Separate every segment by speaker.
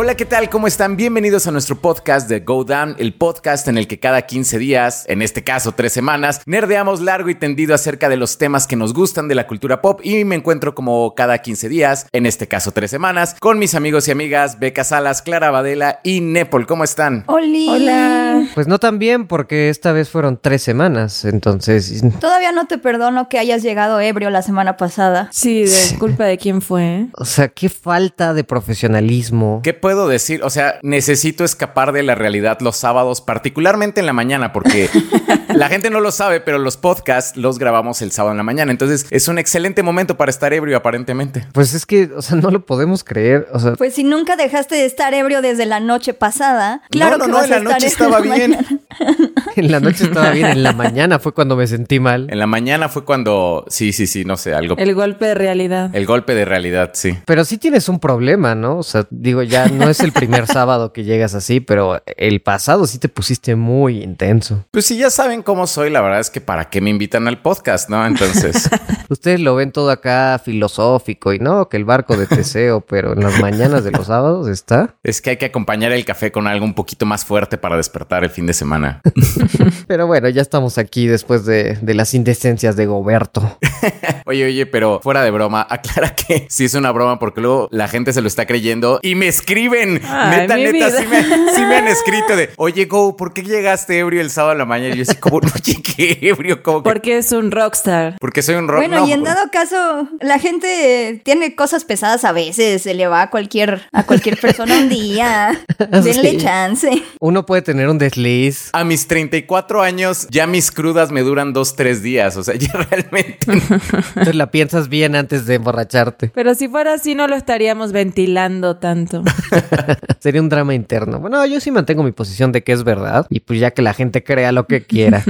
Speaker 1: Hola, ¿qué tal? ¿Cómo están? Bienvenidos a nuestro podcast de Go Down, el podcast en el que cada 15 días, en este caso tres semanas, nerdeamos largo y tendido acerca de los temas que nos gustan de la cultura pop y me encuentro como cada 15 días, en este caso tres semanas, con mis amigos y amigas Beca Salas, Clara Badela y Nepal. ¿Cómo están?
Speaker 2: Hola.
Speaker 3: Pues no tan bien porque esta vez fueron tres semanas, entonces...
Speaker 4: Todavía no te perdono que hayas llegado ebrio la semana pasada.
Speaker 2: Sí, de culpa de quién fue. ¿eh?
Speaker 3: O sea, qué falta de profesionalismo.
Speaker 1: ¿Qué puedo decir? O sea, necesito escapar de la realidad los sábados, particularmente en la mañana, porque la gente no lo sabe, pero los podcasts los grabamos el sábado en la mañana. Entonces es un excelente momento para estar ebrio, aparentemente.
Speaker 3: Pues es que, o sea, no lo podemos creer. O sea,
Speaker 4: Pues si nunca dejaste de estar ebrio desde la noche pasada, claro
Speaker 1: no, no,
Speaker 4: que
Speaker 1: no,
Speaker 4: vas
Speaker 1: en
Speaker 4: a
Speaker 1: la
Speaker 4: estar
Speaker 1: noche estaba
Speaker 4: en
Speaker 1: bien.
Speaker 4: mañana.
Speaker 3: en la noche estaba bien, en la mañana fue cuando me sentí mal.
Speaker 1: En la mañana fue cuando, sí, sí, sí, no sé, algo. El,
Speaker 2: El golpe de realidad.
Speaker 1: golpe de realidad, sí.
Speaker 3: Pero sí tienes un problema, ¿no? O sea, digo, ya no es el primer sábado que llegas así, pero el pasado sí te pusiste muy intenso.
Speaker 1: Pues si ya saben cómo soy, la verdad es que para qué me invitan al podcast, ¿no? Entonces,
Speaker 3: Ustedes lo ven todo acá filosófico y no, que el barco de Teseo, pero en las mañanas de los sábados está.
Speaker 1: es que hay que acompañar el café con algo un poquito más fuerte para despertar el fin de semana.
Speaker 3: Pero bueno, ya estamos aquí después de, de las indecencias de Goberto.
Speaker 1: Oye, oye, pero fuera de broma, aclara que sí es una broma porque luego la gente se lo está creyendo y me escriben.
Speaker 2: Ay,
Speaker 1: neta,
Speaker 2: mi
Speaker 1: neta,
Speaker 2: vida.
Speaker 1: sí me, sí me han escrito de, oye, Go, ¿por qué llegaste ebrio el sábado a la mañana? Y yo así como, no llegué ebrio, como que...
Speaker 2: Porque es un rockstar.
Speaker 1: Porque soy un rock.
Speaker 4: Bueno,
Speaker 1: no,
Speaker 4: y en dado caso, la gente eh, tiene cosas pesadas a veces, se le va a cualquier, a cualquier persona un día. Denle
Speaker 3: Sí.
Speaker 4: chance.
Speaker 3: Uno puede tener un desliz.
Speaker 1: A mis 34 años, ya mis crudas me duran dos, tres días. O sea, ya realmente.
Speaker 3: Entonces la piensas bien antes de emborracharte.
Speaker 2: Pero si fuera así, no lo estaríamos ventilando tanto.
Speaker 3: Sería un drama interno. Bueno, yo sí mantengo mi posición de que es verdad. Y pues ya que la gente crea lo que quiera.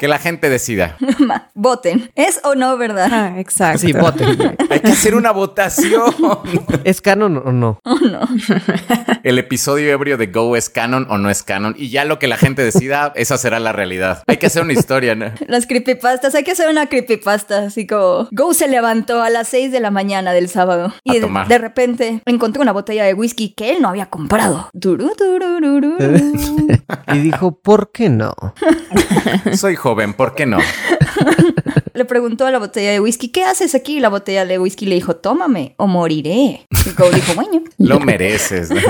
Speaker 1: que la gente decida.
Speaker 4: Ma, Voten. ¿Es o no verdad?
Speaker 2: Ah, exacto.
Speaker 3: Sí, voten.
Speaker 1: Hay que hacer una votación.
Speaker 3: ¿Es canon o no?
Speaker 1: El episodio ebrio de Go es canon o no es canon. Y ya lo que la gente decida, esa será la realidad. Hay que hacer una historia, ¿no?
Speaker 4: Las creepypastas, hay que hacer una creepypasta, así como Go se levantó a las 6 de la mañana del sábado y
Speaker 1: A
Speaker 4: de,
Speaker 1: tomar.
Speaker 4: de repente encontró una botella de whisky que él no había comprado.
Speaker 3: Y dijo, ¿por qué no?
Speaker 1: Soy joven, ¿por qué no?
Speaker 4: Le preguntó a la botella de whisky, ¿qué haces aquí? Y la botella de whisky le dijo, tómame o moriré. Y Go dijo, bueno.
Speaker 1: Lo mereces. ¿no?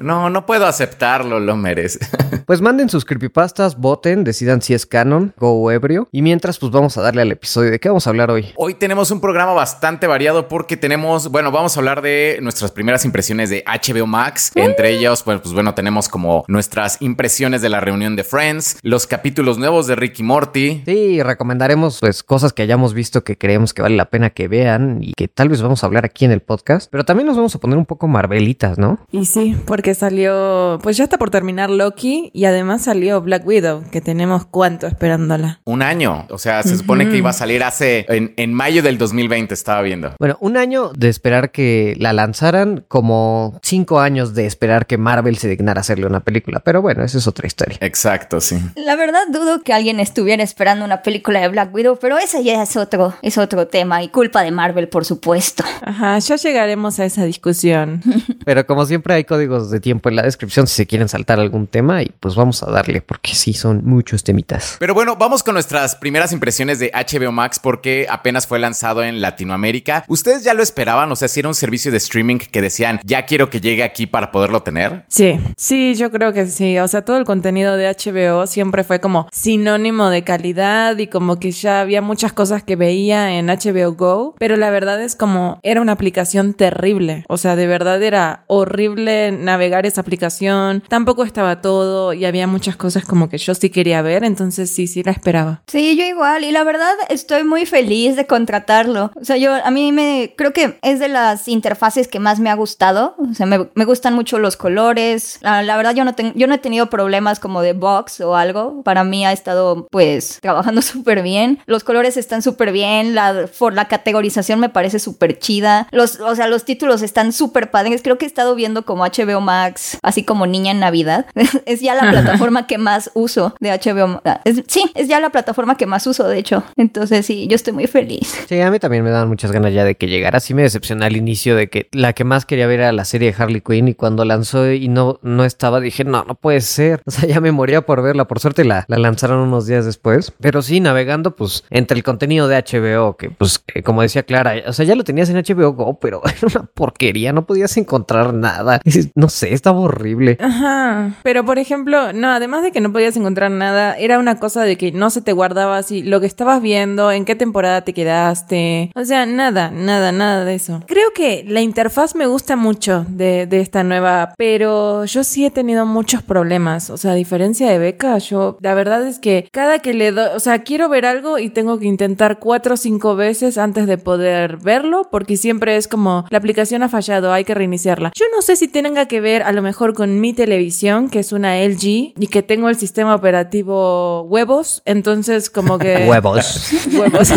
Speaker 1: No, no puedo aceptarlo, lo mereces.
Speaker 3: Pues manden sus creepypastas, voten, decidan si es canon, go o ebrio. Y mientras, pues vamos a darle al episodio. ¿De qué vamos a hablar hoy?
Speaker 1: Hoy tenemos un programa bastante variado porque tenemos, bueno, vamos a hablar de nuestras primeras impresiones de HBO Max. Entre ellas, pues, pues bueno, tenemos como nuestras impresiones de la reunión de Friends, los capítulos nuevos de Ricky Morty.
Speaker 3: Sí, recomendaremos pues cosas que hayamos visto que creemos que vale la pena que vean y que tal vez vamos a hablar aquí en el podcast. Pero también nos vamos a poner un poco marvelitas, ¿no?
Speaker 2: Y sí, porque salió, pues ya está por terminar Loki y además salió Black Widow, que tenemos cuánto esperándola.
Speaker 1: Un año. O sea, se supone que iba a salir hace, en, en mayo del 2020, estaba viendo.
Speaker 3: Bueno, un año de esperar que la lanzaran, como cinco años de esperar que Marvel se dignara hacerle una película. Pero bueno, esa es otra historia.
Speaker 1: Exacto, sí.
Speaker 4: La verdad dudo que alguien estuviera esperando una película de Black Widow, pero ese ya es otro, es otro tema y culpa de Marvel, por supuesto.
Speaker 2: Ajá, ya llegaremos a esa discusión.
Speaker 3: Pero como siempre hay códigos de tiempo en la descripción si se quieren saltar algún tema y pues vamos a darle porque sí son muchos temitas.
Speaker 1: Pero bueno, vamos con nuestras primeras impresiones de HBO Max porque apenas fue lanzado en Latinoamérica. ¿Ustedes ya lo esperaban? O sea, si era un servicio de streaming que decían, ya quiero que llegue aquí para poderlo tener.
Speaker 2: Sí, sí, yo creo que sí. O sea, todo el contenido de HBO siempre fue como sinónimo de calidad y como que ya había muchas cosas que veía en HBO Go, pero la verdad es como era una aplicación terrible. O sea, de verdad era horrible navegar esa aplicación. Tampoco estaba todo y había muchas cosas como que yo sí quería ver, entonces sí, sí la esperaba.
Speaker 4: Sí, yo igual. Y la verdad estoy muy feliz de contratarlo. O sea, yo a mí me creo que es de las interfaces que más me ha gustado. O sea, me, me gustan mucho los colores. La, la verdad yo no, ten- yo no he tenido problemas como de box o algo. Para mí ha estado pues trabajando súper bien. los colores están súper bien, la, for, la categorización me parece súper chida, los, o sea, los títulos están súper padres, creo que he estado viendo como HBO Max, así como niña en Navidad, es ya la plataforma que más uso de HBO, es, sí, es ya la plataforma que más uso, de hecho, entonces sí, yo estoy muy feliz.
Speaker 3: Sí, a mí también me dan muchas ganas ya de que llegara, sí me decepcioné al inicio de que la que más quería ver era la serie de Harley Quinn y cuando lanzó y no, no estaba, dije, no, no puede ser, o sea, ya me moría por verla, por suerte la, la lanzaron unos días después, pero sí, navegando pues entre el contenido de HBO, que pues como decía Clara, o sea, ya lo tenías en HBO Go, pero era una porquería, no podías encontrar nada, no sé, estaba horrible.
Speaker 2: Ajá, pero por ejemplo, no, además de que no podías encontrar nada, era una cosa de que no se te guardaba así lo que estabas viendo, en qué temporada te quedaste, o sea, nada, nada, nada de eso. Creo que la interfaz me gusta mucho de, de esta nueva, pero yo sí he tenido muchos problemas, o sea, a diferencia de Beca, yo, la verdad es que cada que le doy, o sea, quiero ver algo y tengo que intentar cuatro o cinco veces antes de poder verlo, porque siempre es como la aplicación ha fallado, hay que reiniciarla. Yo no sé si tenga que ver a lo mejor con mi televisión, que es una LG, y que tengo el sistema operativo huevos, entonces como que...
Speaker 3: huevos.
Speaker 2: huevos.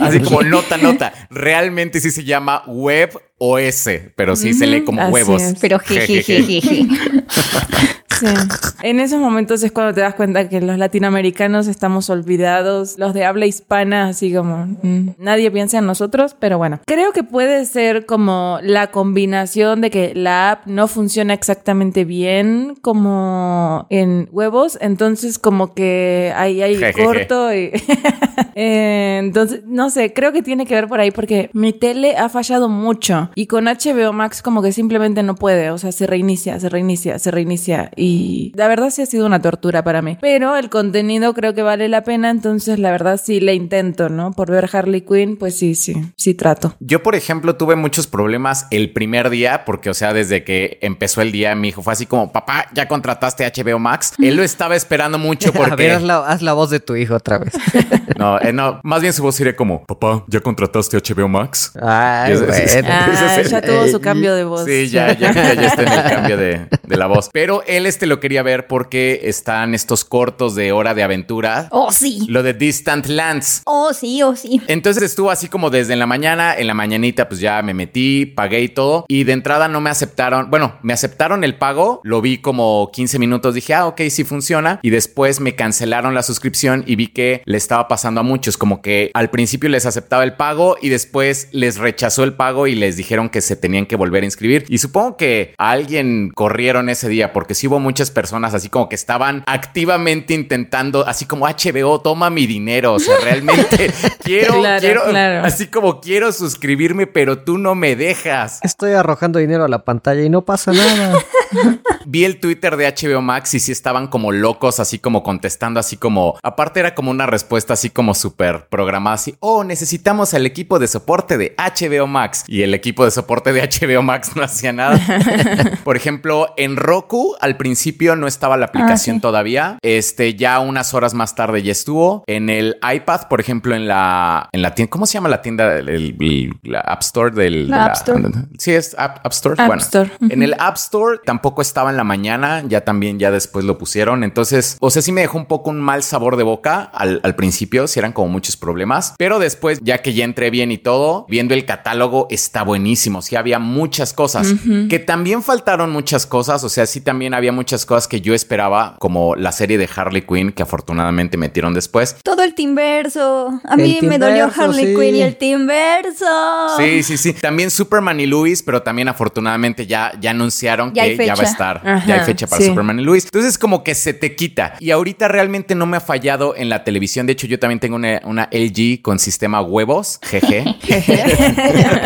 Speaker 1: Así como nota, nota. Realmente sí se llama Web OS, pero sí se lee como
Speaker 2: Así
Speaker 1: huevos.
Speaker 2: es.
Speaker 4: Pero jijijijiji.
Speaker 2: Sí. En esos momentos es cuando te das cuenta que los latinoamericanos estamos olvidados, los de habla hispana, así como mm, nadie piensa en nosotros, pero bueno. Creo que puede ser como la combinación de que la app no funciona exactamente bien como en huevos, entonces como que ahí hay corto y... Eh, entonces, no sé, creo que tiene que ver por ahí porque mi tele ha fallado mucho y con HBO Max como que simplemente no puede, o sea, se reinicia, se reinicia, se reinicia y la verdad sí ha sido una tortura para mí. Pero el contenido creo que vale la pena, entonces la verdad sí le intento, ¿no? Por ver Harley Quinn, pues sí, sí, sí trato.
Speaker 1: Yo, por ejemplo, tuve muchos problemas el primer día, porque, o sea, desde que empezó el día, mi hijo fue así como, papá, ya contrataste HBO Max. Él lo estaba esperando mucho
Speaker 3: A ver,
Speaker 1: porque.
Speaker 3: haz la, haz la voz de tu hijo otra vez.
Speaker 1: No, eh, no, más bien su voz sería como, papá, ¿ya contrataste HBO Max?
Speaker 3: Ay,
Speaker 1: sí.
Speaker 3: bueno.
Speaker 2: Ah,
Speaker 1: Ese es el-
Speaker 2: ya tuvo su cambio de voz.
Speaker 1: Sí, ya, ya, ya, ya está en el cambio de, de la voz. Pero él este lo quería ver porque están estos cortos de hora de aventura.
Speaker 4: Oh, sí.
Speaker 1: Lo de Distant Lands.
Speaker 4: Oh, sí, oh, sí.
Speaker 1: Entonces estuvo así como desde en la mañana, en la mañanita pues ya me metí, pagué y todo. Y de entrada no me aceptaron, bueno, me aceptaron el pago, lo vi como 15 minutos, dije, ah, ok, sí funciona. Y después me cancelaron la suscripción y vi que le estaba pasando a muchos, como que al principio les aceptaba el pago y después les rechazó el pago y les dijeron que se tenían que volver a inscribir. Y supongo que a alguien corrieron ese día porque sí hubo muchas personas así como que estaban activamente intentando, así como HBO, toma mi dinero. O sea, realmente quiero,
Speaker 2: Claro,
Speaker 1: quiero,
Speaker 2: claro.
Speaker 1: así como quiero suscribirme, pero tú no me dejas.
Speaker 3: Estoy arrojando dinero a la pantalla y no pasa nada.
Speaker 1: Vi el Twitter de HBO Max y sí estaban como locos, así como contestando, así como, aparte era como una respuesta así como súper programada, así, oh, necesitamos al equipo de soporte de HBO Max. Y el equipo de soporte de HBO Max no hacía nada. Por ejemplo, en Roku al principio no estaba la aplicación todavía. Este, ya unas horas más tarde ya estuvo. En el iPad, por ejemplo, en la, en la tienda, ¿cómo se llama la tienda? El, el- la App Store del...
Speaker 4: La App Store.
Speaker 1: Sí, es App, App Store.
Speaker 2: App
Speaker 1: bueno,
Speaker 2: Store.
Speaker 1: en el App Store tampoco estaba en la mañana, ya también ya después lo pusieron. Entonces, o sea, sí me dejó un poco un mal sabor de boca al, al principio, si eran como muchos problemas, pero después, ya que ya entré bien y todo, viendo el catálogo está buenísimo. Sí había muchas cosas que también faltaron muchas cosas. O sea, sí también había muchas cosas que yo esperaba, como la serie de Harley Quinn que afortunadamente metieron después.
Speaker 4: Todo el Teamverso. A mí me dolió Harley
Speaker 3: sí.
Speaker 4: Quinn y el Teamverso.
Speaker 1: Sí, sí, sí. También Superman y Luis, pero también afortunadamente ya, ya anunciaron
Speaker 4: Ya
Speaker 1: que
Speaker 4: hay
Speaker 1: ya va a estar.
Speaker 2: Ajá,
Speaker 1: ya hay fecha para
Speaker 2: sí.
Speaker 1: Superman y Luis. Entonces como que se te quita. Y ahorita realmente no me ha fallado en la televisión. De hecho, yo también tengo una, una LG con sistema huevos. Jeje.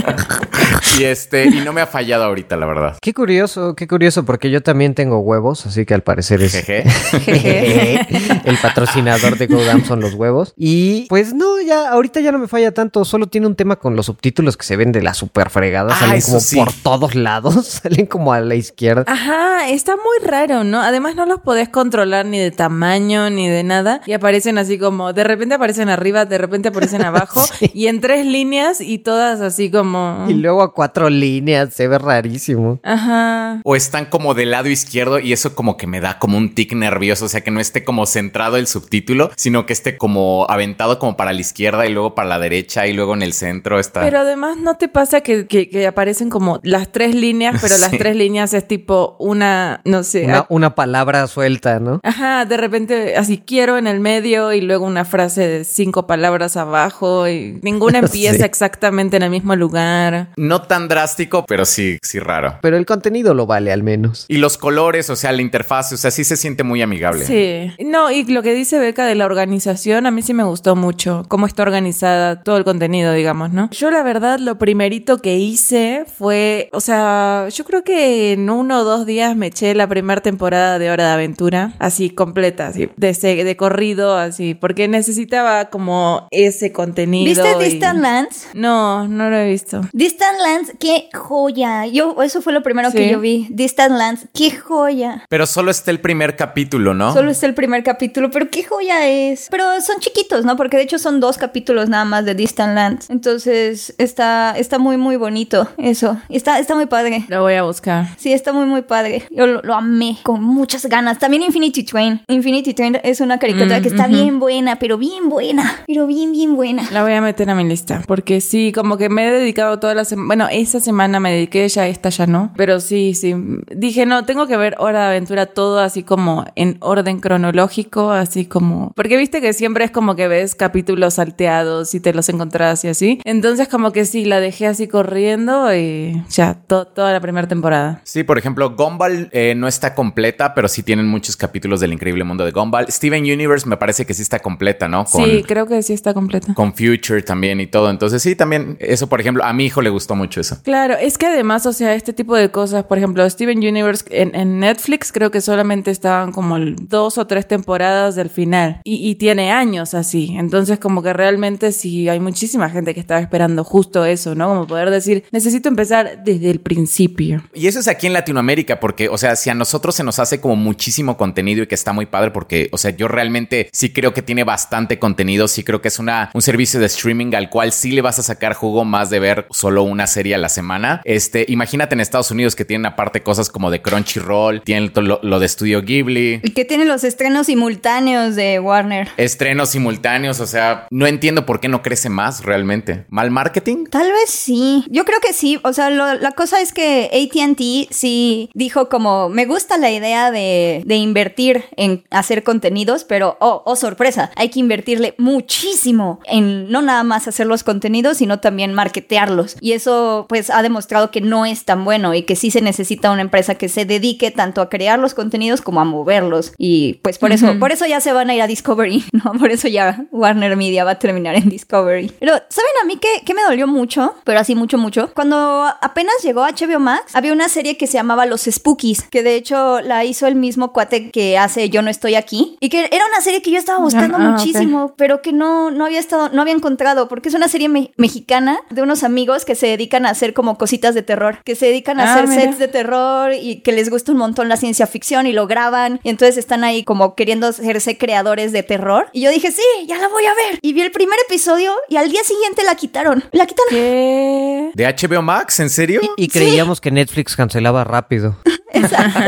Speaker 1: y este, y no me ha fallado ahorita, la verdad.
Speaker 3: Qué curioso, qué curioso, porque yo también tengo huevos, así que al parecer es
Speaker 1: Jeje.
Speaker 3: el patrocinador de GoDam son los huevos. Y pues no, ya, ahorita ya no me falla tanto, solo tiene un tema con los subtítulos que se ven de la super fregada,
Speaker 1: Ah,
Speaker 3: salen como
Speaker 1: sí.
Speaker 3: por todos lados, salen como a la izquierda.
Speaker 2: Ajá, está muy raro, ¿no? Además no los podés controlar ni de tamaño ni de nada y aparecen así como, de repente aparecen arriba, de repente aparecen abajo
Speaker 3: Sí.
Speaker 2: y en tres líneas y todas así como...
Speaker 3: Y luego a cuatro líneas, se ve rarísimo.
Speaker 2: Ajá.
Speaker 1: O están como del lado izquierdo y eso como que me da como un tic nervioso, o sea que no esté como centrado el subtítulo, sino que esté como aventado como para la izquierda y luego para la derecha y luego en el centro está...
Speaker 2: Pero además no te pasa que, que- que aparecen como las tres líneas, pero las tres líneas es tipo una, no sé,
Speaker 3: Una, una palabra suelta, ¿no?
Speaker 2: Ajá, de repente así quiero en el medio y luego una frase de cinco palabras abajo y ninguna empieza
Speaker 3: Sí.
Speaker 2: exactamente en el mismo lugar.
Speaker 1: No tan drástico, pero sí, sí raro.
Speaker 3: Pero el contenido lo vale al menos.
Speaker 1: Y los colores, o sea, la interfaz, o sea, sí se siente muy amigable.
Speaker 2: Sí. No, y lo que dice Beca de la organización, a mí sí me gustó mucho, cómo está organizada todo el contenido, digamos, ¿no? Yo la verdad lo primerito que hice fue, o sea, yo creo que en uno o dos días me eché la primera temporada de Hora de Aventura, así completa, así, de, de corrido, así, porque necesitaba como ese contenido.
Speaker 4: ¿Viste
Speaker 2: y-
Speaker 4: Distant Lands?
Speaker 2: No, no lo he visto.
Speaker 4: Distant Lands, qué joya. Yo, eso fue lo primero
Speaker 2: Sí.
Speaker 4: que yo vi. Distant Lands, qué joya.
Speaker 1: Pero solo está el primer capítulo, ¿no?
Speaker 4: Solo es el primer capítulo, pero qué joya es. Pero son chiquitos, ¿no? Porque de hecho son dos capítulos nada más de Distant Lands. Entonces está, está muy, muy bonito eso. Está, está muy padre.
Speaker 2: Lo voy a buscar.
Speaker 4: Sí, está muy, muy padre. Yo lo, lo amé con muchas ganas. También Infinity Train. Infinity Train es una caricatura
Speaker 2: Mm,
Speaker 4: que está
Speaker 2: ujú.
Speaker 4: bien buena, pero bien buena. Pero bien, bien buena.
Speaker 2: La voy a meter a mi lista, porque sí, como que me he dedicado toda la semana, bueno, esa semana me dediqué, ya esta ya no, pero sí, sí, dije, no, tengo que ver Hora de Aventura todo así como en orden cronológico, así como, porque viste que siempre es como que ves capítulos salteados y te los encontrás y así, entonces como que sí, la dejé así corriendo y ya, to- toda la primera temporada.
Speaker 1: Sí, por ejemplo, Gumball eh, no está completa, pero sí tienen muchos capítulos del increíble mundo de Gumball. Steven Universe me parece que sí está completa, ¿no? Con,
Speaker 2: Sí, creo que sí está completa.
Speaker 1: con Future también y todo. Entonces sí, también eso, por ejemplo, a mi hijo le gustó mucho eso.
Speaker 2: Claro, es que además, o sea, este tipo de cosas, por ejemplo, Steven Universe en, en Netflix creo que solamente estaban como dos o tres temporadas del final y, y tiene años así, entonces como que realmente sí hay muchísima gente que estaba esperando justo eso, ¿no? Como poder decir, necesito empezar desde el principio.
Speaker 1: Y eso es aquí en Latinoamérica, porque, o sea, si a nosotros se nos hace como muchísimo contenido y que está muy padre, porque, o sea, yo realmente sí creo que tiene bastante contenido, sí creo que es una, un servicio de streaming al cual sí le vas a sacar jugo más de ver solo una serie a la semana. Este, imagínate en Estados Unidos que tienen aparte cosas como de Crunchyroll, tienen lo, lo de Studio Ghibli.
Speaker 4: Y que tiene los estrenos simultáneos de Warner.
Speaker 1: Estrenos simultáneos, o sea, no entiendo por qué no crece más realmente. ¿Mal marketing?
Speaker 4: Tal vez sí. Yo creo que sí. O sea, lo- la cosa es que ATT sí dijo como, me gusta la idea de, de invertir en hacer contenidos, pero, oh, oh, sorpresa, hay que invertirle muchísimo en no nada más hacer los contenidos, sino también marketearlos. Y eso pues ha demostrado que no es tan bueno y que sí se necesita una empresa que se dedique tanto a crear los contenidos como a moverlos. Y pues por eso,
Speaker 2: Ujú.
Speaker 4: por eso ya se van a ir a Discovery, ¿no? Por eso ya Warner Media va a terminar en Discovery. Pero, ¿saben a mí qué, qué me dolió mucho? Pero así mucho, mucho. Cuando apenas llegó HBO Max, había una serie que se llamaba Los Spookies, que de hecho la hizo el mismo cuate que hace Yo no estoy aquí. Y que era una serie que yo estaba buscando
Speaker 2: Ah, ok.
Speaker 4: muchísimo, pero que no, no había estado, no había encontrado, porque es una serie me- mexicana de unos amigos que se dedican a hacer como cositas de terror, que se dedican a
Speaker 2: Ah,
Speaker 4: hacer
Speaker 2: mira.
Speaker 4: sets de terror y que les gusta un montón la ciencia ficción y lo graban y entonces están ahí como queriendo hacerse creadores de terror. Y yo dije, sí, ya la voy a ver. Y vi el primer episodio y al día siguiente la quitaron. La quitaron.
Speaker 2: ¿Qué?
Speaker 1: ¿De HBO Max? ¿En serio?
Speaker 3: Y creíamos que Netflix cancelaba rápido.
Speaker 4: Exacto.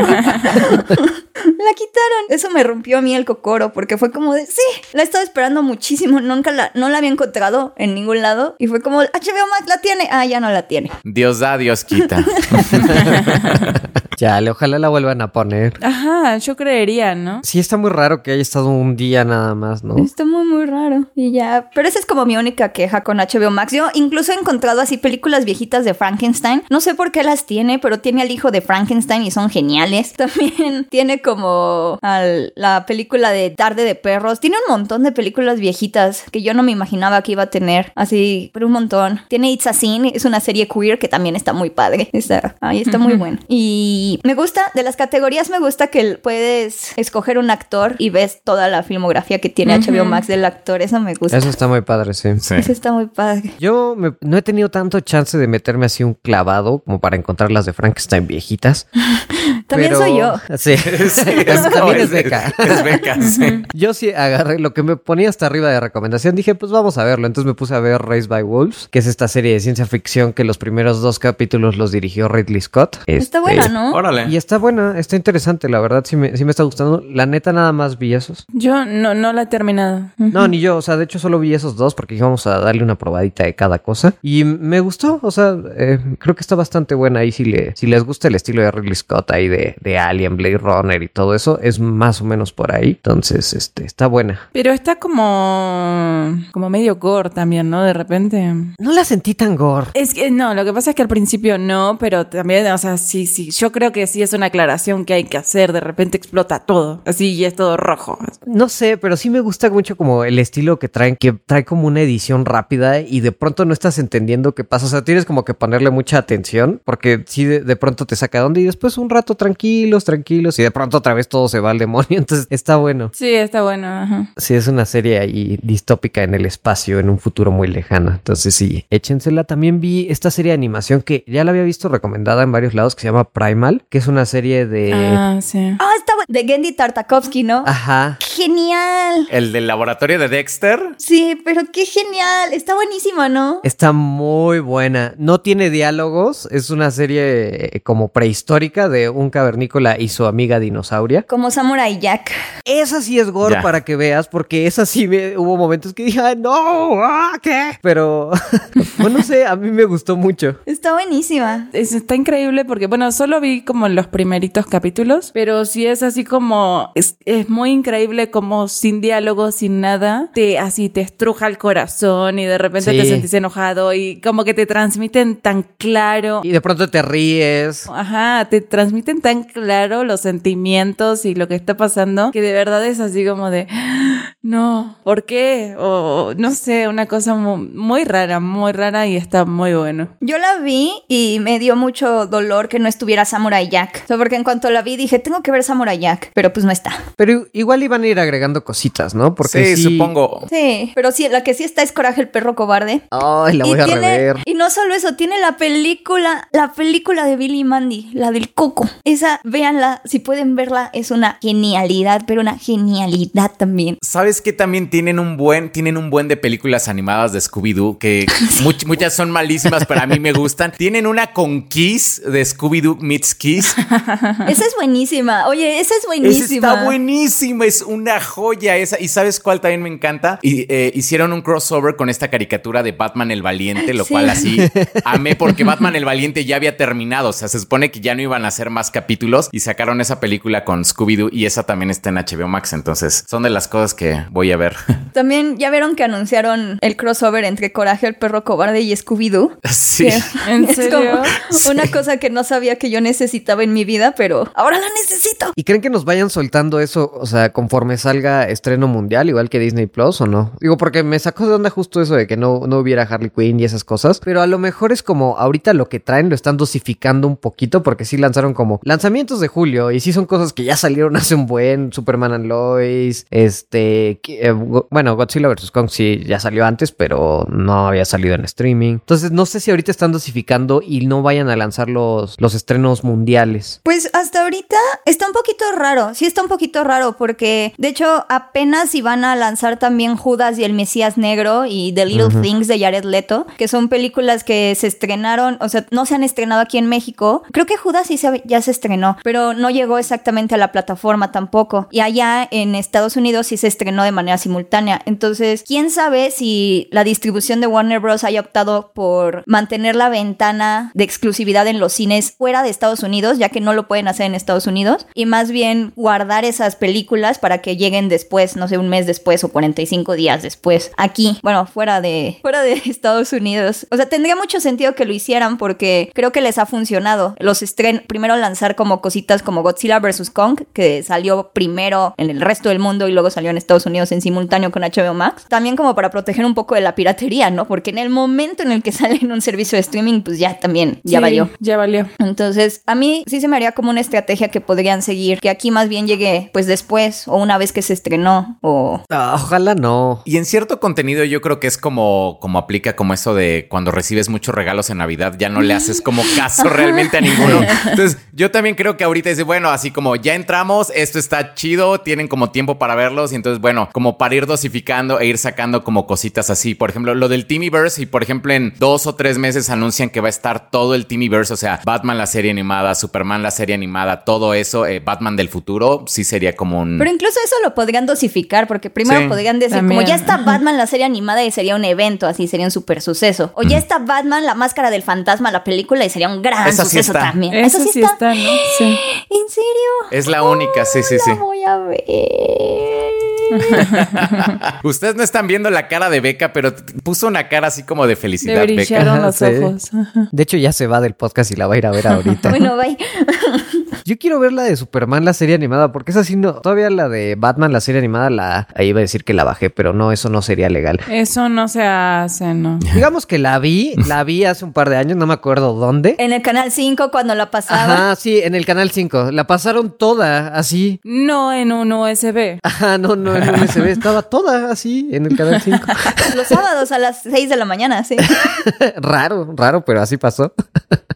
Speaker 4: la quitaron. Eso me rompió a mí el cocoro porque fue como de, sí, la he estado esperando muchísimo. Nunca la, no la había encontrado en ningún lado. Y fue como, HBO Max la tiene. Ah, ya no la tiene.
Speaker 1: Dios da, Dios quita.
Speaker 3: Ya, le- ojalá la vuelvan a poner.
Speaker 2: Ajá, yo creería, ¿no?
Speaker 3: Sí, está muy raro que haya estado un día nada más, ¿no?
Speaker 4: Está muy, muy raro. Y ya. Pero esa es como mi única queja con HBO Max. Yo incluso he encontrado así películas viejitas de Frankenstein. No sé por qué las tiene, pero tiene al hijo de Frankenstein y son geniales. También tiene como al- la película de Tarde de Perros. Tiene un montón de películas viejitas que yo no me imaginaba que iba a tener. Así, pero un montón. Tiene It's a Sin, es una serie queer que también está muy padre. Está, ahí está muy bueno. Y me gusta, de las categorías me gusta que puedes escoger un actor y ves toda la filmografía que tiene HBO Max del actor. Eso me gusta.
Speaker 3: Eso está muy padre, sí.
Speaker 1: Sí.
Speaker 4: Eso está muy padre.
Speaker 3: Yo me- no he tenido tanto chance de meterme así un clavado como para encontrar las de Frankenstein viejitas.
Speaker 4: También
Speaker 3: pero-
Speaker 4: soy yo.
Speaker 3: Sí,
Speaker 1: Sí,
Speaker 3: también
Speaker 1: como
Speaker 3: es beca.
Speaker 1: Es beca, sí.
Speaker 3: Yo sí agarré lo que me ponía hasta arriba de recomendación. Dije, pues vamos a verlo. Entonces me puse a ver Race by Wolves, que es esta serie de ciencia ficción que los primeros dos capítulos los dirigió Ridley Scott.
Speaker 4: Está
Speaker 3: Este,
Speaker 4: buena, ¿no?
Speaker 1: Órale.
Speaker 3: Y está buena, está interesante, la verdad sí me, sí me está gustando. La neta nada más vi esos.
Speaker 2: Yo no, no la he terminado.
Speaker 3: No, ni yo, o sea, de hecho solo vi esos dos porque íbamos a darle una probadita de cada cosa. Y me gustó, o sea, eh, creo que está bastante buena ahí si, le, si les gusta el estilo de Ridley Scott ahí de, de Alien, Blade Runner y todo eso, es más o menos por ahí. Entonces, este, está buena.
Speaker 2: Pero está como, como medio gore también, ¿no? De repente.
Speaker 3: No la sentí tan gore.
Speaker 2: Es que no, lo que pasa es que al principio no, pero también, o sea, sí, sí. Yo creo que sí es una aclaración que hay que hacer. De repente explota todo. Así y es todo rojo.
Speaker 3: No sé, pero sí me gusta mucho como el estilo que traen, que trae como una edición rápida y de pronto no estás entendiendo qué pasa. O sea, tienes como que ponerle mucha atención porque sí de, de pronto te saca de onda y después un rato tranquilos, tranquilos y de pronto otra vez todo se va al demonio. Entonces está bueno.
Speaker 2: Sí, está bueno. Ajá.
Speaker 3: Sí, es una serie ahí distópica en el espacio, en un futuro muy lejano. Entonces sí, échensela. También vi esta serie de animación que ya la había visto recomendada en varios lados que se llama Primal, que es una serie de...
Speaker 2: Ah, sí.
Speaker 4: Ah, está bueno. De Gendy Tartakovsky, ¿no?
Speaker 3: Ajá.
Speaker 4: Genial.
Speaker 1: El del laboratorio de Dexter.
Speaker 4: Sí, pero qué genial. Está buenísima, ¿no?
Speaker 3: Está muy buena. No tiene diálogos. Es una serie eh, como prehistórica de un cavernícola y su amiga dinosauria.
Speaker 4: Como Samurai Jack.
Speaker 3: Esa sí es gore
Speaker 1: Ya.
Speaker 3: para que veas, porque esa sí me, hubo momentos que dije, "Ah, no, ah, ¿qué? Pero, bueno, no sé, a mí me gustó mucho.
Speaker 4: Está buenísima.
Speaker 2: Es- está increíble porque, bueno, solo vi como los primeritos capítulos, pero sí es así como, es, es muy increíble como sin diálogo, sin nada, te así te estruja el corazón y de repente
Speaker 3: Sí.
Speaker 2: te sentís enojado y como que te transmiten tan claro.
Speaker 3: Y de pronto te ríes.
Speaker 2: Ajá, te transmiten tan claro los sentimientos y lo que está pasando que de verdad es así como de, no, ¿por qué? O no sé, una cosa mu- muy, rara, muy rara y está muy bueno.
Speaker 4: Yo la vi y me dio mucho dolor que no estuviera Samurai Jack. O sea, porque en cuanto la vi dije, tengo que ver Samurai Jack, pero pues no está.
Speaker 3: Pero igual iban a ir agregando cositas, ¿no? Porque
Speaker 1: sí,
Speaker 3: sí,
Speaker 1: supongo.
Speaker 4: Sí, pero sí, la que sí está es Coraje el perro cobarde.
Speaker 3: Ay, la
Speaker 4: y
Speaker 3: voy a
Speaker 4: tiene-
Speaker 3: rever.
Speaker 4: Y no solo eso, tiene la película, la película de Billy y Mandy, la del Coco. Esa, véanla, si pueden verla, es una genialidad, pero una genialidad también.
Speaker 1: ¿Sabes que también tienen un buen, tienen un buen de películas animadas de Scooby-Doo que much- muchas son malísimas, pero a mí me gustan? Tienen una con Kiss de Scooby-Doo Meets Kiss.
Speaker 4: Esa es buenísima. Oye, esa es
Speaker 1: Esa
Speaker 4: buenísima.
Speaker 1: está buenísima, es una joya esa. ¿Y sabes cuál también me encanta? Y, eh, hicieron un crossover con esta caricatura de Batman el Valiente, lo
Speaker 4: Sí.
Speaker 1: cual así amé porque Batman el Valiente ya había terminado. O sea, se supone que ya no iban a hacer más capítulos y sacaron esa película con Scooby-Doo y esa también está en HBO Max. Entonces, son de las cosas que voy a ver.
Speaker 4: También ya vieron que anunciaron el crossover entre Coraje el perro cobarde y Scooby-Doo.
Speaker 1: sí.
Speaker 2: ¿En
Speaker 4: es
Speaker 2: serio?
Speaker 4: como una cosa que no sabía que yo necesitaba en mi vida, pero ahora la necesito.
Speaker 3: ¿Y creen que nos vayan soltando eso, o sea, conforme salga estreno mundial, igual que Disney Plus o no? Digo, porque me sacó de onda justo eso de que no, no hubiera Harley Quinn y esas cosas, pero a lo mejor es como ahorita lo que traen lo están dosificando un poquito porque sí lanzaron como lanzamientos de julio y sí son cosas que ya salieron hace un buen, Superman and Lois, este, eh, bueno, Godzilla vs. Kong sí ya salió antes, pero no había salido en streaming. Entonces no sé si ahorita están dosificando y no vayan a lanzar los, los estrenos mundiales.
Speaker 4: Pues hasta ahorita está un poquito raro, sí está un poquito raro porque de hecho apenas iban a lanzar también Judas y el Mesías Negro y The Little Things de Jared Leto, que son películas que se estrenaron, o sea, no se han estrenado aquí en México. Creo que Judas sí se- ya se estrenó, pero no llegó exactamente a la plataforma tampoco. Y allá en Estados Unidos sí se estrenó de manera simultánea. Entonces, quién sabe si la distribución de Warner Bros. haya optado por mantener la ventana de exclusividad en los cines fuera de Estados Unidos, ya que no lo pueden hacer en Estados Unidos, y más bien guardar esas películas para que lleguen después, no sé, un mes después o 45 días después, aquí, bueno, fuera de, fuera de Estados Unidos. O sea, tendría mucho sentido que lo hicieran porque creo que les ha funcionado. Los estren, primero lanzar como cositas como Godzilla vs. Kong, que salió primero en el resto del mundo y luego salió en Estados Unidos en simultáneo con HBO Max. También como para proteger un poco de la piratería, ¿no? Porque en el momento en el que sale en un servicio de streaming, pues ya también, ya
Speaker 2: Sí,
Speaker 4: valió.
Speaker 2: Ya valió.
Speaker 4: Entonces, a mí sí se me haría como una estrategia que podrían seguir, que aquí más bien llegue pues después o una vez que se estrenó o...
Speaker 3: Ah, ojalá no.
Speaker 1: Y en cierto contenido yo creo que es como, como aplica como eso de cuando recibes muchos regalos en Navidad, ya no le haces como caso realmente a ninguno. Entonces yo también creo que ahorita dice, bueno, así como ya entramos, esto está chido, tienen como tiempo para verlos y entonces bueno, como para ir dosificando e ir sacando como cositas así. Por ejemplo, lo del Teamyverse y por ejemplo en dos o tres meses anuncian que va a estar todo el Teamyverse, o sea, Batman la serie animada, Superman la serie animada, todo eso, eh, Batman del futuro, sí sería como un...
Speaker 4: Pero incluso eso lo podrían dosificar, porque primero
Speaker 1: Sí.
Speaker 4: podrían decir,
Speaker 2: También.
Speaker 4: como ya está Batman la serie animada y sería un evento, así sería un super suceso. O ya está Batman la máscara del fantasma, la película, y sería un gran
Speaker 1: sí
Speaker 4: suceso
Speaker 1: está.
Speaker 4: también.
Speaker 2: Eso sí está, ¿no? Sí.
Speaker 4: ¿En serio?
Speaker 1: Es la única, sí, sí, sí.
Speaker 4: La voy a ver.
Speaker 1: Ustedes no están viendo la cara de Beca, pero puso una cara así como de felicidad, Beca.
Speaker 2: los
Speaker 3: Sí.
Speaker 2: ojos.
Speaker 3: De hecho, ya se va del podcast y la va a ir a ver ahorita.
Speaker 4: bueno, bye.
Speaker 3: Yo quiero ver la de Superman, la serie animada, porque es así, no. Todavía la de Batman, la serie animada, la. Ahí iba a decir que la bajé, pero no, eso no sería legal.
Speaker 2: Eso no se hace, ¿no?
Speaker 3: Digamos que la vi, la vi hace un par de años, no me acuerdo dónde.
Speaker 4: En el canal 5 cuando la pasaba.
Speaker 3: Ajá, sí, en el canal 5. La pasaron toda así.
Speaker 2: No en un USB.
Speaker 3: Ajá, no, no, en un USB. Estaba toda así en el canal 5.
Speaker 4: Los sábados a las 6 de la mañana, sí.
Speaker 3: raro, raro, pero así pasó.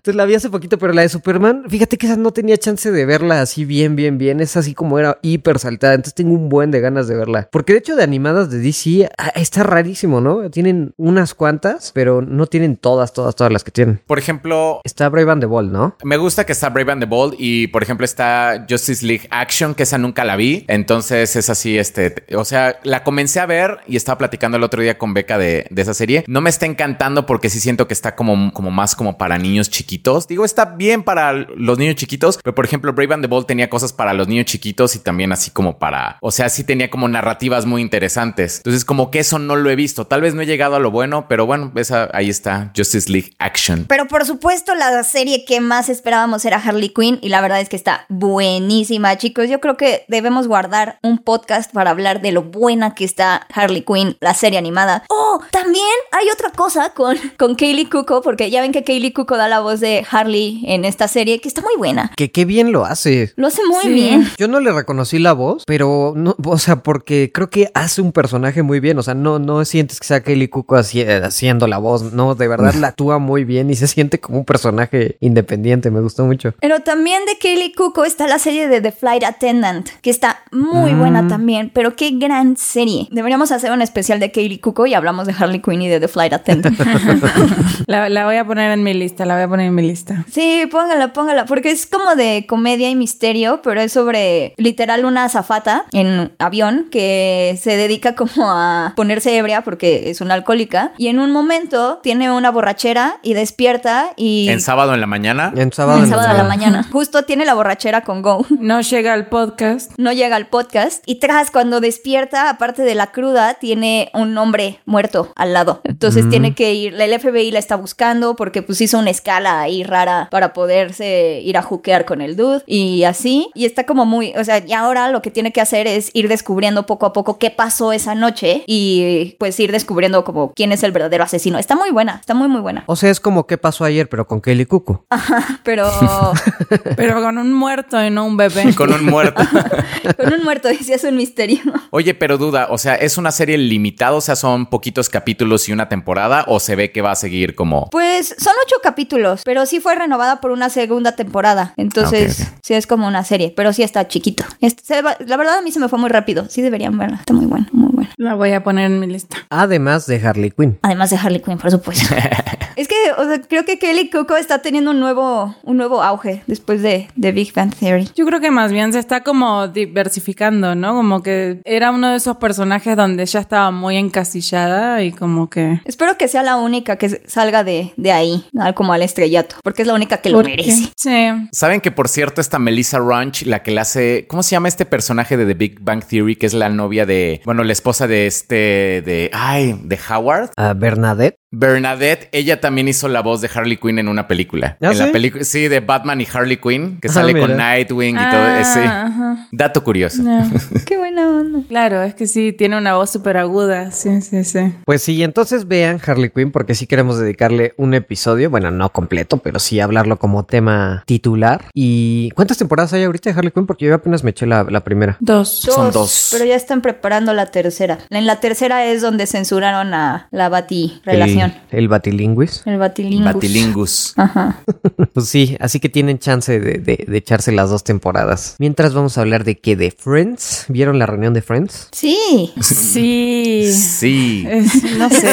Speaker 3: Entonces la vi hace poquito, pero la de Superman, fíjate que esa no tenía chance de verla así bien, bien, bien. Es así como era hiper saltada. Entonces tengo un buen de ganas de verla. Porque de hecho de animadas de DC ah, está rarísimo, ¿no? Tienen unas cuantas, pero no tienen todas, todas, todas las que tienen.
Speaker 1: Por ejemplo,
Speaker 3: Está Brave and the Bold, ¿no?
Speaker 1: me gusta que está Brave and the Bold y, por ejemplo, está Justice League Action, que esa nunca la vi. Entonces es así, este, o sea, la comencé a ver y estaba platicando el otro día con Beca de, de esa serie. No me está encantando porque sí siento que está como, como más como para niños chiquitos. Digo, está bien para los niños chiquitos, pero por ejemplo, Brave and the Bold tenía cosas para los niños chiquitos y también así como para, o sea, sí tenía como narrativas muy interesantes. Entonces, como que eso no lo he visto. Tal vez no he llegado a lo bueno, pero bueno, esa, ahí está Justice League Action.
Speaker 4: Pero por supuesto, la serie que más esperábamos era Harley Quinn y la verdad es que está buenísima, chicos. Yo creo que debemos guardar un podcast para hablar de lo buena que está Harley Quinn, la serie animada. Oh, también hay otra cosa con, con Kaylee Cuoco, porque ya ven que Kaylee Cuoco da la voz de Harley en esta serie, que está muy buena.
Speaker 3: Que qué bien lo hace.
Speaker 4: Lo hace muy
Speaker 2: Sí.
Speaker 4: bien.
Speaker 3: Yo no le reconocí la voz, pero no, o sea, porque creo que hace un personaje muy bien. O sea, no, no sientes que sea Kelly Cuco haci- haciendo la voz. No, de verdad la actúa muy bien y se siente como un personaje independiente. Me gustó mucho.
Speaker 4: Pero también de Kaylee Cuoco está la serie de The Flight Attendant, que está muy buena también, pero qué gran serie. Deberíamos hacer un especial de Kaylee Cuoco y hablamos de Harley Quinn y de The Flight Attendant.
Speaker 2: La, la voy a poner en mi lista, la voy a poner en mi lista.
Speaker 4: sí, póngala, póngala, porque es como de comedia y misterio, pero es sobre literal una azafata en avión que se dedica como a ponerse ebria porque es una alcohólica y en un momento tiene una borrachera y despierta y...
Speaker 1: En sábado en la mañana.
Speaker 3: En sábado,
Speaker 4: en
Speaker 3: en la
Speaker 4: sábado a la
Speaker 3: mañana.
Speaker 4: Justo tiene la borrachera con Go.
Speaker 2: No llega al podcast.
Speaker 4: no llega al podcast y tras cuando despierta, aparte de la cruda, tiene un hombre muerto al lado. Entonces tiene que ir, el FBI la está buscando porque pues hizo una escala ahí rara para poderse ir a juquear con el dude y así. Y está como muy, o sea, y ahora lo que tiene que hacer es ir descubriendo poco a poco qué pasó esa noche y pues ir descubriendo como quién es el verdadero asesino. Está muy buena, está muy muy buena.
Speaker 3: O sea, es como qué pasó ayer, pero con Kelly Cuco.
Speaker 4: Pero
Speaker 2: Pero con un muerto y no un bebé.
Speaker 1: Con un muerto.
Speaker 4: con un muerto, y sí es un misterio.
Speaker 1: Oye, pero duda, o sea, ¿es una serie limitada? O sea, ¿son poquitos capítulos y una temporada? ¿O se ve que va a seguir como...
Speaker 4: Pues son ocho capítulos, pero sí fue renovada por una segunda temporada. Entonces,
Speaker 1: Ok.
Speaker 4: sí es como una serie, pero sí está chiquito. Este, va- la verdad a mí se me fue muy rápido. Sí deberían verla. Está muy bueno, muy bueno.
Speaker 2: La voy a poner en mi lista.
Speaker 3: Además de Harley Quinn.
Speaker 4: Además de Harley Quinn, por supuesto. es que, o sea, creo que Kelly Cuoco está teniendo un nuevo, un nuevo auge después de, de Big Bang Theory.
Speaker 2: Yo creo que más bien se está como diversificando, ¿no? Como que era uno de esos personajes donde ya estaba muy encasillada y como que...
Speaker 4: Espero que sea la única que salga de, de ahí, como al estrellato, porque es la única que lo merece.
Speaker 2: Sí.
Speaker 1: ¿Saben que por cierto esta Melissa Ranch, la que le hace... ¿Cómo se llama este personaje de The Big Bang Theory? Que es la novia de... Bueno, la esposa de este... de... Ay, de Howard.
Speaker 3: A Bernadette.
Speaker 1: Bernadette, ella también hizo la voz de Harley Quinn en una película.
Speaker 3: ¿Ah,
Speaker 1: en la
Speaker 3: sí?
Speaker 1: película, sí, de Batman y Harley Quinn, que
Speaker 3: Ah,
Speaker 1: sale con. Nightwing y todo ese.
Speaker 2: Ah, ajá.
Speaker 1: Dato curioso.
Speaker 2: No.
Speaker 4: Qué buena onda.
Speaker 2: Claro, es que sí, tiene una voz súper aguda. Sí, sí, sí.
Speaker 3: Pues sí, entonces vean Harley Quinn porque sí queremos dedicarle un episodio, bueno, no completo, pero sí hablarlo como tema titular. ¿Y cuántas temporadas hay ahorita de Harley Quinn? Porque yo apenas me eché la, la primera.
Speaker 2: Dos.
Speaker 1: Son dos.
Speaker 4: Pero ya están preparando la tercera. En la tercera es donde censuraron a la Bati relación.
Speaker 3: El, el Batilingüis.
Speaker 4: El, Batilingus.
Speaker 1: Batilingus.
Speaker 4: Ajá.
Speaker 3: Pues sí, así que tienen chance de, de- de echarse las dos temporadas. Mientras vamos a hablar de que de Friends. ¿Vieron la reunión de Friends?
Speaker 4: Sí.
Speaker 2: Sí.
Speaker 1: Sí.
Speaker 2: Es- no sé.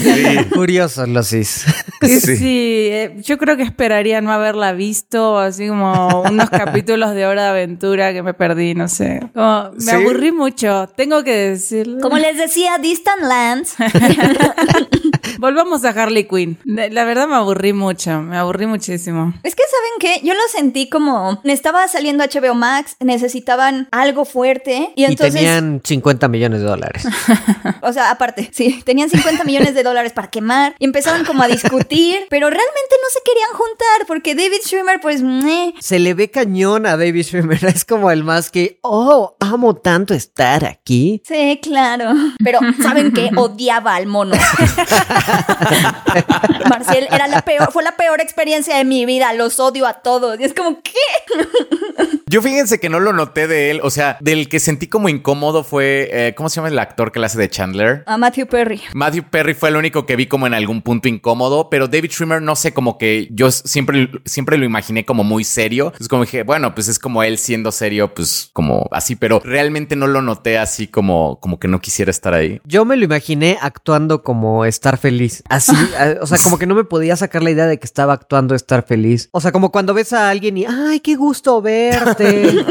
Speaker 1: Sí.
Speaker 3: Curiosos los cis.
Speaker 2: Sí,
Speaker 1: Sí.
Speaker 2: eh, yo creo que esperaría no haberla visto, así como unos capítulos de Hora de Aventura que me perdí, no sé. Como, me
Speaker 1: ¿Sí?
Speaker 2: aburrí mucho, tengo que decirlo.
Speaker 4: Como les decía, Distant Lands.
Speaker 2: Volvamos a Harley Quinn. La verdad me aburrí mucho, me aburrí muchísimo.
Speaker 4: Es que, ¿saben qué? Yo lo sentí como... Estaba saliendo HBO Max, necesitaban algo fuerte. Y
Speaker 3: Y
Speaker 4: entonces...
Speaker 3: tenían 50 millones de dólares.
Speaker 4: O sea, aparte, sí, tenían 50 millones de dólares para quemar y empezaron como a discutir, pero realmente no se querían juntar porque David Schwimmer, pues, meh.
Speaker 3: Se le ve cañón a David Schwimmer. Es como el más que, oh, amo tanto estar aquí.
Speaker 4: Sí, claro. Pero, ¿saben qué? Odiaba al mono. Marcial era la peor, fue la peor experiencia de mi vida. Los odio a todos. Y es como, ¿qué?
Speaker 1: Yo fíjense que no lo noté de él. O sea, del que sentí como incómodo fue. eh, ¿Cómo se llama el actor que la hace de Chandler?
Speaker 4: A Matthew Perry.
Speaker 1: Matthew Perry fue el único que vi como en algún punto incómodo, pero David Schwimmer no sé, como que yo siempre, siempre lo imaginé como muy serio. Es como dije, bueno, pues es como él siendo serio, pues como así, pero realmente no lo noté así como, como que no quisiera estar ahí.
Speaker 3: Yo me lo imaginé actuando como estar feliz. Así, o sea, como que no me podía sacar la idea de que estaba actuando estar feliz. O sea, como cuando ves a alguien y, ay, qué gusto verte.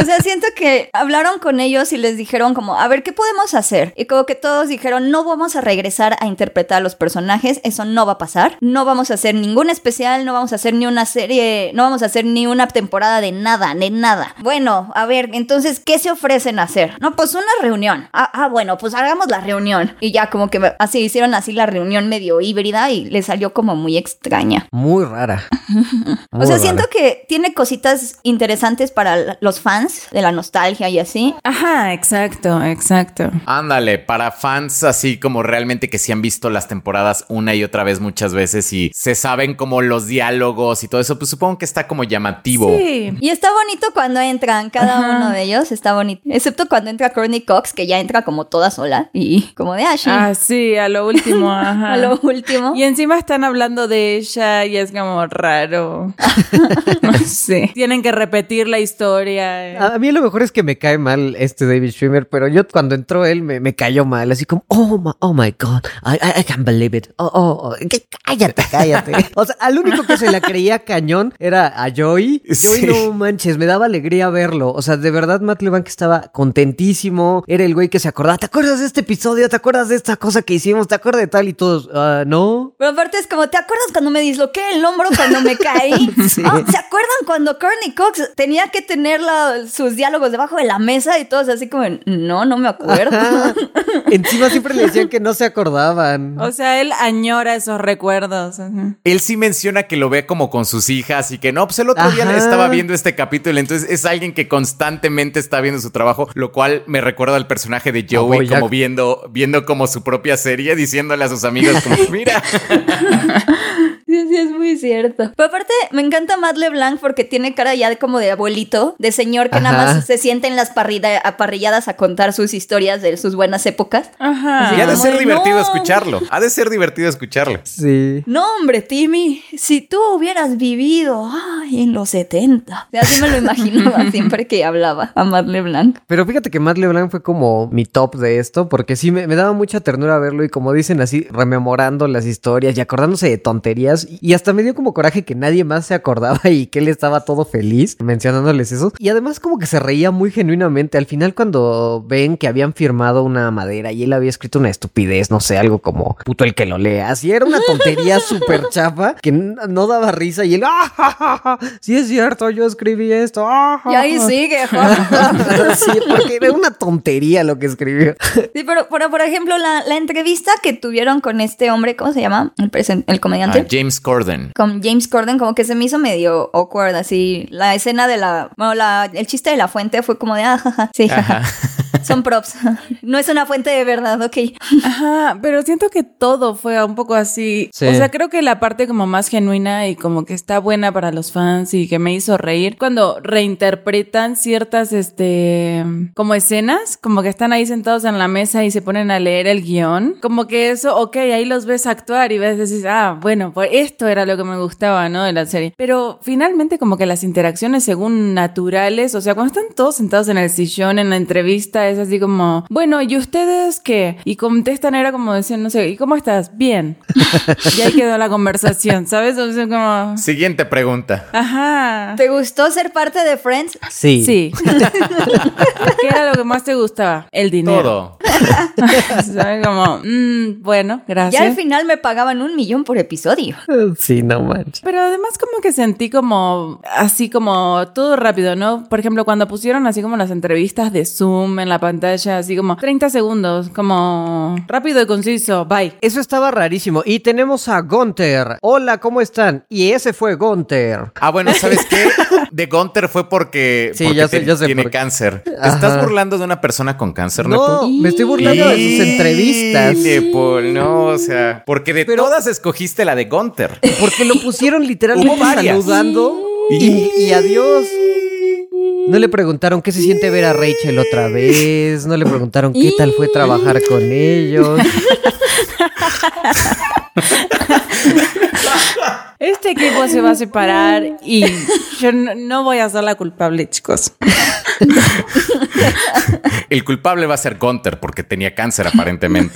Speaker 4: O sea, siento que hablaron con ellos y les dijeron como, a ver, ¿qué podemos hacer? Y como que todos dijeron, no vamos a regresar a interpretar a los personajes, eso no va a pasar. No vamos a hacer ningún especial, no vamos a hacer ni una serie, no vamos a hacer ni una temporada de nada, de nada. Bueno, a ver, entonces, ¿qué se ofrecen a hacer? No, pues una reunión. Ah, ah, bueno, pues hagamos la reunión. Y ya como que así hicieron así la reunión medio híbrida y le salió como muy extraña.
Speaker 3: Muy rara.
Speaker 4: O sea,
Speaker 3: rara.
Speaker 4: siento que tiene cositas interesantes para los fans de la nostalgia y así.
Speaker 2: Ajá, exacto, exacto.
Speaker 1: Ándale, para fans así como realmente que sí han visto las temporadas una y otra vez muchas veces y se saben como los diálogos y todo eso, pues supongo que está como llamativo.
Speaker 2: Sí.
Speaker 4: Y está bonito cuando entran, cada
Speaker 2: Ajá.
Speaker 4: uno de ellos está bonito. Excepto cuando entra Courtney Cox, que ya entra como toda sola y como de Ashley.
Speaker 2: Ah, sí, a lo último, ajá.
Speaker 4: a lo último.
Speaker 2: Y encima están hablando de ella y es como raro. no sé. Tienen que repetir la historia. eh.
Speaker 3: A mí lo mejor es que me cae mal este David Schwimmer, pero yo cuando entró él me, me cayó mal, así como, oh my, oh my god, I, I, I can't believe it. Oh, oh, oh, cállate, cállate. o sea, al único que se la creía cañón era a Joey. Joey
Speaker 1: Sí.
Speaker 3: no manches, me daba alegría verlo. O sea, de verdad Matt LeBlanc estaba contentísimo. Era el güey que se acordaba, ¿te acuerdas de este episodio? ¿Te acuerdas de esta cosa que hicimos? ¿Te acuerdas de tal? Y todos, ah, no.
Speaker 4: Pero aparte es como, ¿te acuerdas cuando me disloqué el hombro cuando me caí?
Speaker 3: Sí.
Speaker 4: Ah, ¿Se acuerdan cuando Courtney Cox tenía que tener la- sus diálogos debajo de la mesa y todos así como, no, no me acuerdo?
Speaker 3: Ajá. Encima siempre le decían que no se acordaban.
Speaker 2: O sea, él añora esos recuerdos. ajá.
Speaker 1: Él sí menciona que lo ve como con sus hijas y que no, pues el otro día estaba viendo este capítulo, entonces es alguien que constantemente está viendo su trabajo, lo cual me recuerda al personaje de Joey como viendo, viendo como su propia serie, diciéndole a sus amigos como, mira,
Speaker 4: Sí, sí, es muy cierto. Pero aparte, me encanta Matt LeBlanc porque tiene cara ya de como de abuelito, de señor que nada más se siente en las parrilla- aparrilladas a contar sus historias de sus buenas épocas.
Speaker 2: Ajá.
Speaker 1: y ha de ser
Speaker 4: de,
Speaker 1: divertido
Speaker 4: "No".
Speaker 1: escucharlo, ha de ser divertido escucharlo.
Speaker 3: Sí.
Speaker 4: No, hombre, Timmy, si tú hubieras vivido ay, en los 70. O sea, así me lo imaginaba siempre que hablaba a Matt LeBlanc.
Speaker 3: Pero fíjate que Matt LeBlanc fue como mi top de esto, porque sí me, me daba mucha ternura verlo y como dicen así, rememorando las historias y acordándose de tonterías. Y Y hasta me dio como coraje que nadie más se acordaba y que él estaba todo feliz mencionándoles eso. Y además como que se reía muy genuinamente. Al final cuando ven que habían firmado una madera y él había escrito una estupidez, no sé, algo como puto el que lo lea. Así era una tontería súper chafa que no daba risa y él, ¡ah, Sí es cierto, yo escribí esto. ¡Ah,
Speaker 4: y ahí sigue.
Speaker 3: sí, porque era una tontería lo que escribió.
Speaker 4: Sí, pero, por ejemplo, la, la, entrevista que tuvieron con este hombre, ¿cómo se llama? El, el comediante.
Speaker 1: Ah, James Corden.
Speaker 4: Con James Corden, como que se me hizo medio awkward, así. La escena de la. Bueno, la, el chiste de la fuente fue como de, ah, jaja, sí, jaja. Son props. No es una fuente de verdad, ok.
Speaker 2: Ajá, pero siento que todo fue un poco así. O sea, creo que la parte como más genuina y como que está buena para los fans y que me hizo reír cuando reinterpretan ciertas, este, como escenas, como que están ahí sentados en la mesa y se ponen a leer el guion. Como que eso, ok, ahí los ves actuar y ves, decís, ah, bueno, pues esto era lo que me gustaba, ¿no? De la serie. Pero finalmente como que las interacciones según naturales, o sea, cuando están todos sentados en el sillón en la entrevista, es así como, bueno, ¿y ustedes qué? Y contestan, era como decían, no sé, ¿y cómo estás? Bien. y ahí quedó la conversación, ¿sabes? O sea, como...
Speaker 1: Siguiente pregunta.
Speaker 4: Ajá. ¿Te gustó ser parte de Friends?
Speaker 3: Sí.
Speaker 2: Sí. ¿Qué era lo que más te gustaba? El dinero.
Speaker 1: Todo.
Speaker 2: ¿Sabes? Como, mm, bueno, gracias.
Speaker 4: Ya al final me pagaban un millón por episodio.
Speaker 3: Sí, no manches.
Speaker 2: Pero además como que sentí como, así como todo rápido, ¿no? Por ejemplo, cuando pusieron así como las entrevistas de Zoom en la pantalla, así como 30 segundos, como rápido y conciso, bye.
Speaker 3: Eso estaba rarísimo. Y tenemos a Gunter. Hola, ¿cómo están? Y ese fue Gunter.
Speaker 1: Ah, bueno, ¿sabes qué? De Gunter fue porque,
Speaker 3: sí, ya sé, sé
Speaker 1: tiene cáncer. ¿Te estás burlando de una persona con cáncer,
Speaker 3: No, me estoy burlando de sus entrevistas.
Speaker 1: No, o sea, porque de todas escogiste la de Gunter.
Speaker 3: Porque lo pusieron literalmente saludando y, y adiós. No le preguntaron qué se siente ver a Rachel otra vez. No le preguntaron qué tal fue trabajar con ellos.
Speaker 2: Este equipo se va a separar y yo no, voy a ser la culpable, chicos.
Speaker 1: El culpable va a ser Gunter porque tenía cáncer aparentemente.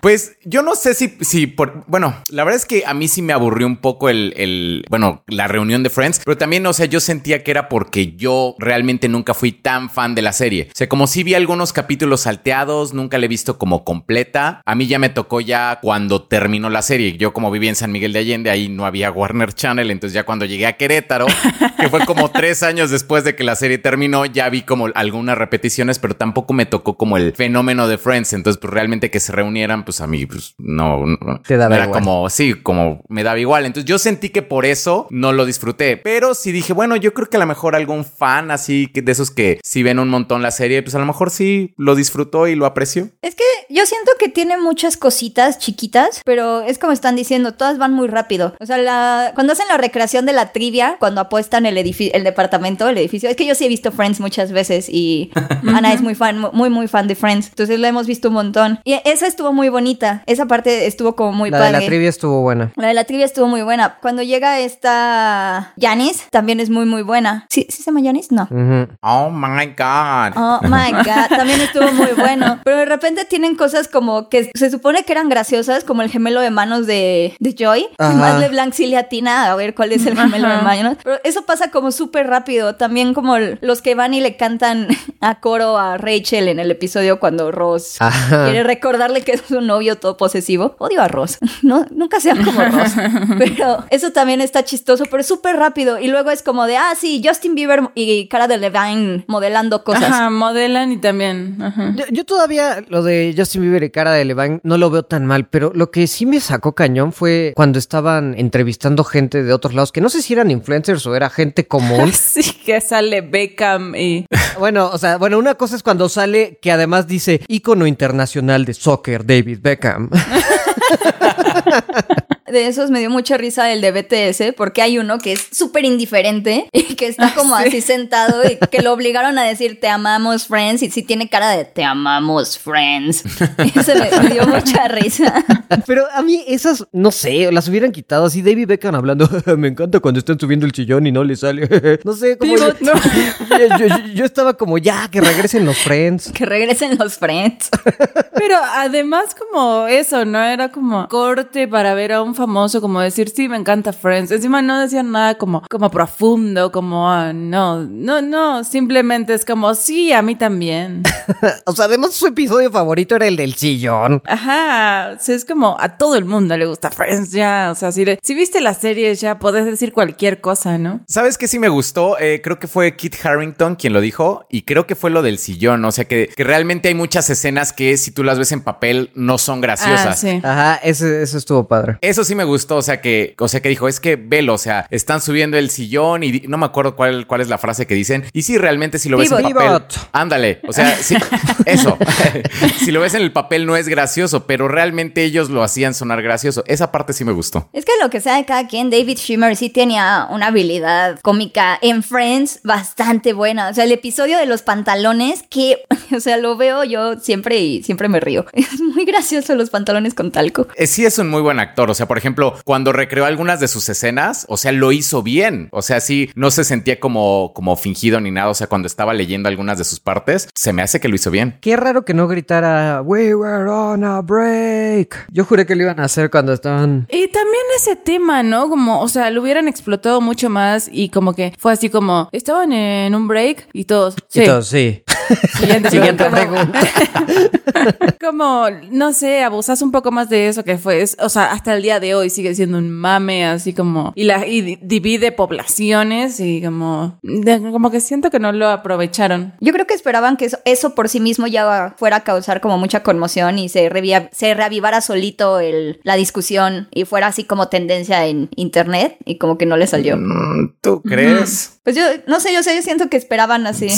Speaker 1: Pues yo no sé si, si por, bueno, la verdad es que a mí sí me aburrió un poco el, el, bueno, la reunión de Friends, pero también, o sea, yo sentía que era porque yo realmente nunca fui tan fan de la serie. O sea, como si vi algunos capítulos salteados, nunca la he visto como completa. A mí ya me tocó ya cuando terminó la serie. Yo como vivía en San Miguel de Allende, ahí no había Warner Channel, entonces ya cuando llegué a Querétaro, que fue como tres años después de que la serie terminó, ya vi como algunas repeticiones, pero tampoco me tocó como el fenómeno de Friends. Entonces, pues realmente que se reunieran, pues a mí, pues no,
Speaker 3: Te daba
Speaker 1: era como, sí, como me daba igual. Entonces yo sentí que por eso no lo disfruté. Pero sí dije, bueno, yo creo que a lo mejor algún fan así de esos que si ven un montón la serie, pues a lo mejor sí lo disfrutó y lo apreció.
Speaker 4: Es que yo siento que tiene muchas cositas chiquitas, pero es como están diciendo, todas van muy rápido. O sea, la, cuando hacen la recreación de la trivia, cuando apuestan el edificio, el departamento, el edificio, es que yo sí he visto Friends muchas veces y Ana es muy fan, muy, muy fan de Friends. Entonces lo hemos visto un montón. Y esa estuvo muy bonita. Esa parte estuvo como muy
Speaker 3: la
Speaker 4: padre.
Speaker 3: La de la trivia estuvo buena.
Speaker 4: La de la trivia estuvo muy buena. Cuando llega esta Janice, también es muy, muy buena. ¿Sí, ¿sí se llama Janice? No.
Speaker 1: Oh my God.
Speaker 4: Oh my God. También estuvo muy bueno. Pero de repente tienen cosas como que se supone que eran graciosas, como el gemelo de manos de, de Joy. Más de Blanc sí le atina a ver cuál es el gemelo de manos. Pero eso pasa como súper rápido. También como los que van y le cantan a coro a Rachel en el episodio cuando Ross quiere recordarle que es novio todo posesivo. Odio a Ross. No, nunca sean como Ross. Pero eso también está chistoso, pero es súper rápido. Y luego es como de, ah, sí, Justin Bieber y cara de Levine modelando cosas.
Speaker 2: Ajá, modelan y también.
Speaker 3: Yo, todavía lo de Justin Bieber y cara de Levine no lo veo tan mal, pero lo que sí me sacó cañón fue cuando estaban entrevistando gente de otros lados, que no sé si eran influencers o era gente común.
Speaker 2: sí, que sale Beckham y...
Speaker 3: bueno, o sea, bueno, una cosa es cuando sale que además dice ícono internacional de soccer, David Beckham.
Speaker 4: de esos me dio mucha risa el de BTS, porque hay uno que es súper indiferente y que está como así sentado y que lo obligaron a decir te amamos, friends, y sí tiene cara de te amamos, friends. Eso me, dio mucha risa.
Speaker 3: Pero a mí esas, no sé, las hubieran quitado así. David Beckham hablando, me encanta cuando están subiendo el chillón y no le sale. no sé, como. Yo, yo, estaba como, ya, que regresen los friends.
Speaker 4: Que regresen los friends.
Speaker 2: Pero además, como eso, ¿no? Era como corte para ver a un famoso como decir, sí, me encanta Friends. Encima no decían nada como, como profundo, como, ah, no, no, no, simplemente es como, sí, a mí también.
Speaker 3: o sea, además su episodio favorito era el del sillón.
Speaker 2: Ajá, o sea, es como a todo el mundo le gusta Friends ya, o sea, si, le- si viste la serie ya podés decir cualquier cosa, ¿no?
Speaker 1: ¿Sabes qué sí me gustó? Eh, creo que fue Kit Harrington quien lo dijo y creo que fue lo del sillón. O sea que, que realmente hay muchas escenas que si tú las ves en papel no son graciosas.
Speaker 2: Ah, sí.
Speaker 3: Ajá, ese, eso estuvo padre.
Speaker 1: Eso sí me gustó, o sea que, o sea que dijo, es que velo, o sea, están subiendo el sillón y no me acuerdo cuál, cuál es la frase que dicen. Y sí, realmente si lo ves en
Speaker 3: Pivot.
Speaker 1: papel,
Speaker 3: Pivot.
Speaker 1: ándale, o sea, sí, eso. si lo ves en el papel no es gracioso, pero realmente ellos lo hacían sonar gracioso. Esa parte sí me gustó.
Speaker 4: Es que lo que sea de cada quien, David Schwimmer sí tenía una habilidad cómica en Friends bastante buena. O sea, el episodio de los pantalones, que, o sea, lo veo yo siempre y siempre me río. Es muy gracioso los pantalones con talco.
Speaker 1: Eh, sí es un muy buen actor, o sea, por ejemplo, cuando recreó algunas de sus escenas, o sea, lo hizo bien, o sea, sí, no se sentía como, como fingido ni nada, o sea, cuando estaba leyendo algunas de sus partes, se me hace que lo hizo bien.
Speaker 3: Qué raro que no gritara We were on a break. Yo juré que lo iban a hacer cuando estaban.
Speaker 2: Y también ese tema, ¿no? Como, o sea, lo hubieran explotado mucho más y como que fue así como, estaban en un break y todos, sí,
Speaker 3: Y todos, sí.
Speaker 2: Siguiente,
Speaker 3: Siguiente
Speaker 2: pregunta. como, no sé, abusas un poco más de eso que fue, es- o sea, hasta el día de hoy sigue siendo un mame, así como, y, la, y di- divide poblaciones y como, de- como que siento que no lo aprovecharon.
Speaker 4: Yo creo que esperaban que eso, eso por sí mismo ya fuera a causar como mucha conmoción y se, revia- se reavivara solito el, la discusión y fuera así como tendencia en internet y como que no le salió.
Speaker 1: Mm, ¿Tú crees?
Speaker 4: Pues yo, no sé, yo sé, yo siento que esperaban así.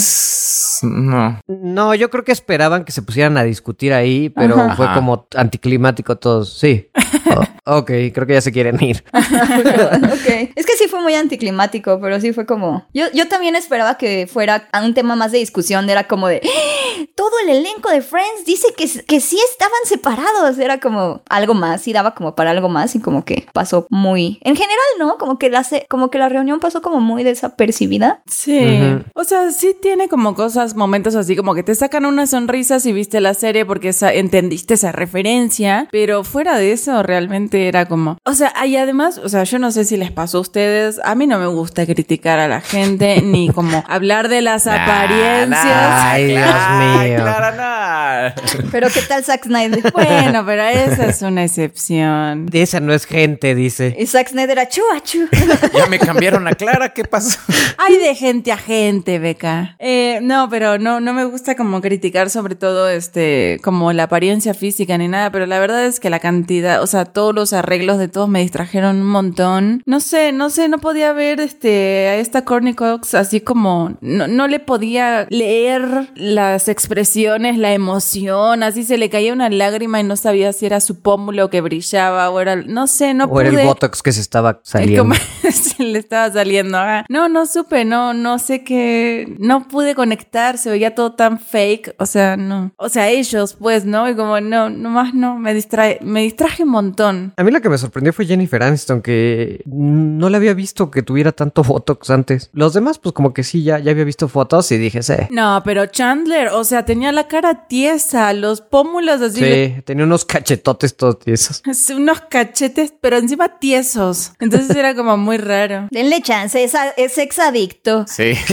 Speaker 1: No.
Speaker 3: No, yo creo que esperaban que se pusieran a discutir ahí, pero
Speaker 4: Ajá.
Speaker 3: fue
Speaker 1: Ajá.
Speaker 3: como anticlimático todos. Sí. Ok, creo que ya se quieren ir.
Speaker 4: ok. Es que sí fue muy anticlimático, pero sí fue como. Yo, yo también esperaba que fuera a un tema más de discusión. Era como de. "¡Ah! Todo el elenco de Friends dice que, que sí estaban separados. Era como algo más. Sí daba como para algo más y como que pasó muy. En general, ¿no? Como que la, se- como que la reunión pasó como muy desapercibida.
Speaker 2: Sí. O sea, sí tiene como cosas, momentos así como que te sacan una sonrisa si viste la serie porque esa- entendiste esa referencia, pero fuera de eso realmente era como, o sea, y además, o sea, yo no sé si les pasó a ustedes, a mí no me gusta criticar a la gente ni como hablar de las apariencias.
Speaker 3: Ay, Dios
Speaker 1: Ay,
Speaker 3: mío.
Speaker 1: Clara, nah.
Speaker 4: Pero ¿qué tal Zack Snyder?
Speaker 2: Bueno, pero esa es una excepción.
Speaker 3: De esa no es gente, dice.
Speaker 4: Y Zack Snyder era chu, chu.
Speaker 1: Ya me cambiaron a Clara, ¿qué pasó?
Speaker 2: Hay de gente a gente, Beca. Eh, no, pero no, no me gusta como criticar sobre todo este, como la apariencia física ni nada, pero la verdad es que la cantidad, o sea, todos los arreglos de todos me distrajeron un montón. No sé, no sé, no podía ver este, a esta Courtney Cox así como, no, no le podía leer las expresiones, la emoción, así se le caía una lágrima y no sabía si era su pómulo que brillaba o era, no sé, no
Speaker 3: o
Speaker 2: pude.
Speaker 3: era el botox que se estaba
Speaker 2: Es
Speaker 3: saliendo.
Speaker 2: se le estaba saliendo. No, no supe, no, no sé qué. No pude conectar, se veía todo tan fake. O sea, no. O sea, ellos, pues, ¿no? Y como, no, nomás no, me distrae, me distraje un montón.
Speaker 3: A mí lo que me sorprendió fue Jennifer Aniston, que no le había visto que tuviera tanto botox antes. Los demás, pues como que sí, ya, ya había visto fotos y dije, sí.
Speaker 2: No, pero Chandler, o sea, tenía la cara tiesa, los pómulos así.
Speaker 3: Sí, tenía unos cachetotes todos tiesos.
Speaker 2: unos cachetes, pero encima tiesos. Entonces era como muy raro.
Speaker 4: Denle chance, es, a- es exadicto.
Speaker 1: Sí.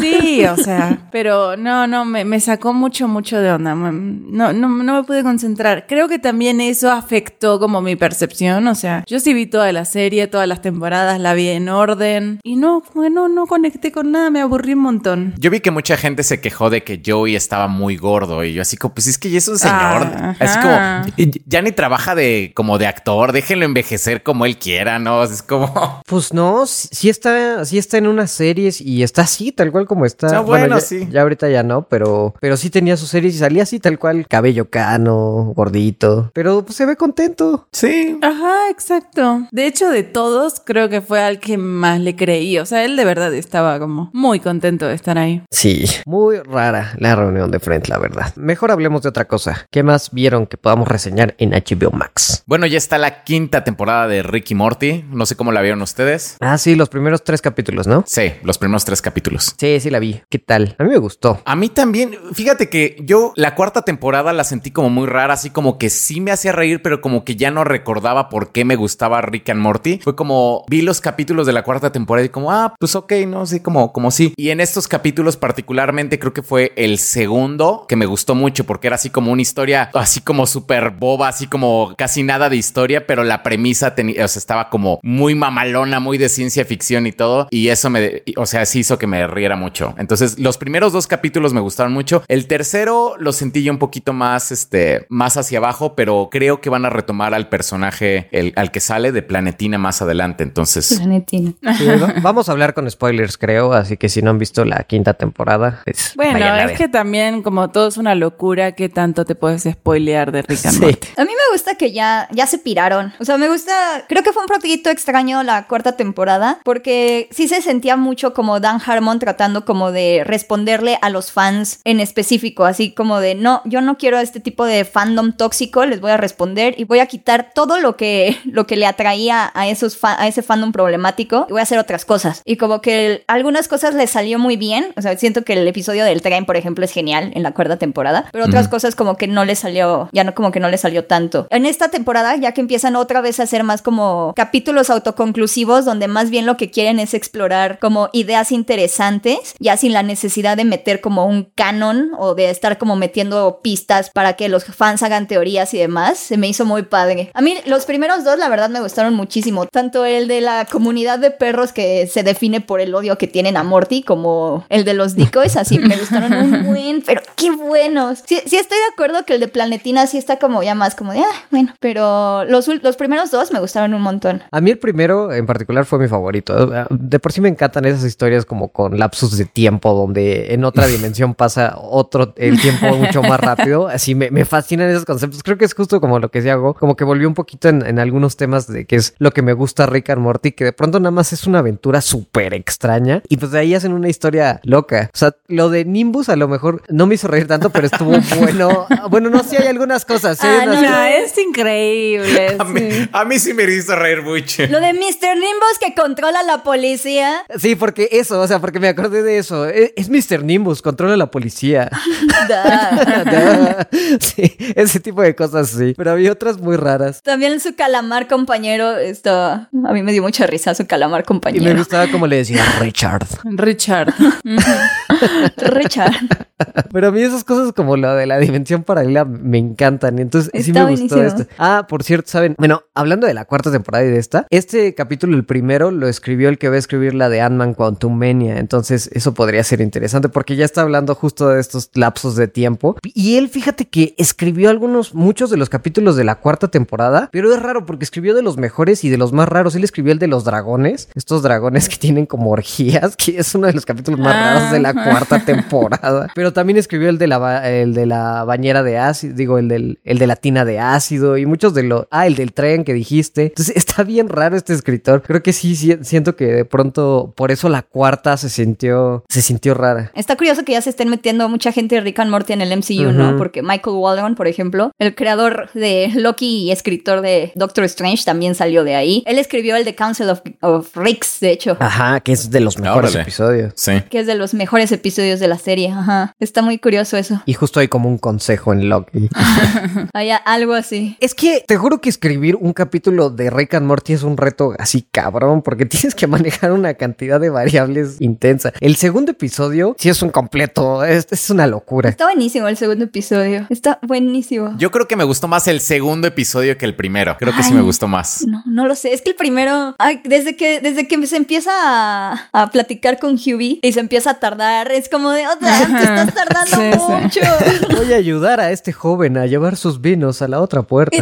Speaker 2: Sí, o sea, pero no, no, me, me sacó mucho, mucho de onda. No, no, no me pude concentrar. Creo que también eso afectó como mi percepción. O sea, yo sí vi toda la serie, todas las temporadas, la vi en orden. Y no, que no, no conecté con nada, me aburrí un montón.
Speaker 1: Yo vi que mucha gente se quejó de que Joey estaba muy gordo y yo así como, pues es que ya es un señor.
Speaker 2: Ah,
Speaker 1: así
Speaker 2: ajá.
Speaker 1: como, ya ni trabaja de como de actor, déjenlo envejecer como él quiera, ¿no? Es como...
Speaker 3: Pues no, sí, está, sí está en unas series y está así, tal cual como está.
Speaker 1: Ah, bueno,
Speaker 3: ya,
Speaker 1: sí.
Speaker 3: ya ahorita ya no, pero, pero sí tenía sus series y salía así, tal cual, cabello cano, gordito. Pero pues se ve contento.
Speaker 1: Sí.
Speaker 2: Ajá, exacto. De hecho, de todos, creo que fue al que más le creí. O sea, él de verdad estaba como muy contento de estar ahí.
Speaker 3: Sí, muy rara la reunión de Friends, la verdad. Mejor hablemos de otra cosa. ¿Qué más vieron que podamos reseñar en HBO Max?
Speaker 1: Bueno, ya está la quinta temporada de Ricky Morty. No sé cómo la vieron ustedes.
Speaker 3: Ah, sí, los primeros tres capítulos, ¿no?
Speaker 1: Sí, los primeros tres capítulos.
Speaker 3: Sí, sí la vi. ¿Qué tal? A mí me gustó.
Speaker 1: A mí también, fíjate que yo la cuarta temporada la sentí como muy rara, así como que sí me hacía reír, pero como que ya no recordaba por qué me gustaba Rick and Morty. Fue como vi los capítulos de la cuarta temporada y como, ah, pues ok, no, sí, como, como sí. Y en estos capítulos particularmente creo que fue el segundo que me gustó mucho porque era así como una historia así como súper boba, así como casi nada de historia, pero la premisa tenía, o sea, estaba como muy mamalona, muy de ciencia ficción y todo. Y eso me, o sea, sí hizo que me riera mucho. Entonces, los primeros dos capítulos me gustaron mucho. El tercero lo sentí yo un poquito más, este, más hacia abajo, pero creo que van a retomar al personaje, el, al que sale de Planetina más adelante. Entonces,
Speaker 4: Planetina.
Speaker 3: Sí, vamos a hablar con spoilers, creo. Así que si no han visto la quinta temporada, pues
Speaker 2: Bueno,
Speaker 3: vayan a
Speaker 2: es que también como todo es una locura, ¿qué tanto te puedes spoilear de Rick and
Speaker 3: Sí.
Speaker 2: Morty?
Speaker 4: A mí me gusta que ya, ya se piraron. O sea, me gusta. Creo que fue un poquito extraño la cuarta temporada. Porque sí se sentía mucho como Dan Harmon tratando como de responderle a los fans en específico. Así como de no, yo no quiero este tipo de fandom tóxico. Les voy a responder y voy a quitar todo lo que, lo que le atraía a esos a ese fandom problemático. Y voy a hacer otras cosas. Y como que algunas cosas le salió muy bien. O sea, siento que el episodio del tren, por ejemplo, es genial en la cuarta temporada. Pero otras cosas como que no le salió, ya no como que no le salió tanto. En esta temporada, ya que empiezan otra vez a hacer más como capítulos autoconclusivos, donde más bien lo que quieren es explorar como ideas interesantes, ya sin la necesidad de meter como un canon o de estar como metiendo pistas para que los fans hagan teorías y demás, se me hizo muy padre. A mí los primeros dos, la verdad, me gustaron muchísimo. Tanto el de la comunidad de perros que se define por el odio que tienen a Morty, como el de los decoys, así me gustaron un buen, pero qué buenos. Sí, sí estoy de acuerdo que el de Planetina sí está como ya más como de, ah, bueno, pero los, los primeros dos me gustaron un montón.
Speaker 3: A mí el primero en particular fue mi favorito. De por sí me encantan esas historias como con lapsos de tiempo donde en otra dimensión pasa otro el tiempo mucho más rápido. Así me, me fascinan esos conceptos. Creo que es justo como lo que se hago, como que volvió un poquito en, en algunos temas de que es lo que me gusta Rick and Morty, que de pronto nada más es una aventura súper extraña y pues de ahí hacen una historia loca. O sea, lo de Nimbus a lo mejor no me hizo reír tanto, pero estuvo bueno. Bueno, no, sí hay algunas cosas. sí hay
Speaker 4: Ah,
Speaker 3: unas-
Speaker 4: no,
Speaker 2: No, es increíble.
Speaker 1: a mí,
Speaker 2: sí.
Speaker 1: a mí sí me hizo reír mucho.
Speaker 4: Lo de Mr. Nimbus que controla la policía.
Speaker 3: Sí, porque eso, o sea, porque me acordé de eso. E, Es, es Mr. Nimbus, controla la policía.
Speaker 4: Da.
Speaker 3: sí, ese tipo de cosas sí. Pero había otras muy raras.
Speaker 4: También su calamar compañero, esto, a mí me dio mucha risa su calamar
Speaker 3: Y me
Speaker 4: compañero.
Speaker 3: gustaba como le decía Richard.
Speaker 2: Richard.
Speaker 4: Richard.
Speaker 3: Pero a mí esas cosas como la de la dimensión paralela me encantan. Y entonces sí me gustó esto. Ah, por cierto, ¿saben? Bueno, hablando de la cuarta temporada y de esta, este capítulo, el primero, lo escribió el que va a escribir la de Ant-Man Quantum Mania. Entonces eso podría ser interesante porque ya está hablando justo de estos lapsos de tiempo. Y él, fíjate que escribió algunos, muchos de los capítulos de la cuarta temporada, pero es raro porque escribió de los mejores y de los más raros. Él escribió el de los dragones, estos dragones que tienen como orgías, que es uno de los capítulos más raros de la
Speaker 2: Ajá.
Speaker 3: cuarta temporada. Pero también escribió el de la, ba- el de la bañera de ácido, digo, el, del, el de la tina de ácido y muchos de los... Ah, el del tren que dijiste. Entonces está bien raro este escritor. Creo que sí, sí, siento que de pronto por eso la cuarta se sintió, se sintió rara.
Speaker 4: Está curioso que ya se estén metiendo mucha gente de Rick and Morty en el MCU, ¿no? Porque Michael Waldron, por ejemplo, el creador de Loki y escritor de Doctor Strange, también salió de ahí. Él escribió el de Council of, of Ricks, de hecho.
Speaker 3: Ajá, que es de los mejores
Speaker 1: Órale.
Speaker 3: episodios.
Speaker 1: Sí.
Speaker 4: Que es de los mejores episodios de la serie. Ajá. Está muy curioso eso.
Speaker 3: Y justo hay como un consejo en Loki.
Speaker 4: Hay algo así.
Speaker 3: Es que te juro que escribir un capítulo de Rick and Morty es un reto así cabrón, porque tienes que manejar una cantidad de variables intensa. El segundo episodio sí es un completo, es, es una locura.
Speaker 4: Está buenísimo el segundo episodio. Está buenísimo.
Speaker 1: Yo creo que me gustó más el segundo episodio que el primero. Creo que sí me gustó más.
Speaker 4: No, no lo sé. Es que el primero, ay, desde que, desde que se empieza a, a platicar con Hubie y se empieza a tardar, es como de, otra, te estás tardando
Speaker 2: Sí, sí.
Speaker 4: mucho.
Speaker 3: Voy a ayudar a este joven a llevar sus vinos a la otra puerta.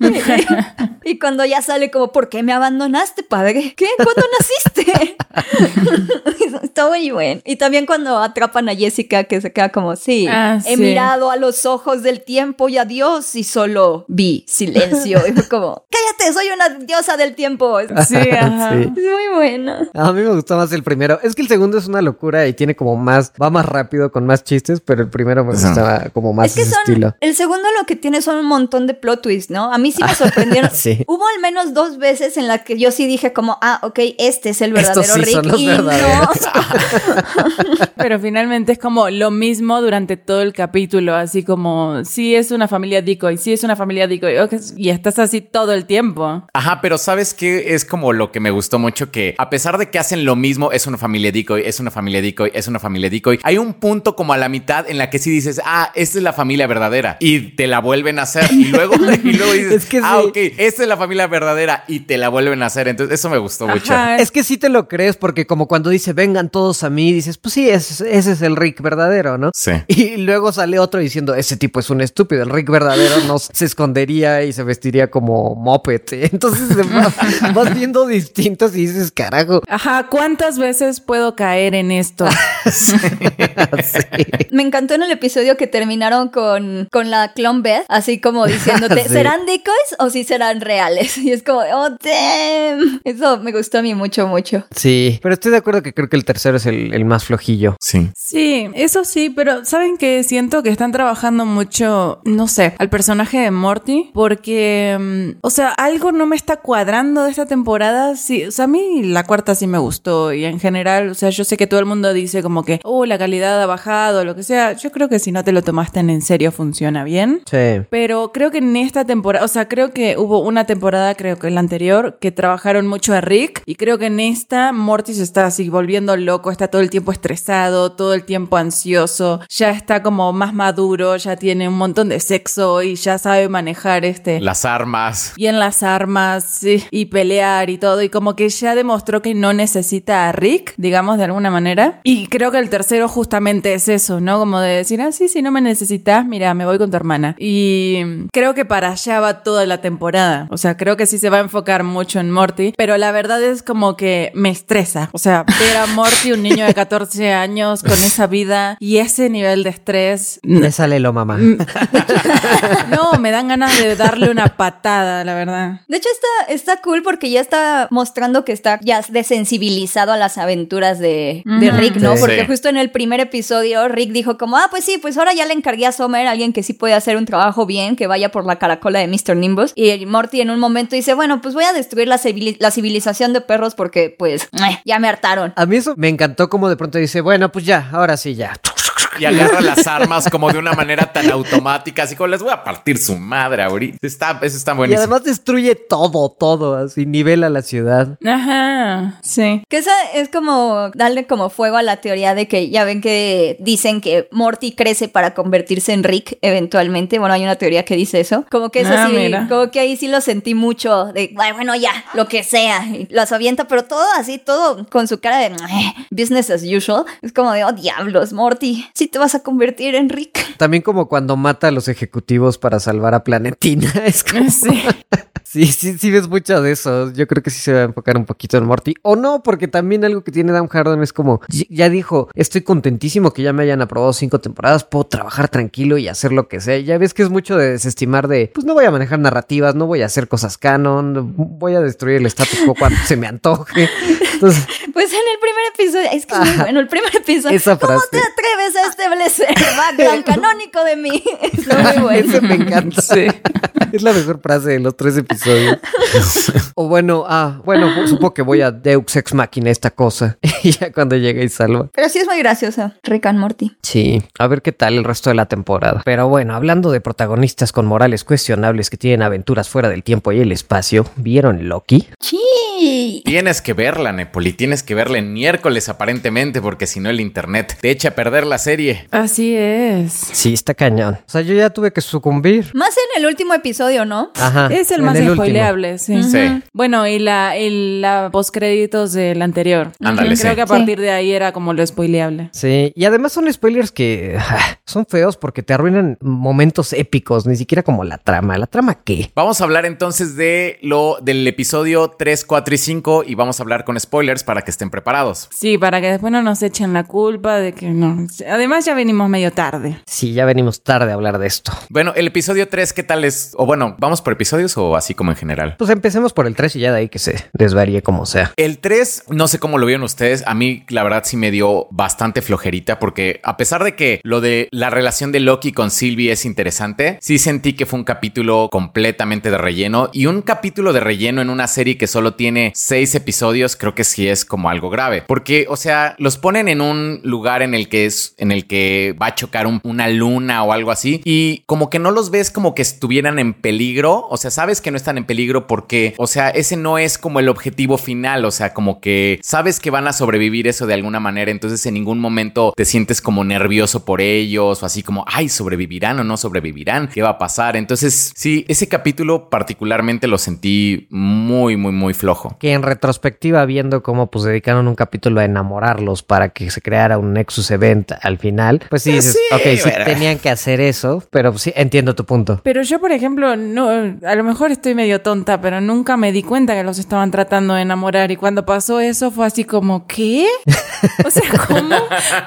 Speaker 4: y cuando ya sale como, ¿por qué me abandonaste, padre? ¿Qué? ¿Cuándo naciste? Está muy bueno. Y también cuando atrapan a Jessica, que se queda como, sí,
Speaker 2: Ah,
Speaker 4: he
Speaker 2: sí.
Speaker 4: mirado a los ojos del tiempo y a Dios y solo vi silencio. Y fue como, cállate, soy una diosa del tiempo. Es
Speaker 2: Sí, ajá.
Speaker 3: Sí.
Speaker 4: muy bueno.
Speaker 3: A mí me gustó más el primero. Es que el segundo es una locura y tiene como más, va más rápido con más chistes, pero el primero me gustaba como más
Speaker 4: Es que
Speaker 3: ese
Speaker 4: son,
Speaker 3: estilo.
Speaker 4: el segundo lo que tiene son un montón de plot twists, ¿no? A mí sí me sorprendieron.
Speaker 3: Sí.
Speaker 4: Hubo al menos dos veces en las que yo sí dije como, ah, ok, este es el
Speaker 3: Estos
Speaker 4: verdadero
Speaker 3: sí
Speaker 4: Rick.
Speaker 3: son los
Speaker 4: y
Speaker 3: verdaderos.
Speaker 2: Pero finalmente es como lo mismo durante todo el capítulo, así como, sí es una familia decoy, sí es una familia decoy, y estás así todo el tiempo.
Speaker 1: Ajá, pero ¿sabes qué? Es como lo que me gustó mucho que a pesar de que hacen lo mismo, es una familia decoy, es una familia decoy, es una familia decoy, hay un punto como a la mitad en la que sí dices, ah, esta es la familia verdadera y te la vuelven a hacer y luego, y luego dices,
Speaker 3: Es que
Speaker 1: ah,
Speaker 3: sí.
Speaker 1: ok, esta es la familia verdadera y te la vuelven a hacer. Entonces eso me gustó mucho.
Speaker 3: Es que sí te lo crees porque como cuando dice vengan todos a mí, dices, pues sí, ese, ese es el Rick verdadero, ¿no?
Speaker 1: Sí.
Speaker 3: Y luego sale otro diciendo, ese tipo es un estúpido, el Rick verdadero no se escondería y se vestiría como moped. Entonces vas, vas viendo distintos y dices, carajo.
Speaker 2: Ajá, ¿cuántas veces puedo caer en esto?
Speaker 3: Sí.
Speaker 4: Me encantó en el episodio que terminaron con, con la clon Beth, así como diciéndote,
Speaker 3: Sí.
Speaker 4: ¿serán decoys o sí serán reales? Y es como, oh, damn. Eso me gustó a mí mucho, mucho.
Speaker 3: Sí, pero estoy de acuerdo que creo que el tercero es el, el más flojillo.
Speaker 1: Sí.
Speaker 2: Sí, eso sí, pero ¿saben que Siento que están trabajando mucho, no sé, al personaje de Morty, porque, mm, o sea, algo no me está cuadrando de esta temporada. Sí, o sea, a mí la cuarta sí me gustó y en general, o sea, yo sé que todo el mundo dice como que, oh, la calidad ha bajado, lo que sea. Yo creo que si no te lo tomaste en en serio funciona bien.
Speaker 3: Sí.
Speaker 2: Pero creo que en esta temporada, o sea, creo que hubo una temporada, creo que en la anterior, que trabajaron mucho a Rick. Y creo que en esta, Morty se está así volviendo loco, está todo el tiempo estresado, todo el tiempo ansioso, ya está como más maduro, ya tiene un montón de sexo y ya sabe manejar este.
Speaker 1: Las armas.
Speaker 2: Y en las armas, sí, y pelear y todo, y como que ya demostró que no necesita a Rick, digamos, de alguna manera. Y creo que el tercero justamente es eso, ¿no? Como de decir, ah, sí, si no me necesitas, mira, me voy con tu hermana. Y creo que para allá va toda la temporada. O sea, creo que sí se va a enfocar mucho en Morty, pero la verdad es como que me estresa. O sea, ver a Morty, un niño de 14 años, con esa vida y ese nivel de estrés,
Speaker 3: Me sale lo mamá.
Speaker 2: no, me dan ganas de darle una patada, la verdad.
Speaker 4: De hecho, está, está cool porque ya está mostrando que está ya desensibilizado a las aventuras de. Rick, ¿no?
Speaker 1: Sí.
Speaker 4: Porque justo en el primer episodio, Rick dijo como, ah, pues sí, pues ahora ya le encargué a Summer, alguien que sí puede hacer un trabajo bien, que vaya por la caracola de Mr. Nimbus. Y Morty en un momento dice, bueno, pues voy a destruir la, civili- la civilización de perros porque, pues, ya me hartaron.
Speaker 3: A mí eso me encantó como de pronto dice, bueno, pues ya, ahora sí, ya.
Speaker 1: Y agarra las armas como de una manera tan automática, así como les voy a partir su madre ahorita. Está, eso está
Speaker 3: Y
Speaker 1: buenísimo.
Speaker 3: además destruye todo, todo, así nivela la ciudad.
Speaker 2: Ajá, sí.
Speaker 4: Que esa es como darle como fuego a la teoría de que ya ven que dicen que Morty crece para convertirse en Rick eventualmente. Bueno, hay una teoría que dice eso. Como que es
Speaker 2: Ah,
Speaker 4: así,
Speaker 2: mira.
Speaker 4: como que ahí sí lo sentí mucho de, "Ay, bueno, ya, lo que sea. Y las avienta, pero todo así, todo con su cara de "Eh, business as usual. Es como de, oh, diablos, Morty, sí te vas a convertir en Rick.
Speaker 3: También como cuando mata a los ejecutivos para salvar a Planetina. Es como...
Speaker 2: Sí.
Speaker 3: Sí, sí, sí ves mucho de eso. Yo creo que sí se va a enfocar un poquito en Morty. O no, porque también algo que tiene Dan Harden es como, ya dijo, estoy contentísimo que ya me hayan aprobado cinco temporadas, puedo trabajar tranquilo y hacer lo que sea. Ya ves que es mucho de desestimar de, pues no voy a manejar narrativas, no voy a hacer cosas canon, voy a destruir el status quo cuando se me antoje. Entonces,
Speaker 4: Pues en el primer episodio, es que es muy bueno, el primer episodio.
Speaker 3: Esa
Speaker 4: ¿Cómo te atreves a establecer el background canónico de mí? Está muy bueno.
Speaker 3: Ese me encanta. Es la mejor frase de los tres episodios. o bueno, ah, bueno, supongo que voy a Deux Ex Machina esta cosa. y ya cuando llega y salva.
Speaker 4: Pero sí es muy graciosa, Rick and Morty.
Speaker 3: Sí, a ver qué tal el resto de la temporada. Pero bueno, hablando de protagonistas con morales cuestionables que tienen aventuras fuera del tiempo y el espacio, ¿vieron Loki?
Speaker 4: Sí.
Speaker 1: Tienes que verla, Nep. Poli. Tienes que verla en miércoles aparentemente porque si no el internet te echa a perder la serie.
Speaker 2: Así es.
Speaker 3: Sí, está cañón. O sea, yo ya tuve que sucumbir.
Speaker 4: Más en el último episodio, ¿no?
Speaker 3: Ajá.
Speaker 2: Es el más spoileable, sí.
Speaker 1: Sí.
Speaker 2: Bueno, y la, y la postcréditos del anterior.
Speaker 1: Ándale,
Speaker 2: Creo
Speaker 1: sí.
Speaker 2: que a partir de ahí era como lo spoileable.
Speaker 3: Sí, y además son spoilers que ah, son feos porque te arruinan momentos épicos, ni siquiera como la trama. ¿La trama qué?
Speaker 1: Vamos a hablar entonces de lo del episodio 3, 4 y 5 y vamos a hablar con spoilers para que estén preparados.
Speaker 2: Sí, para que después no nos echen la culpa de que no. Además ya venimos medio tarde.
Speaker 3: Sí, ya venimos tarde a hablar de esto.
Speaker 1: Bueno, el episodio 3, ¿qué tal es? O bueno, ¿vamos por episodios o así como en general?
Speaker 3: Pues empecemos por el 3 y ya de ahí que se desvaríe como sea.
Speaker 1: El 3, no sé cómo lo vieron ustedes, a mí la verdad sí me dio bastante flojerita porque a pesar de que lo de la relación de Loki con Sylvie es interesante, sí sentí que fue un capítulo completamente de relleno y un capítulo de relleno en una serie que solo tiene seis episodios creo que sí es como algo grave. Porque o sea los ponen en un lugar en el que es en el que va a chocar un- una luna o algo así y como que no los ves como que estuvieran en peligro. O sea sabes que no están en peligro porque o sea ese no es como el objetivo final. O sea como que sabes que van a sobrevivir eso de alguna manera. Entonces en ningún momento te sientes como nervioso por ellos o así como ay sobrevivirán o no sobrevivirán qué va a pasar entonces sí ese capítulo particularmente lo sentí muy muy muy flojo.
Speaker 3: Que en retrospectiva, viendo cómo pues dedicaron un capítulo a enamorarlos para que se creara un Nexus Event al final, pues sí dices,
Speaker 1: Sí,
Speaker 3: ok, sí tenían que hacer eso, pero sí entiendo tu punto.
Speaker 2: Pero yo, por ejemplo, no, a lo mejor estoy medio tonta, pero nunca me di cuenta que los estaban tratando de enamorar. Y cuando pasó eso fue así como, ¿qué? O sea, ¿cómo?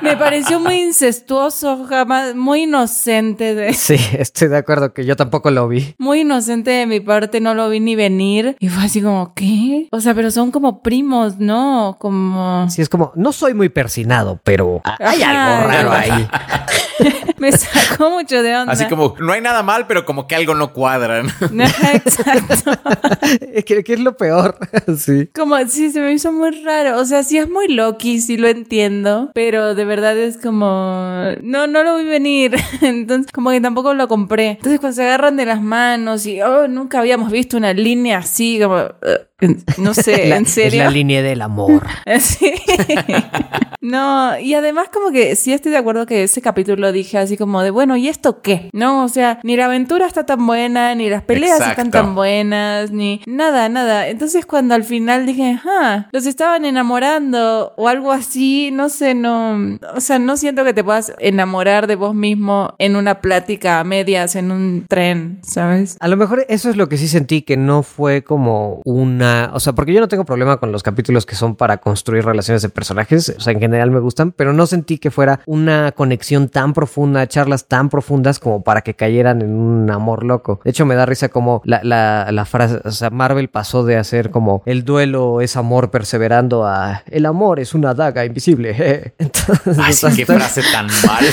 Speaker 2: Me pareció muy incestuoso, jamás, muy inocente de...
Speaker 3: Sí, estoy de acuerdo que yo tampoco lo vi.
Speaker 2: Muy inocente de mi parte, no lo vi ni venir. Y fue así como, ¿qué? O sea, pero son como primos, ¿no? Como...
Speaker 3: Sí, es como, no soy muy persinado, pero hay
Speaker 2: Ajá,
Speaker 3: algo raro ahí.
Speaker 2: Me sacó mucho de onda.
Speaker 1: así como no hay nada mal pero como que algo no cuadra ¿no?
Speaker 2: Exacto.
Speaker 3: ¿Qué, qué es lo peor? sí.
Speaker 2: Como, sí, se me hizo muy raro. O sea, sí es muy Loki, sí lo entiendo. Pero de verdad es como. No, no lo vi venir. Entonces, como que tampoco lo compré. Entonces, cuando se agarran de las manos y, oh, nunca habíamos visto una línea así, como. eh, no sé,
Speaker 3: La-
Speaker 2: ¿en
Speaker 3: Es
Speaker 2: serio?
Speaker 3: la línea del amor.
Speaker 2: Sí. No, y además como que sí estoy de acuerdo que ese capítulo dije así como de, bueno, ¿y esto qué? No, o sea, ni la aventura está tan buena, ni las peleas están tan buenas, ni nada, nada. Entonces cuando al final dije, ah, los estaban enamorando o algo así, no sé, no, o sea, no siento que te puedas enamorar de vos mismo en una plática a medias, en un tren, ¿sabes?
Speaker 3: A lo mejor eso es lo que sí sentí, que no fue como una... O sea, porque yo no tengo problema con los capítulos que son para construir relaciones de personajes, o sea, en general me gustan, pero no sentí que fuera una conexión tan profunda, charlas tan profundas como para que cayeran en un amor loco. De hecho, me da risa como la, la, la frase, o sea, Marvel pasó de hacer como el duelo es amor perseverando a el amor es una daga invisible. Entonces,
Speaker 1: Ay, sí, qué frase tan mala.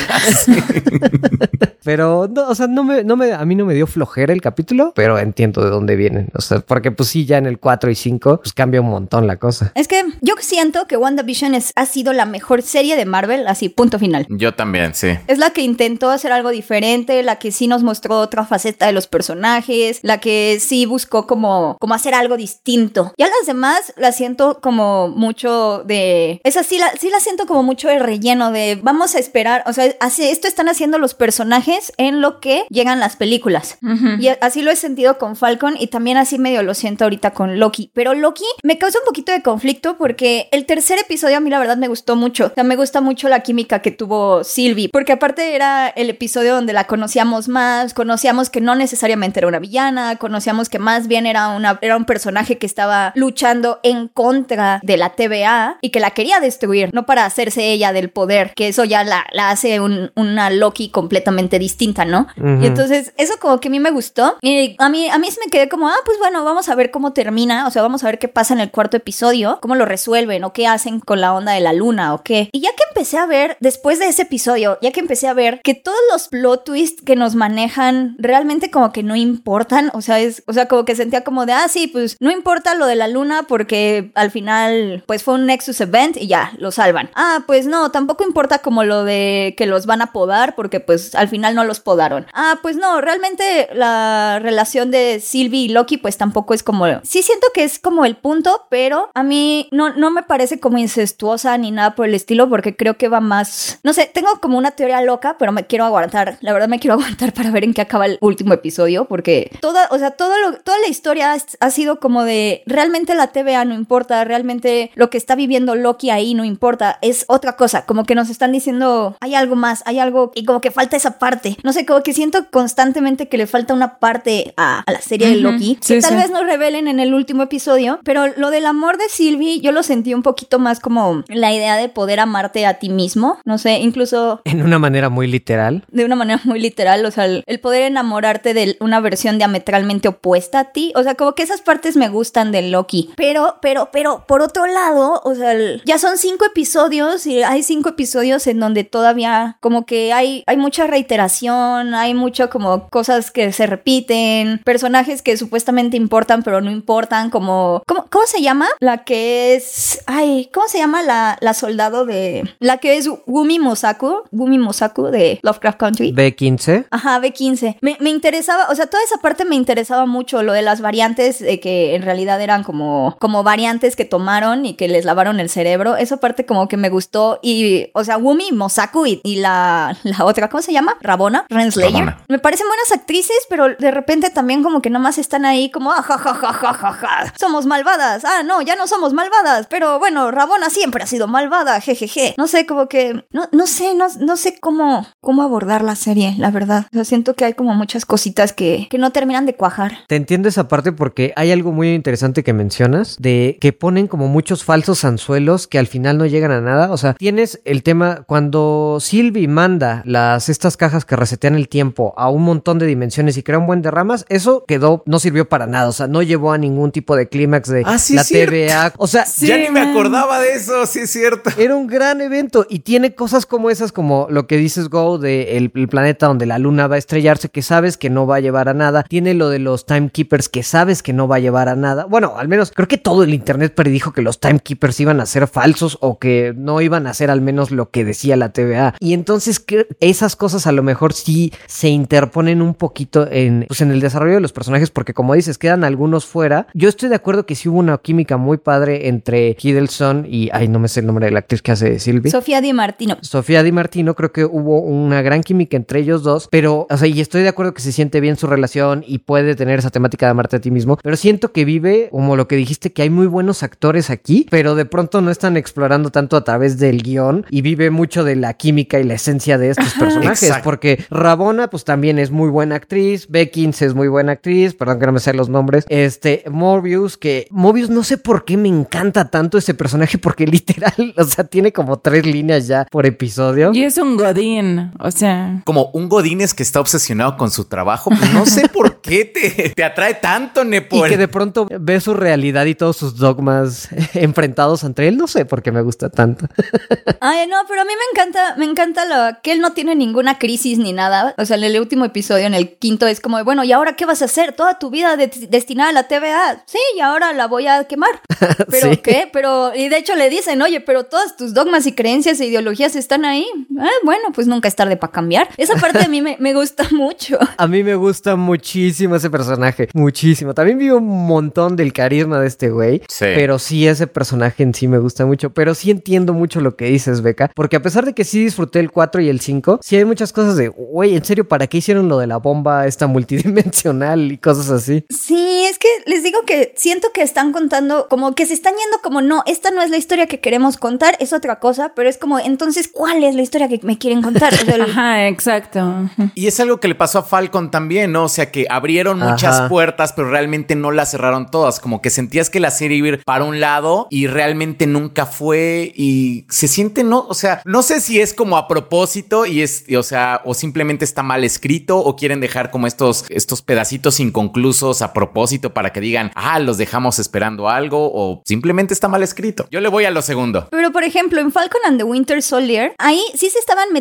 Speaker 3: pero, no, o sea, no me, no me, a mí no me dio flojera el capítulo, pero entiendo de dónde vienen. O sea, porque pues sí, ya en el 4 y 5, pues cambia un montón la cosa.
Speaker 4: Es que yo siento que WandaVision es, ha sido la mejor serie de Marvel, así, punto final.
Speaker 1: Yo también, sí.
Speaker 4: Es la que intentó hacer algo diferente, la que sí nos mostró otra faceta de los personajes, la que sí buscó como, como hacer algo distinto. Ya las demás las siento como mucho de... Esa sí la, sí la siento como mucho de relleno, de vamos a esperar, o sea, así, esto están haciendo los personajes en lo que llegan las películas. Y así lo he sentido con Falcon y también así medio lo siento ahorita con Loki. Pero Loki me causa un poquito de conflicto porque el tercer episodio a mí la verdad me gustó mucho. O sea, me gusta mucho la química que tuvo Sylvie. Porque aparte era el episodio donde la conocíamos más, conocíamos que no necesariamente era una villana, conocíamos que más bien era, una, era un personaje que estaba luchando en contra de la TVA y que la quería destruir, no para hacerse ella del poder, que eso ya la, la hace un- una Loki completamente distinta, ¿no? Y entonces eso como que a mí me gustó. Y a mí, a mí se me quedé como, ah, pues bueno, vamos a ver cómo termina, o sea, vamos a ver qué pasa en el cuarto episodio, cómo lo resuelven o qué hacen con la onda de la luna o qué. Y ya que empecé a ver, después de ese episodio, ya que empecé a ver que todos los plot twists que nos manejan realmente como que no importan, o sea, es, o sea, como que sentía como de, ah, sí, pues no importa lo de la luna porque al final pues fue un Nexus Event y ya, lo salvan. Ah, pues no, tampoco importa como lo de que los van a podar porque pues al final no los podaron. Ah, pues no, realmente la relación de Sylvie y Loki pues tampoco es como... Sí siento que es como el punto, pero a mí no, no me parece como incestuosa ni nada por el estilo porque creo que va más... No sé, tengo como una teoría loca, pero me quiero aguantar. La verdad me quiero aguantar para ver en qué acaba el último episodio porque toda, o sea, todo lo, toda la historia ha sido como de realmente la TVA no importa, realmente lo que está viviendo Loki ahí no importa, es otra cosa, como que nos están diciendo hay algo más, hay algo y como que falta esa parte. No sé, como que siento constantemente que le falta una parte a, la serie de Loki, que tal vez nos revelen en el último episodio, pero lo del amor de Sylvie yo lo sentí un poquito más como la idea de poder amarte a ti mismo, no sé, incluso...
Speaker 3: En una manera muy literal.
Speaker 4: De una manera muy literal, o sea, el, poder enamorarte de una versión diametralmente opuesta a ti, o sea, como que esas partes me gustan de Loki, pero, pero, pero, por otro lado, o sea, ya son cinco episodios y hay cinco episodios en donde todavía como que hay, hay mucha reiteración, hay mucho como cosas que se repiten, personajes que supuestamente importan pero no importan, como... ¿Cómo, se llama? La que es... Ay, ¿cómo se llama la, la soldado de... La que es Gumi Mosaku? Gumi Mosaku de Lovecraft Country.
Speaker 3: B15.
Speaker 4: Ajá, B15. Me, me interesaba, o sea, toda esa parte me interesaba mucho, lo de las variantes, de que en realidad eran como, como variantes que tomaron y que les lavaron el cerebro. Esa parte como que me gustó y, o sea, Wumi Mosaku y, la, la, otra, ¿cómo se llama? Rabona, Renslayer. Me parecen buenas actrices, pero de repente también como que nomás están ahí como, ah, ja, ja, ja, ja, ja, ja. somos malvadas. Ah, no, ya no somos malvadas, pero bueno, Rabona siempre ha sido malvada, jejeje. No sé, como que, no, no sé, no, no sé cómo, cómo abordar la serie, la verdad. O sea, siento que hay como muchas cositas que, que no terminan de cuajar.
Speaker 3: Te entiendo esa parte porque hay algo muy interesante que mencionas de que ponen como muchos falsos anzuelos que al final no llegan a nada. O sea, tienes el tema cuando Sylvie manda las estas cajas que resetean el tiempo a un montón de dimensiones y crea un buen de ramas, eso quedó, no sirvió para nada. O sea, no llevó a ningún tipo de clímax de
Speaker 1: ah,
Speaker 3: la TVA. O sea,
Speaker 1: ya ni me acordaba de eso, sí es cierto.
Speaker 3: Era un gran evento y tiene cosas como esas, como lo que dices Go de el, planeta donde la luna va a estrellarse, que sabes que no va a llevar a nada. Tiene lo de los timekeepers que sabes que no va a llevar a nada. Bueno, al menos creo que todo el internet predijo que los timekeepers iban a ser falsos o que no iban a ser al menos lo que decía la TVA. Y entonces esas cosas a lo mejor sí se interponen un poquito en, pues, en el desarrollo de los personajes porque como dices, quedan algunos fuera. Yo estoy de acuerdo que sí hubo una química muy padre entre Hiddleston y, ay, no me sé el nombre de la actriz que hace Sylvie.
Speaker 4: Sofía Di Martino.
Speaker 3: Sofía Di Martino, creo que hubo una gran química entre ellos dos, pero, o sea, y estoy de acuerdo que se siente bien su relación y puede tener esa temática de amarte a ti mismo, pero siento que vive como lo que dijiste, que hay muy buenos actores aquí, pero de pronto no están explorando tanto a través del guion y vive mucho de la química y la esencia de estos personajes, porque Rabona pues también es muy buena actriz, Beckins es muy buena actriz, perdón que no me sé los nombres, este Morbius, que Morbius no sé por qué me encanta tanto ese personaje porque literal, o sea, tiene como tres líneas ya por episodio.
Speaker 2: Y es un godín, o sea.
Speaker 1: Como un godín es que está obsesionado con su trabajo, pues no sé por qué te, te atrae tanto, Nepal.
Speaker 3: Y que de pronto ve su realidad y todos sus dogmas enfrentados entre él, no sé por qué me gusta tanto.
Speaker 4: Ay, no, pero a mí me encanta, me encanta lo que él no tiene ninguna crisis ni nada. O sea, en el último episodio, en el quinto, es como, bueno, ¿y ahora qué vas a hacer? Toda tu vida destinada a la TVA. Sí, y ahora la voy a quemar. ¿Pero qué? Pero, y de hecho le dicen, oye, pero todas tus dogmas y creencias e ideologías están ahí. Ah, bueno, pues nunca es tarde para cambiar. Esa parte a mí me, me, gusta mucho.
Speaker 3: A mí me gusta muchísimo ese personaje. Muchísimo. También vi un montón del carisma de este güey. Sí. Pero sí, ese personaje en sí me gusta mucho. Pero sí entiendo mucho lo que dices, Beca. Porque a pesar de que sí disfruté el 4 y el 5, sí hay muchas cosas de, güey, en serio, ¿para qué hicieron lo de la bomba esta multidimensional y cosas así?
Speaker 4: Sí, es que les digo que siento que están contando, como que se están yendo como, no, esta no es la historia que queremos contar, es otra cosa, pero es como, entonces, ¿cuál es la historia que me quieren contar?
Speaker 2: Ajá, exacto.
Speaker 1: Y es algo que le pasó a Falcon también, ¿no? O sea, que abrieron muchas puertas, pero realmente no las cerraron todas, como que sentías que la serie iba para un lado y realmente nunca fue y se siente, no, o sea, no sé si es como a propósito y es, o sea, o simplemente está mal escrito o quieren dejar como estos, estos pedacitos inconclusos a propósito para que que digan, ah, los dejamos esperando algo o simplemente está mal escrito. Yo le voy a lo segundo.
Speaker 4: Pero por ejemplo, en Falcon and the Winter Soldier, ahí sí se estaban metiendo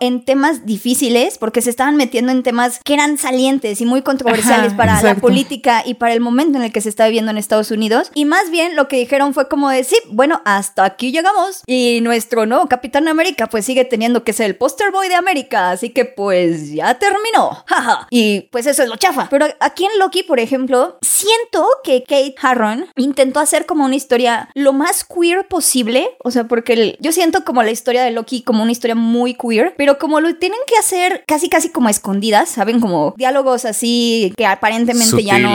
Speaker 4: en temas difíciles porque se estaban metiendo en temas que eran salientes y muy controversiales
Speaker 2: Ajá,
Speaker 4: para la
Speaker 2: exacto.
Speaker 4: política y para el momento en el que se está viviendo en Estados Unidos. Y más bien lo que dijeron fue como de, sí, bueno, hasta aquí llegamos y nuestro nuevo Capitán América pues sigue teniendo que ser el poster boy de América, así que pues ya terminó. Jaja. y pues eso es lo chafa. Pero aquí en Loki, por ejemplo, siento que Kate Harron intentó hacer como una historia lo más queer posible, o sea, porque el- yo siento como la historia de Loki como una historia muy queer, pero como lo tienen que hacer casi casi como a escondidas, ¿saben? Como diálogos así que aparentemente ya no,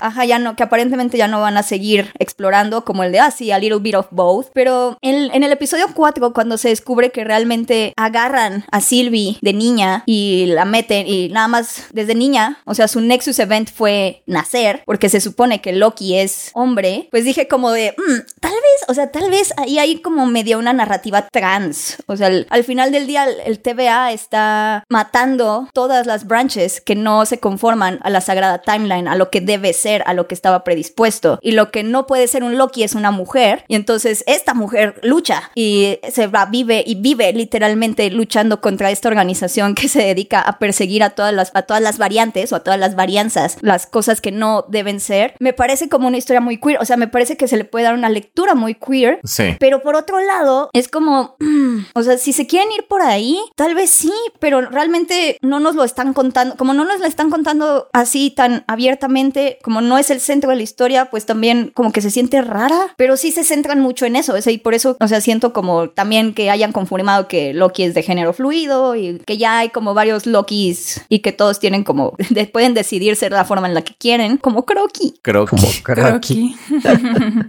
Speaker 4: ajá, ya no, que aparentemente ya no van a seguir explorando como el de así, a little bit of both, pero en, en el episodio 4 cuando se descubre que realmente agarran a Sylvie de niña y la meten y nada más desde niña, o sea, su Nexus Event fue nacer, porque se supone que Loki es hombre, pues dije como de, "Mm, tal vez, o sea, tal vez ahí hay como medio una narrativa trans, o sea, al, al final del día el, el TVA está matando todas las branches que no se conforman a la sagrada timeline, a lo que debe ser, a lo que estaba predispuesto, y lo que no puede ser un Loki es una mujer, y entonces esta mujer lucha y se va, vive y vive literalmente luchando contra esta organización que se dedica a perseguir a todas las, a todas las variantes o a todas las varianzas, las cosas que no deben ser. Me parece como una historia muy queer, o sea, me parece que se le puede dar una lectura muy queer.
Speaker 1: Sí.
Speaker 4: Pero por otro lado, es como, mm, o sea, si se quieren ir por ahí, tal vez sí, pero realmente no nos lo están contando, como no nos lo están contando así tan abiertamente, como no es el centro de la historia, pues también como que se siente rara, pero sí se centran mucho en eso, o sea, y por eso, o sea, siento como también que hayan confirmado que Loki es de género fluido y que ya hay como varios Lokis y que todos tienen como, de- pueden decidir ser la forma en la que quieren, como Croqui.
Speaker 3: Como Karaki.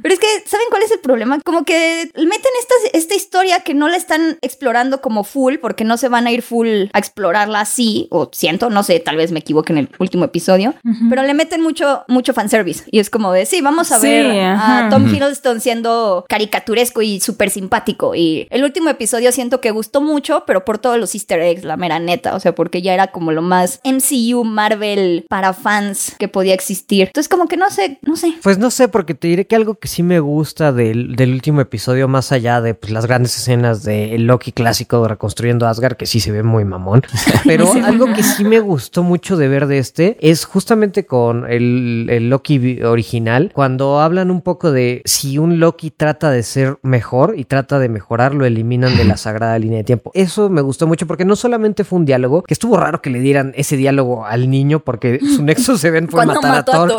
Speaker 4: Pero es que, ¿saben cuál es el problema? Como que meten esta, esta historia que no la están explorando como full, porque no se van a ir full a explorarla así, o siento, no sé, tal vez me equivoque en el último episodio, pero le meten mucho, mucho fanservice. Y es como de, sí, vamos a
Speaker 2: Sí,
Speaker 4: ver a. Tom Hiddleston siendo caricaturesco y súper simpático. Y el último episodio siento que gustó mucho, pero por todos los easter eggs, la mera neta, o sea, porque ya era como lo más MCU, Marvel para fans que podía existir. Entonces, como que no sé, no sé.
Speaker 3: Pues no sé, porque te diré que algo que sí me gusta del, del último episodio, más allá de pues, las grandes escenas de Loki clásico de reconstruyendo Asgard, que sí se ve muy mamón, pero algo que sí me gustó mucho de ver de este es justamente con el, el Loki original, cuando hablan un poco de si un Loki trata de ser mejor y trata de mejorar, lo eliminan de la sagrada línea de tiempo. Eso me gustó mucho porque no solamente fue un diálogo, que estuvo raro que le dieran ese diálogo al niño porque su nexo se ven fue
Speaker 4: Cuando
Speaker 3: matar a
Speaker 4: a
Speaker 3: Thor.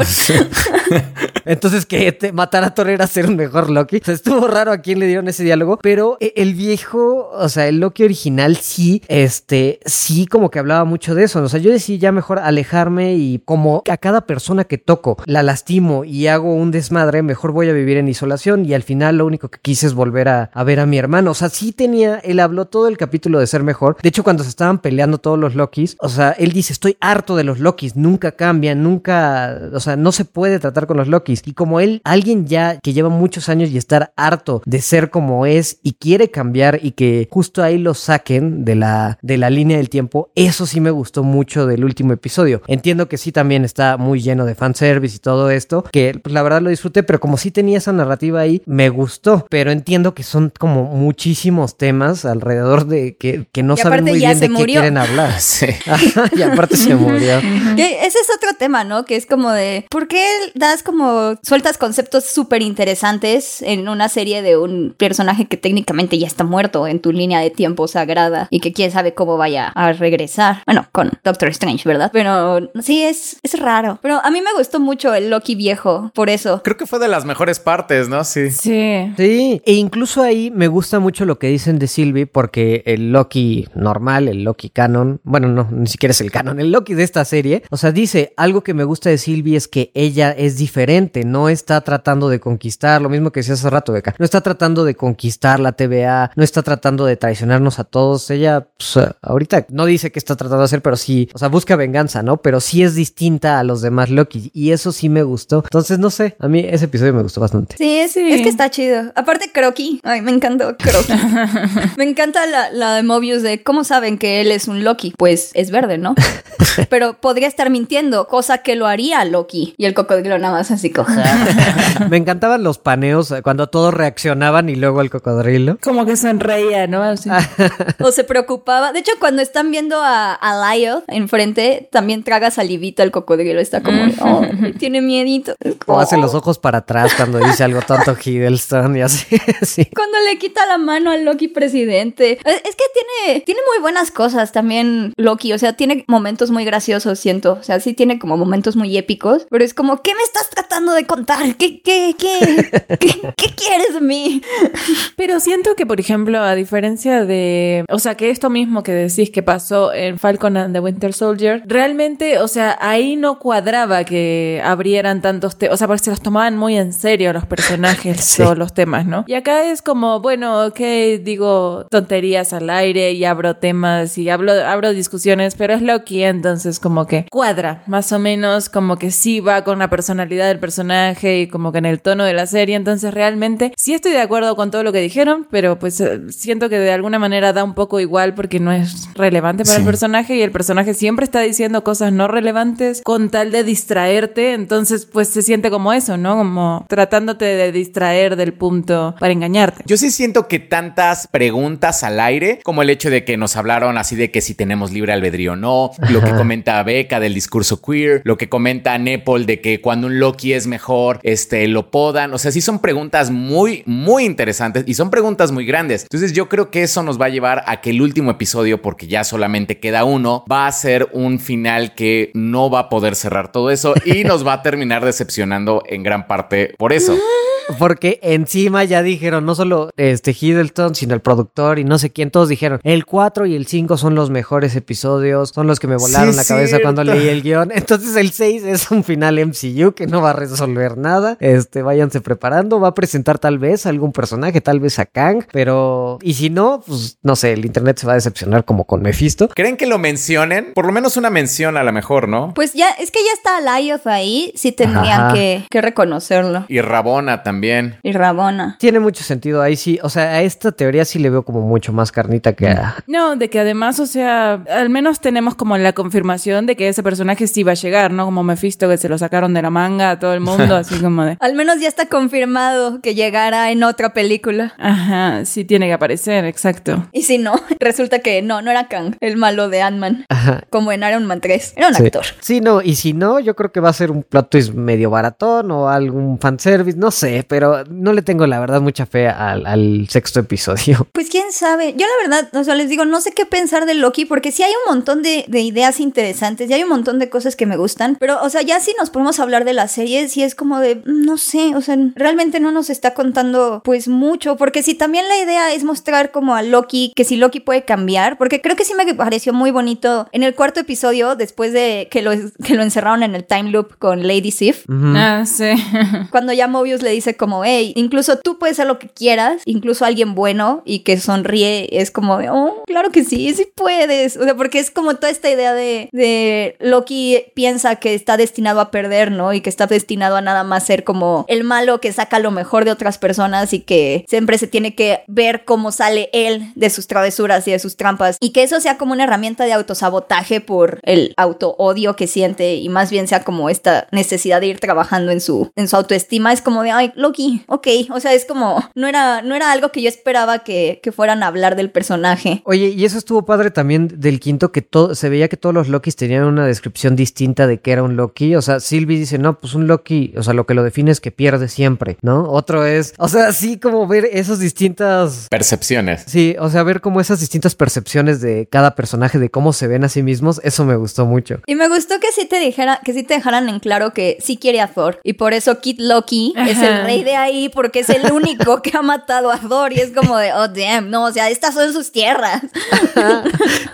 Speaker 3: Entonces que matar a Thor era ser un mejor Loki. O sea, estuvo raro a quién le dieron ese diálogo, pero e- el viejo, o sea, el Loki original sí, este, sí como que hablaba mucho de eso. O sea, yo decía ya mejor alejarme y como a cada persona que toco la lastimo y hago un desmadre, mejor voy a vivir en isolación y al final lo único que quise es volver a, a ver a mi hermano. O sea, sí tenía, él habló todo el capítulo de ser mejor. De hecho, cuando se estaban peleando todos los Lokis, o sea, él dice, estoy harto de los Lokis, nunca cambian, nunca, o sea, no se puede tratar con los Lokis. Y como él, alguien ya que lleva muchos años y estar harto de ser como es y quiere cambiar y que justo ahí lo saquen de la, de la línea del tiempo, eso sí me gustó mucho del último episodio. Entiendo que sí también está muy lleno de fanservice y todo esto, que pues, la verdad lo disfruté, pero como sí tenía esa narrativa ahí, me gustó. Pero entiendo que son como muchísimos temas alrededor de que, que no
Speaker 4: Y
Speaker 3: saben muy bien de qué quieren hablar.
Speaker 1: Sí.
Speaker 3: Y aparte se murió.
Speaker 4: Que ese es otro tema, ¿no? Que es como de, ¿por qué das como, sueltas conceptos súper interesantes en una serie de un personaje que técnicamente ya está muerto en tu línea de tiempo sagrada y que quién sabe cómo vaya a regresar? Bueno, con Doctor Strange, ¿verdad? Pero sí, es, es raro. Pero a mí me gustó mucho el Loki viejo, por eso.
Speaker 1: Creo que fue de las mejores partes, ¿no? Sí.
Speaker 2: Sí.
Speaker 3: Sí, e incluso ahí me gusta mucho lo que dicen de Sylvie porque el Loki normal, el Loki canon, bueno, no, ni siquiera es el canon, el Loki de esta serie, o sea, dice, algo que me gusta de Sylvie es que ella es diferente, no está tratando de conquistar, lo mismo que decía hace rato, Beca, no está tratando de conquistar la TVA, no está tratando de traicionarnos a todos, ella, pues, ahorita no dice que está tratando de hacer, pero sí, o sea, busca venganza, ¿no? Pero sí es distinta a los demás Loki y eso sí me gustó, entonces no sé, a mí ese episodio me gustó bastante.
Speaker 4: Sí,
Speaker 2: Sí.
Speaker 4: es que está chido. Aparte, Croqui. Ay, me encantó Croqui. me encanta la, la de Mobius de cómo saben que él es un Loki. Pues es verde, ¿no? Pero podría estar mintiendo, cosa que lo haría Loki. Y el cocodrilo nada más así coja.
Speaker 3: Me encantaban los paneos eh, cuando todos reaccionaban y luego el cocodrilo.
Speaker 2: Como que sonreía, ¿no? Así.
Speaker 4: o se preocupaba. De hecho, cuando están viendo a, a Lyle enfrente, también traga salivita el cocodrilo. Está como, oh, tiene miedito.
Speaker 3: O hace los ojos para atrás cuando dice algo tonto Hiddleston y así. sí.
Speaker 4: Cuando le quita la mano al Loki presidente. Es es que tiene, tiene muy buenas cosas también Loki. O sea, tiene momentos muy graciosos, siento. O sea, sí tiene como momentos muy épicos. Pero es como, ¿qué me estás tratando de contar? ¿Qué, qué, qué, qué, qué quieres de mí?
Speaker 2: Pero siento que, por ejemplo, a diferencia de. O sea, que esto mismo que decís que pasó en Falcon and the Winter Soldier, realmente, o sea, ahí no cuadraba que abrieran tantos temas. O sea, porque se los tomaban muy en serio los personajes,
Speaker 3: Sí.
Speaker 2: todos los temas, ¿no? Y acá es como, bueno, ok, digo tonterías al aire y abro temas y hablo, abro discusiones, pero es Loki, entonces como que cuadra, más o menos, como que sí va con la personalidad del personaje y como que en el tono de la serie, entonces realmente sí estoy de acuerdo con todo lo que dijeron, pero pues eh, siento que de alguna manera da un poco igual porque no es relevante para
Speaker 1: Sí.
Speaker 2: el personaje y el personaje siempre está diciendo cosas no relevantes con tal de distraerte, entonces pues se siente como eso, ¿no? Como tratándote de distraer del punto para engañarte.
Speaker 1: Yo sí siento que tantas preguntas al aire, como el hecho de que nos hablaron así de que si tenemos libre albedrío o no, lo que comenta Beca del discurso queer, lo que comenta Nepal de que cuando un Loki es mejor, este, lo podan. O sea, sí son preguntas muy, muy interesantes y son preguntas muy grandes. Entonces yo creo que eso nos va a llevar a que el último episodio, porque ya solamente queda uno, va a ser un final que no va a poder cerrar todo eso y nos va a terminar decepcionando en gran parte por eso.
Speaker 3: Porque encima ya dijeron, no solo este Hiddleston, sino el productor y no sé quién, todos dijeron, el 4 y el 5 son los mejores episodios, son los que me volaron
Speaker 1: Sí,
Speaker 3: la cabeza cuando leí el guion. Entonces el 6 es un final MCU que no va a resolver nada. Este, váyanse preparando, va a presentar tal vez algún personaje, tal vez a Kang, pero... Y si no, pues no sé, el internet se va a decepcionar como con Mephisto.
Speaker 1: ¿Creen que lo mencionen? Por lo menos una mención a lo mejor, ¿no?
Speaker 4: Pues ya, es que ya está Lyoth ahí, sí tendrían que, que reconocerlo.
Speaker 1: Y Rabona también.
Speaker 4: Y Rabona.
Speaker 3: Tiene mucho sentido ahí sí, o sea, a esta teoría sí le veo como mucho más carnita que a...
Speaker 2: No, de que además, o sea, al menos tenemos como la confirmación de que ese personaje sí va a llegar, ¿no? Como Mephisto que se lo sacaron de la manga a todo el mundo, así como de...
Speaker 4: Al menos ya está confirmado que llegará en otra película.
Speaker 2: Ajá, sí tiene que aparecer, exacto.
Speaker 4: Y si no, resulta que no, no era Kang, el malo de Ant-Man.
Speaker 3: Ajá.
Speaker 4: Como en Iron Man 3. Era un
Speaker 3: Sí.
Speaker 4: actor.
Speaker 3: Sí, no, y si no, yo creo que va a ser un plot twist medio baratón o algún fanservice, no sé, pero no le tengo la verdad mucha fe al, al sexto episodio.
Speaker 4: Pues quién sabe. Yo la verdad, o sea, les digo, no sé qué pensar de Loki porque sí hay un montón de, de ideas interesantes y hay un montón de cosas que me gustan. Pero, o sea, ya si nos ponemos a hablar de la serie, sí es como de, no sé, o sea, realmente no nos está contando pues mucho. Porque si también la idea es mostrar como a Loki, que si Loki puede cambiar, porque creo que sí me pareció muy bonito en el cuarto episodio, después de que lo, que lo encerraron en el time loop con Lady Sif.
Speaker 3: Ujú.
Speaker 2: Ah, sí.
Speaker 4: Cuando ya Mobius le dice como, hey, incluso tú puedes ser lo que quieras, incluso alguien bueno y que sonríe, es como oh, claro que sí, sí puedes. O sea, porque es como toda esta idea de, de Loki piensa que está destinado a perder, ¿no? Y que está destinado a nada más ser como el malo que saca lo mejor de otras personas y que siempre se tiene que ver cómo sale él de sus travesuras y de sus trampas. Y que eso sea como una herramienta de autosabotaje por el auto-odio que siente y más bien sea como esta necesidad de ir trabajando en su, en su autoestima. Es como de, ay, Loki, ok. O sea, es como, no era, no era algo que yo esperaba que, que fueran a hablar del personaje.
Speaker 3: Oye, y eso estuvo padre también del quinto, que todo, se veía que todos los Lokis tenían una descripción distinta de qué era un Loki. O sea, Sylvie dice, no, pues un Loki, o sea, lo que lo define es que pierde siempre, ¿no? Otro es, o sea, sí, como ver esas distintas
Speaker 1: Percepciones.
Speaker 3: Sí, o sea, ver como esas distintas percepciones de cada personaje, de cómo se ven a sí mismos, eso me gustó mucho.
Speaker 4: Y me gustó que sí te dijera, que sí te dejaran en claro que sí quiere a Thor. Y por eso Kid Loki es el
Speaker 2: Ajá.
Speaker 4: Rey de ahí, porque es el único que ha matado a Thor. Y es como de, oh damn, no, o sea, estas son sus tierras.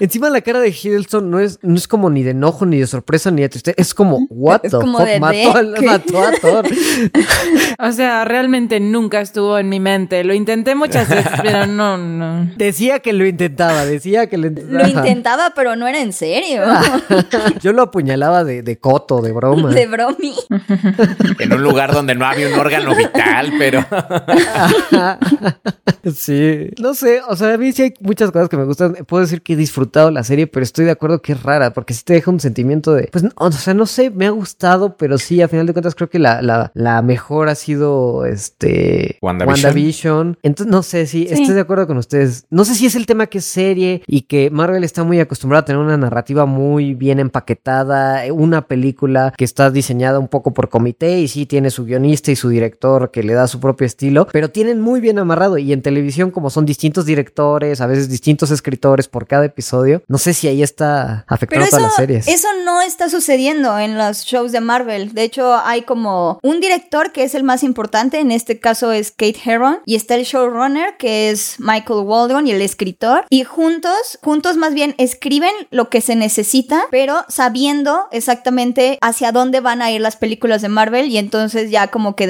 Speaker 3: Encima la cara de Hiddleston no es, no es como ni de enojo, ni de sorpresa, ni de tristeza, es como, what
Speaker 4: Es
Speaker 3: the
Speaker 4: como
Speaker 3: fuck,
Speaker 4: de,
Speaker 3: mató,
Speaker 4: ¿de
Speaker 3: al-
Speaker 4: qué?
Speaker 3: mató a Thor.
Speaker 2: O sea, realmente nunca estuvo en mi mente. Lo intenté muchas veces, pero no, no.
Speaker 3: Decía que lo intentaba, decía que lo intentaba.
Speaker 4: Lo intentaba, pero no era en serio.
Speaker 3: Yo lo apuñalaba de, de coto, de broma.
Speaker 4: De bromi.
Speaker 1: En un lugar donde no había un órgano vital, pero...
Speaker 3: sí, no sé, o sea, a mí sí hay muchas cosas que me gustan. Puedo decir que he disfrutado la serie, pero estoy de acuerdo que es rara, porque sí te deja un sentimiento de, pues, o sea, no sé, me ha gustado, pero sí, a final de cuentas creo que la, la, la mejor ha sido, este,
Speaker 1: WandaVision.
Speaker 3: WandaVision. Entonces, no sé si
Speaker 4: Sí.
Speaker 3: estoy de acuerdo con ustedes. No sé si es el tema que es serie y que Marvel está muy acostumbrado a tener una narrativa muy bien empaquetada, una película que está diseñada un poco por comité y sí tiene su guionista y su director que le da su propio estilo, pero tienen muy bien amarrado y en televisión como son distintos directores, a veces distintos escritores por cada episodio, no sé si ahí está afectando todas las series.
Speaker 4: eso no está sucediendo en los shows de Marvel. De hecho, hay como un director que es el más importante, en este caso es Kate Herron, y está el showrunner que es Michael Waldron y el escritor. Y juntos, juntos más bien escriben lo que se necesita, pero sabiendo exactamente hacia dónde van a ir las películas de Marvel y entonces ya como que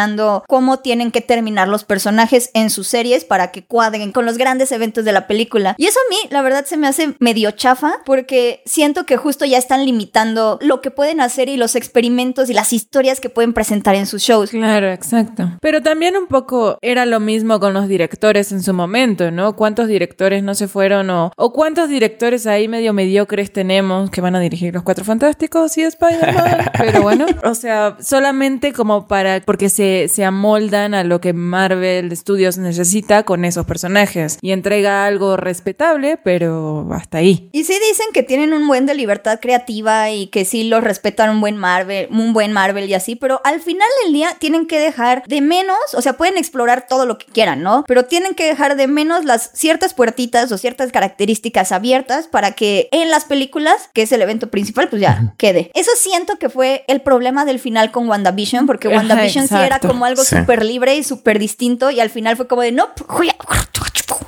Speaker 4: determinando cómo tienen que terminar los personajes en sus series para que cuadren con los grandes eventos de la película. Y eso a mí, la verdad, se me hace medio chafa porque siento que justo ya están limitando lo que pueden hacer y los experimentos y las historias que pueden presentar en sus shows.
Speaker 2: Claro, exacto. Pero también un poco era lo mismo con los directores en su momento, ¿no? ¿Cuántos directores no se fueron o, o cuántos directores ahí medio mediocres tenemos que van a dirigir Los Cuatro Fantásticos y Spider-Man? Pero bueno, o sea, solamente como para, porque se, se amoldan a lo que Marvel Studios necesita con esos personajes y entrega algo respetable, pero hasta ahí.
Speaker 4: Y sí dicen que tienen un buen de libertad creativa y que sí los respetan un buen Marvel, un buen Marvel y así, pero al final del día tienen que dejar de menos, o sea, pueden explorar todo lo que quieran, ¿no? Pero tienen que dejar de menos las ciertas puertitas o ciertas características abiertas para que en las películas, que es el evento principal, pues ya quede. Eso siento que fue el problema del final con WandaVision, porque
Speaker 2: Ajá,
Speaker 4: WandaVision sí era como algo
Speaker 1: Sí.
Speaker 4: súper libre y súper distinto y al final fue como de, no,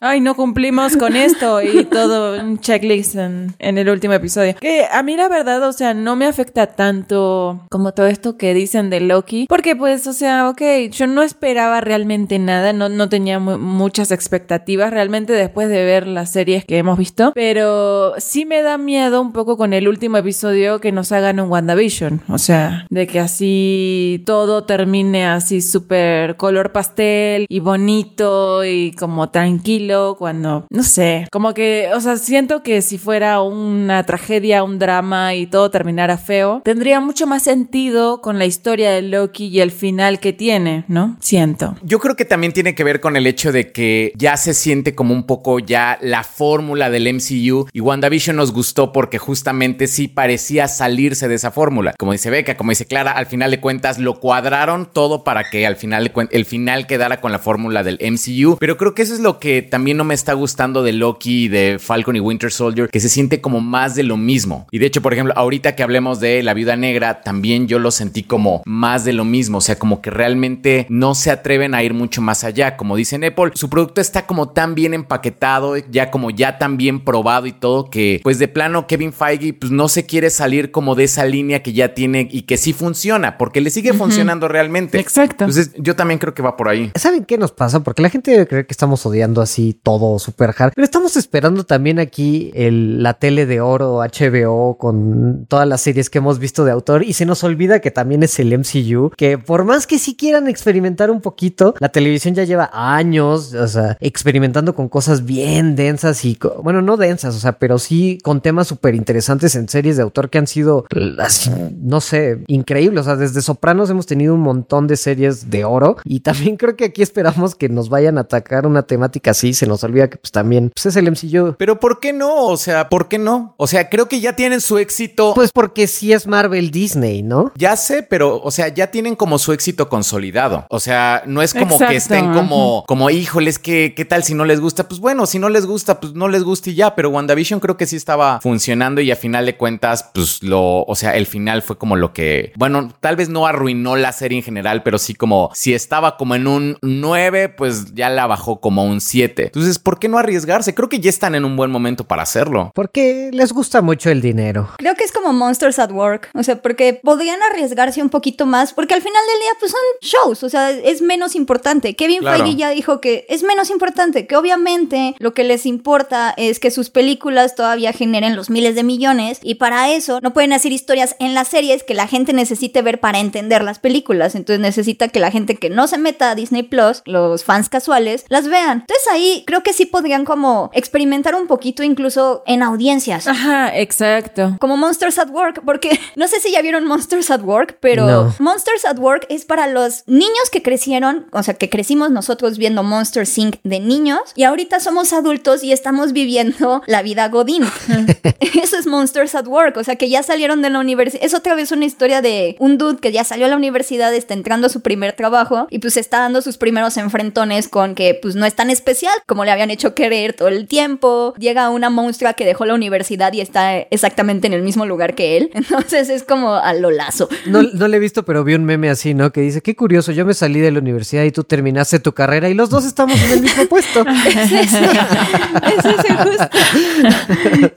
Speaker 2: Ay, no cumplimos con esto y todo un checklist en, en el último episodio. Que a mí la verdad, o sea, no me afecta tanto como todo esto que dicen de Loki. Porque pues, o sea, ok, yo no esperaba realmente nada, no, no tenía mu- muchas expectativas realmente después de ver las series que hemos visto. Pero sí me da miedo un poco con el último episodio que nos hagan un WandaVision. O sea, de que así todo termine así súper color pastel y bonito y como tranquilo cuando, no sé, como que, o sea, siento que si fuera una tragedia, un drama y todo terminara feo, tendría mucho más sentido con la historia de Loki y el final que tiene, ¿no? Siento.
Speaker 1: Yo creo que también tiene que ver con el hecho de que ya se siente como un poco ya la fórmula del MCU y WandaVision nos gustó porque justamente sí parecía salirse de esa fórmula. Como dice Beca, como dice Clara, al final de cuentas lo cuadraron todo para que al final el final quedara con la fórmula del MCU, pero creo que eso es lo que también no me está gustando de Loki, de Falcon y Winter Soldier, que se siente como más de lo mismo. Y de hecho, por ejemplo, ahorita que hablemos de La Viuda Negra, también yo lo sentí como más de lo mismo, o sea, como que realmente no se atreven a ir mucho más allá. Como dice Apple, su producto está como tan bien empaquetado, ya como ya tan bien probado y todo, que pues de plano Kevin Feige pues no se quiere salir como de esa línea que ya tiene y que sí funciona, porque le sigue funcionando realmente.
Speaker 2: Exacto.
Speaker 1: Entonces yo también creo que va por ahí.
Speaker 3: ¿Saben qué nos pasa? Porque la gente debe creer que estamos odiando así todo super hard. Pero estamos esperando también aquí el, la tele de oro HBO con todas las series que hemos visto de autor. Y se nos olvida que también es el MCU. Que por más que sí quieran experimentar un poquito, la televisión ya lleva años, o sea, experimentando con cosas bien densas y, bueno, no densas, o sea, pero sí con temas súper interesantes en series de autor que han sido, así, no sé, increíbles. O sea, desde Sopranos hemos tenido un montón de series de oro y también creo que aquí esperamos que nos vayan a atacar una temática así. Se nos olvida que pues también pues, es el MCU.
Speaker 1: Pero ¿por qué no? O sea, ¿por qué no? O sea, creo que ya tienen su éxito.
Speaker 3: Pues porque sí es Marvel Disney, ¿no?
Speaker 1: Ya sé, pero, o sea, ya tienen como su éxito consolidado. O sea, no es como
Speaker 2: Exacto,
Speaker 1: que estén como, como, híjoles, que, ¿qué tal si no les gusta? Pues bueno, si no les gusta, pues no les gusta y ya. Pero WandaVision creo que sí estaba funcionando y a final de cuentas, pues lo, o sea, el final fue como lo que, bueno, tal vez no arruinó la serie en general, pero sí como, si estaba como en un 9, pues ya la bajó como un 7. diferente. Entonces, ¿por qué no arriesgarse? Creo que ya están en un buen momento para hacerlo.
Speaker 3: Porque les gusta mucho el dinero.
Speaker 4: Creo que es como Monsters at Work, o sea, porque podrían arriesgarse un poquito más, porque al final del día pues son shows, o sea, es menos importante. Kevin
Speaker 1: Claro.
Speaker 4: Feige ya dijo que es menos importante, que obviamente lo que les importa es que sus películas todavía generen los miles de millones y para eso no pueden hacer historias en las series que la gente necesite ver para entender las películas, entonces necesita que la gente que no se meta a Disney Plus, los fans casuales, las vean. Entonces ahí creo que sí podrían como experimentar un poquito incluso en audiencias.
Speaker 2: Ajá, exacto.
Speaker 4: Como Monsters at Work, porque no sé si ya vieron Monsters at Work, pero
Speaker 3: No.
Speaker 4: Monsters at Work es para los niños que crecieron, o sea, que crecimos nosotros viendo Monsters Inc. de niños y ahorita somos adultos y estamos viviendo la vida Godín. Eso es Monsters at Work, o sea, que ya salieron de la universidad. Es otra vez una historia de un dude que ya salió a la universidad, está entrando su primer trabajo y pues está dando sus primeros enfrentones con que pues no es tan especial como le habían hecho querer todo el tiempo. Llega una monstrua que dejó la universidad y está exactamente en el mismo lugar que él. Entonces es como a lo lazo.
Speaker 3: No, no le he visto, pero vi un meme así, ¿no? Que dice, qué curioso, yo me salí de la universidad y tú terminaste tu carrera y los dos estamos en el mismo puesto.
Speaker 4: Es eso. Es eso justo.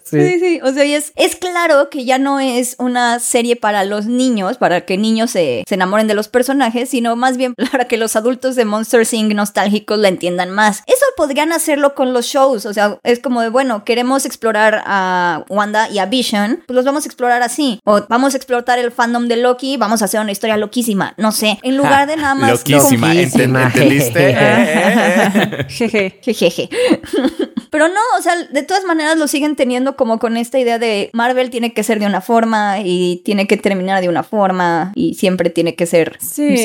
Speaker 4: Sí, sí. O sea, y es, es claro que ya no es una serie para los niños, para que niños se, se enamoren de los personajes, sino más bien para que los adultos de Monster Inc. nostálgicos la entiendan más. Eso podrían hacerlo con los shows. O sea, es como de, bueno, queremos explorar a Wanda y a Vision, pues los vamos a explorar así. O vamos a explotar el fandom de Loki, vamos a hacer una historia loquísima. No sé. En lugar de nada más.
Speaker 1: Loquísima, ¿enten-
Speaker 3: Loquísima.
Speaker 1: ¿entendiste? Eh, eh, eh.
Speaker 2: Jeje.
Speaker 4: Jejeje. Pero no, o sea, de todas maneras lo siguen teniendo como con esta idea de Marvel tiene que ser de una forma y tiene que terminar de una forma y siempre tiene que ser
Speaker 2: Sí.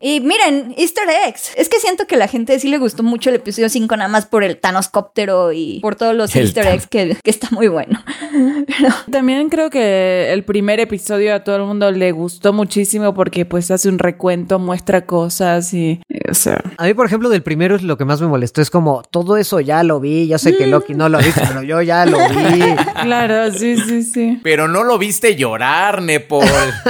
Speaker 4: Y miren, Easter eggs. Es que siento que a la gente sí le gustó mucho el episodio 5 nada más por el Thanoscóptero y por todos los
Speaker 1: El
Speaker 4: Easter eggs que, que está muy bueno.
Speaker 2: También creo que el primer episodio a todo el mundo le gustó muchísimo porque pues hace un recuento, muestra cosas y, y, o sea,
Speaker 3: A mí, por ejemplo, del primero es lo que más me molestó. Es como, todo eso ya lo vi. Yo sé que Loki no lo ha visto, pero yo ya lo vi.
Speaker 2: claro, sí, sí, sí.
Speaker 1: Pero no lo viste llorar, Nepal.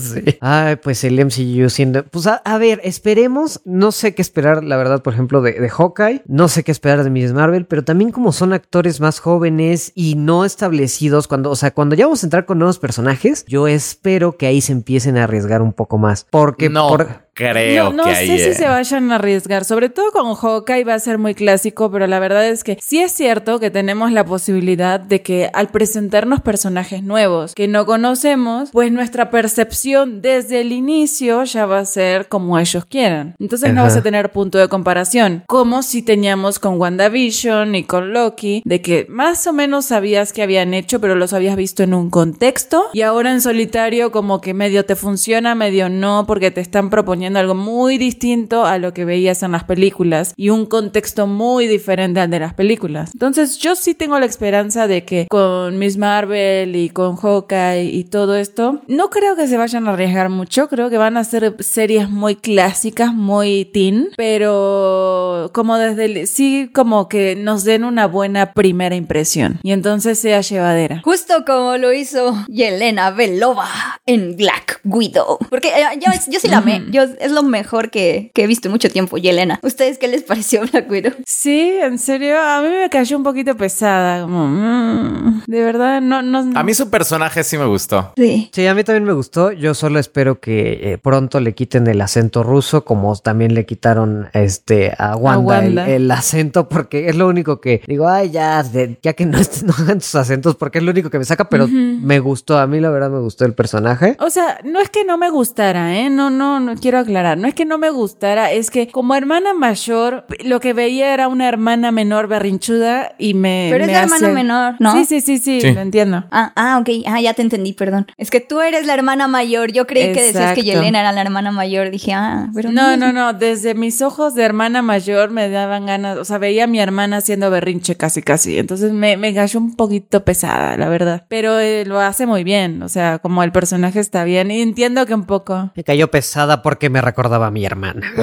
Speaker 3: Sí. Ay, pues el MCU Pues a, a ver, esperemos. No sé qué esperar, la verdad, por ejemplo, de, de Hawkeye. No sé qué esperar de Miss Marvel, pero también como son actores más jóvenes y no establecidos, cuando, o sea, cuando ya vamos a entrar con nuevos personajes, yo espero que ahí se empiecen a arriesgar un poco más. Porque
Speaker 1: no
Speaker 3: por-
Speaker 1: creo
Speaker 2: no no
Speaker 1: que
Speaker 2: sé
Speaker 1: ahí.
Speaker 2: si
Speaker 1: eh.
Speaker 2: se vayan a arriesgar, sobre todo con Hawkeye va a ser muy clásico, pero la verdad es que sí es cierto que tenemos la posibilidad de que al presentarnos personajes nuevos que no conocemos, pues nuestra percepción desde el inicio ya va a ser como ellos quieran. Entonces no
Speaker 3: Ajá.
Speaker 2: vas a tener punto de comparación, como si teníamos con WandaVision y con Loki, de que más o menos sabías que habían hecho, pero los habías visto en un contexto y ahora en solitario como que medio te funciona, medio no, porque te están proponiendo algo muy distinto a lo que veías en las películas y un contexto muy diferente al de las películas. Entonces yo sí tengo la esperanza de que con Miss Marvel y con Hawkeye y todo esto, no creo que se vayan a arriesgar mucho, creo que van a ser series muy clásicas, muy teen, pero como desde el, sí como que nos den una buena primera impresión y entonces sea llevadera.
Speaker 4: Justo como lo hizo Yelena Belova en Black Widow. Porque eh, yo, yo sí la amé. Yo, es lo mejor que, que he visto en mucho tiempo, Yelena. ¿Ustedes qué les pareció Black Widow?
Speaker 2: Sí, en serio, a mí me cayó un poquito pesada, como mm, de verdad no no
Speaker 1: A mí su personaje sí me gustó.
Speaker 4: Sí.
Speaker 3: Sí, a mí también me gustó. Yo solo espero que eh, pronto le quiten el acento ruso, como también le quitaron este a Wanda, el-
Speaker 2: Wanda.
Speaker 3: El, acento, porque es lo único que digo, ay, ya, de- ya que no, no hagan sus acentos, porque es lo único que me saca, pero me gustó. A mí, la verdad, me gustó el personaje.
Speaker 2: O sea, no es que no me gustara, ¿eh? No, no, no quiero aclarar. No es que no me gustara, es que como hermana mayor, lo que veía era una hermana menor berrinchuda y me.
Speaker 4: Pero es la hermana menor, ¿no?
Speaker 2: Sí, sí, sí, sí,
Speaker 1: Sí.
Speaker 2: lo entiendo.
Speaker 4: Ah, ah, ok. Ah, ya te entendí, perdón. Es que tú eres la hermana mayor. Yo creí que decías que. Yelena era la hermana mayor. Dije, ah, pero
Speaker 2: No, no, no. Desde mis ojos de hermana mayor me daban ganas. O sea, veía a mi hermana haciendo berrinche casi, casi. Entonces me, me cayó un poquito pesada, la verdad. Pero eh, lo hace muy bien. O sea, como el personaje está bien. Y entiendo que un poco.
Speaker 3: Me cayó pesada porque que me recordaba a mi hermana.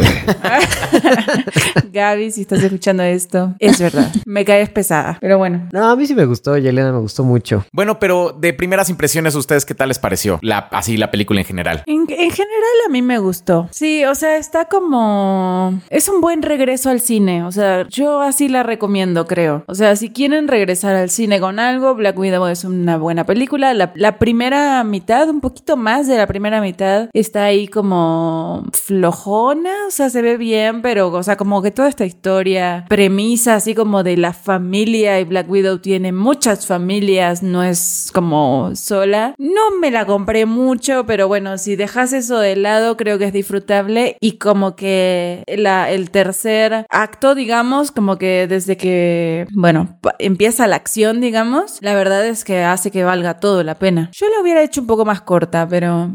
Speaker 2: Gaby, si estás escuchando esto, es verdad. Me caes pesada. Pero bueno.
Speaker 3: No, a mí sí me gustó, Yelena me gustó mucho.
Speaker 1: Bueno, pero de primeras impresiones, ¿ustedes qué tal les pareció? La, así la película en general.
Speaker 2: En, en general a mí me gustó. Sí, o sea, está como... Es un buen regreso al cine. O sea, yo así la recomiendo, creo. O sea, si quieren regresar al cine con algo, Black Widow es una buena película. La, la primera mitad, un poquito más de la primera mitad, está ahí como flojona. O sea, se ve bien, pero, o sea, como que toda esta historia, premisa así como de la familia y Black Widow tiene muchas familias, no es como sola. No me la compré mucho, pero bueno, si dejas eso de lado, creo que es disfrutable y como que la, el tercer acto, digamos, como que desde que, bueno, empieza la acción, digamos, la verdad es que hace que valga todo la pena. Yo la hubiera hecho un poco más corta, pero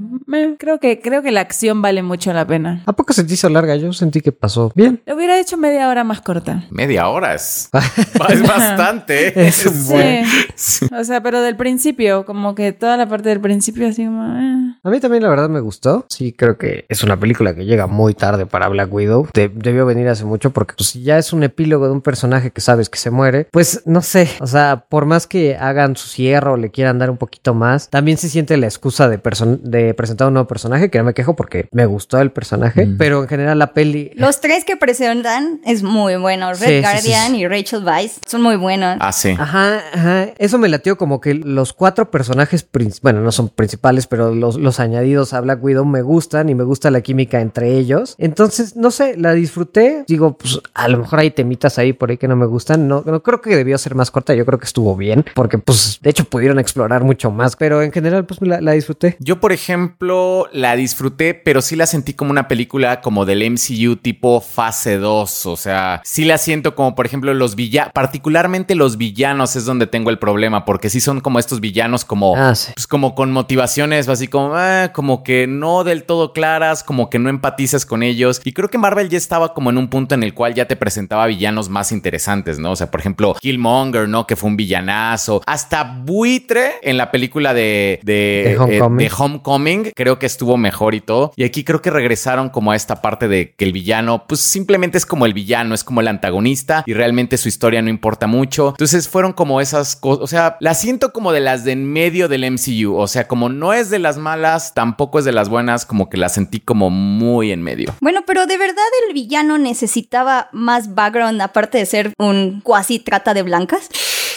Speaker 2: creo que creo que la acción vale mucho la pena.
Speaker 3: ¿A poco se te hizo larga? Yo sentí que pasó bien.
Speaker 2: La hubiera hecho media hora más corta.
Speaker 1: Media hora es, es bastante. ¿eh?
Speaker 3: Es un buen-
Speaker 2: Sí. O sea, pero del principio, como que toda la parte del principio así como... eh.
Speaker 3: A mí también la verdad me gustó. Sí, creo que es una película que llega muy tarde para Black Widow. De- debió venir hace mucho porque pues, si ya es un epílogo de un personaje que sabes que se muere, pues no sé. O sea, por más que hagan su cierre o le quieran dar un poquito más, también se siente la excusa de, de presentar un nuevo personaje, que no me quejo porque me gustó el personaje, pero en general la peli...
Speaker 4: Los tres que presentan es muy bueno. Red
Speaker 3: Sí, sí, sí,
Speaker 4: Guardian
Speaker 3: sí.
Speaker 4: y Rachel Weisz son muy buenos.
Speaker 1: Ah, sí.
Speaker 3: Ajá, ajá. Eso me latió como que los cuatro personajes, bueno, no son principales, pero los, los añadidos a Black Widow me gustan y me gusta la química entre ellos. Entonces, no sé, la disfruté. Digo, pues a lo mejor hay temitas ahí por ahí que no me gustan. No, no creo que debió ser más corta. Yo creo que estuvo bien, porque pues de hecho pudieron explorar mucho más, pero en general pues la, la disfruté.
Speaker 1: Yo, por ejemplo, la disfruté, pero sí la sentí como una película como del MCU tipo fase 2. O sea, sí la siento como, por ejemplo, los villanos, particularmente los villanos es donde tengo el problema, porque sí son como estos villanos como,
Speaker 3: Ah, sí.
Speaker 1: pues como con motivaciones así como, ah, como que no del todo claras, como que no empatizas con ellos. Y creo que Marvel ya estaba como en un punto en el cual ya te presentaba villanos más interesantes, ¿no? O sea, por ejemplo, Killmonger, ¿no? Que fue un villanazo. Hasta Buitre en la película de, de,
Speaker 3: De Homecoming.
Speaker 1: eh, de Homecoming, creo que estuvo mejor y todo. Y aquí creo que regresaron como a esta parte de que el villano, pues simplemente es como el villano, es como el antagonista y realmente su historia no importa mucho. Entonces fueron como esas cosas, o sea, la siento como de las de en medio del MCU, o sea, como no es de las malas, tampoco es de las buenas, como que la sentí como muy en medio.
Speaker 4: Bueno, pero de verdad el villano necesitaba más background aparte de ser un cuasi trata de blancas.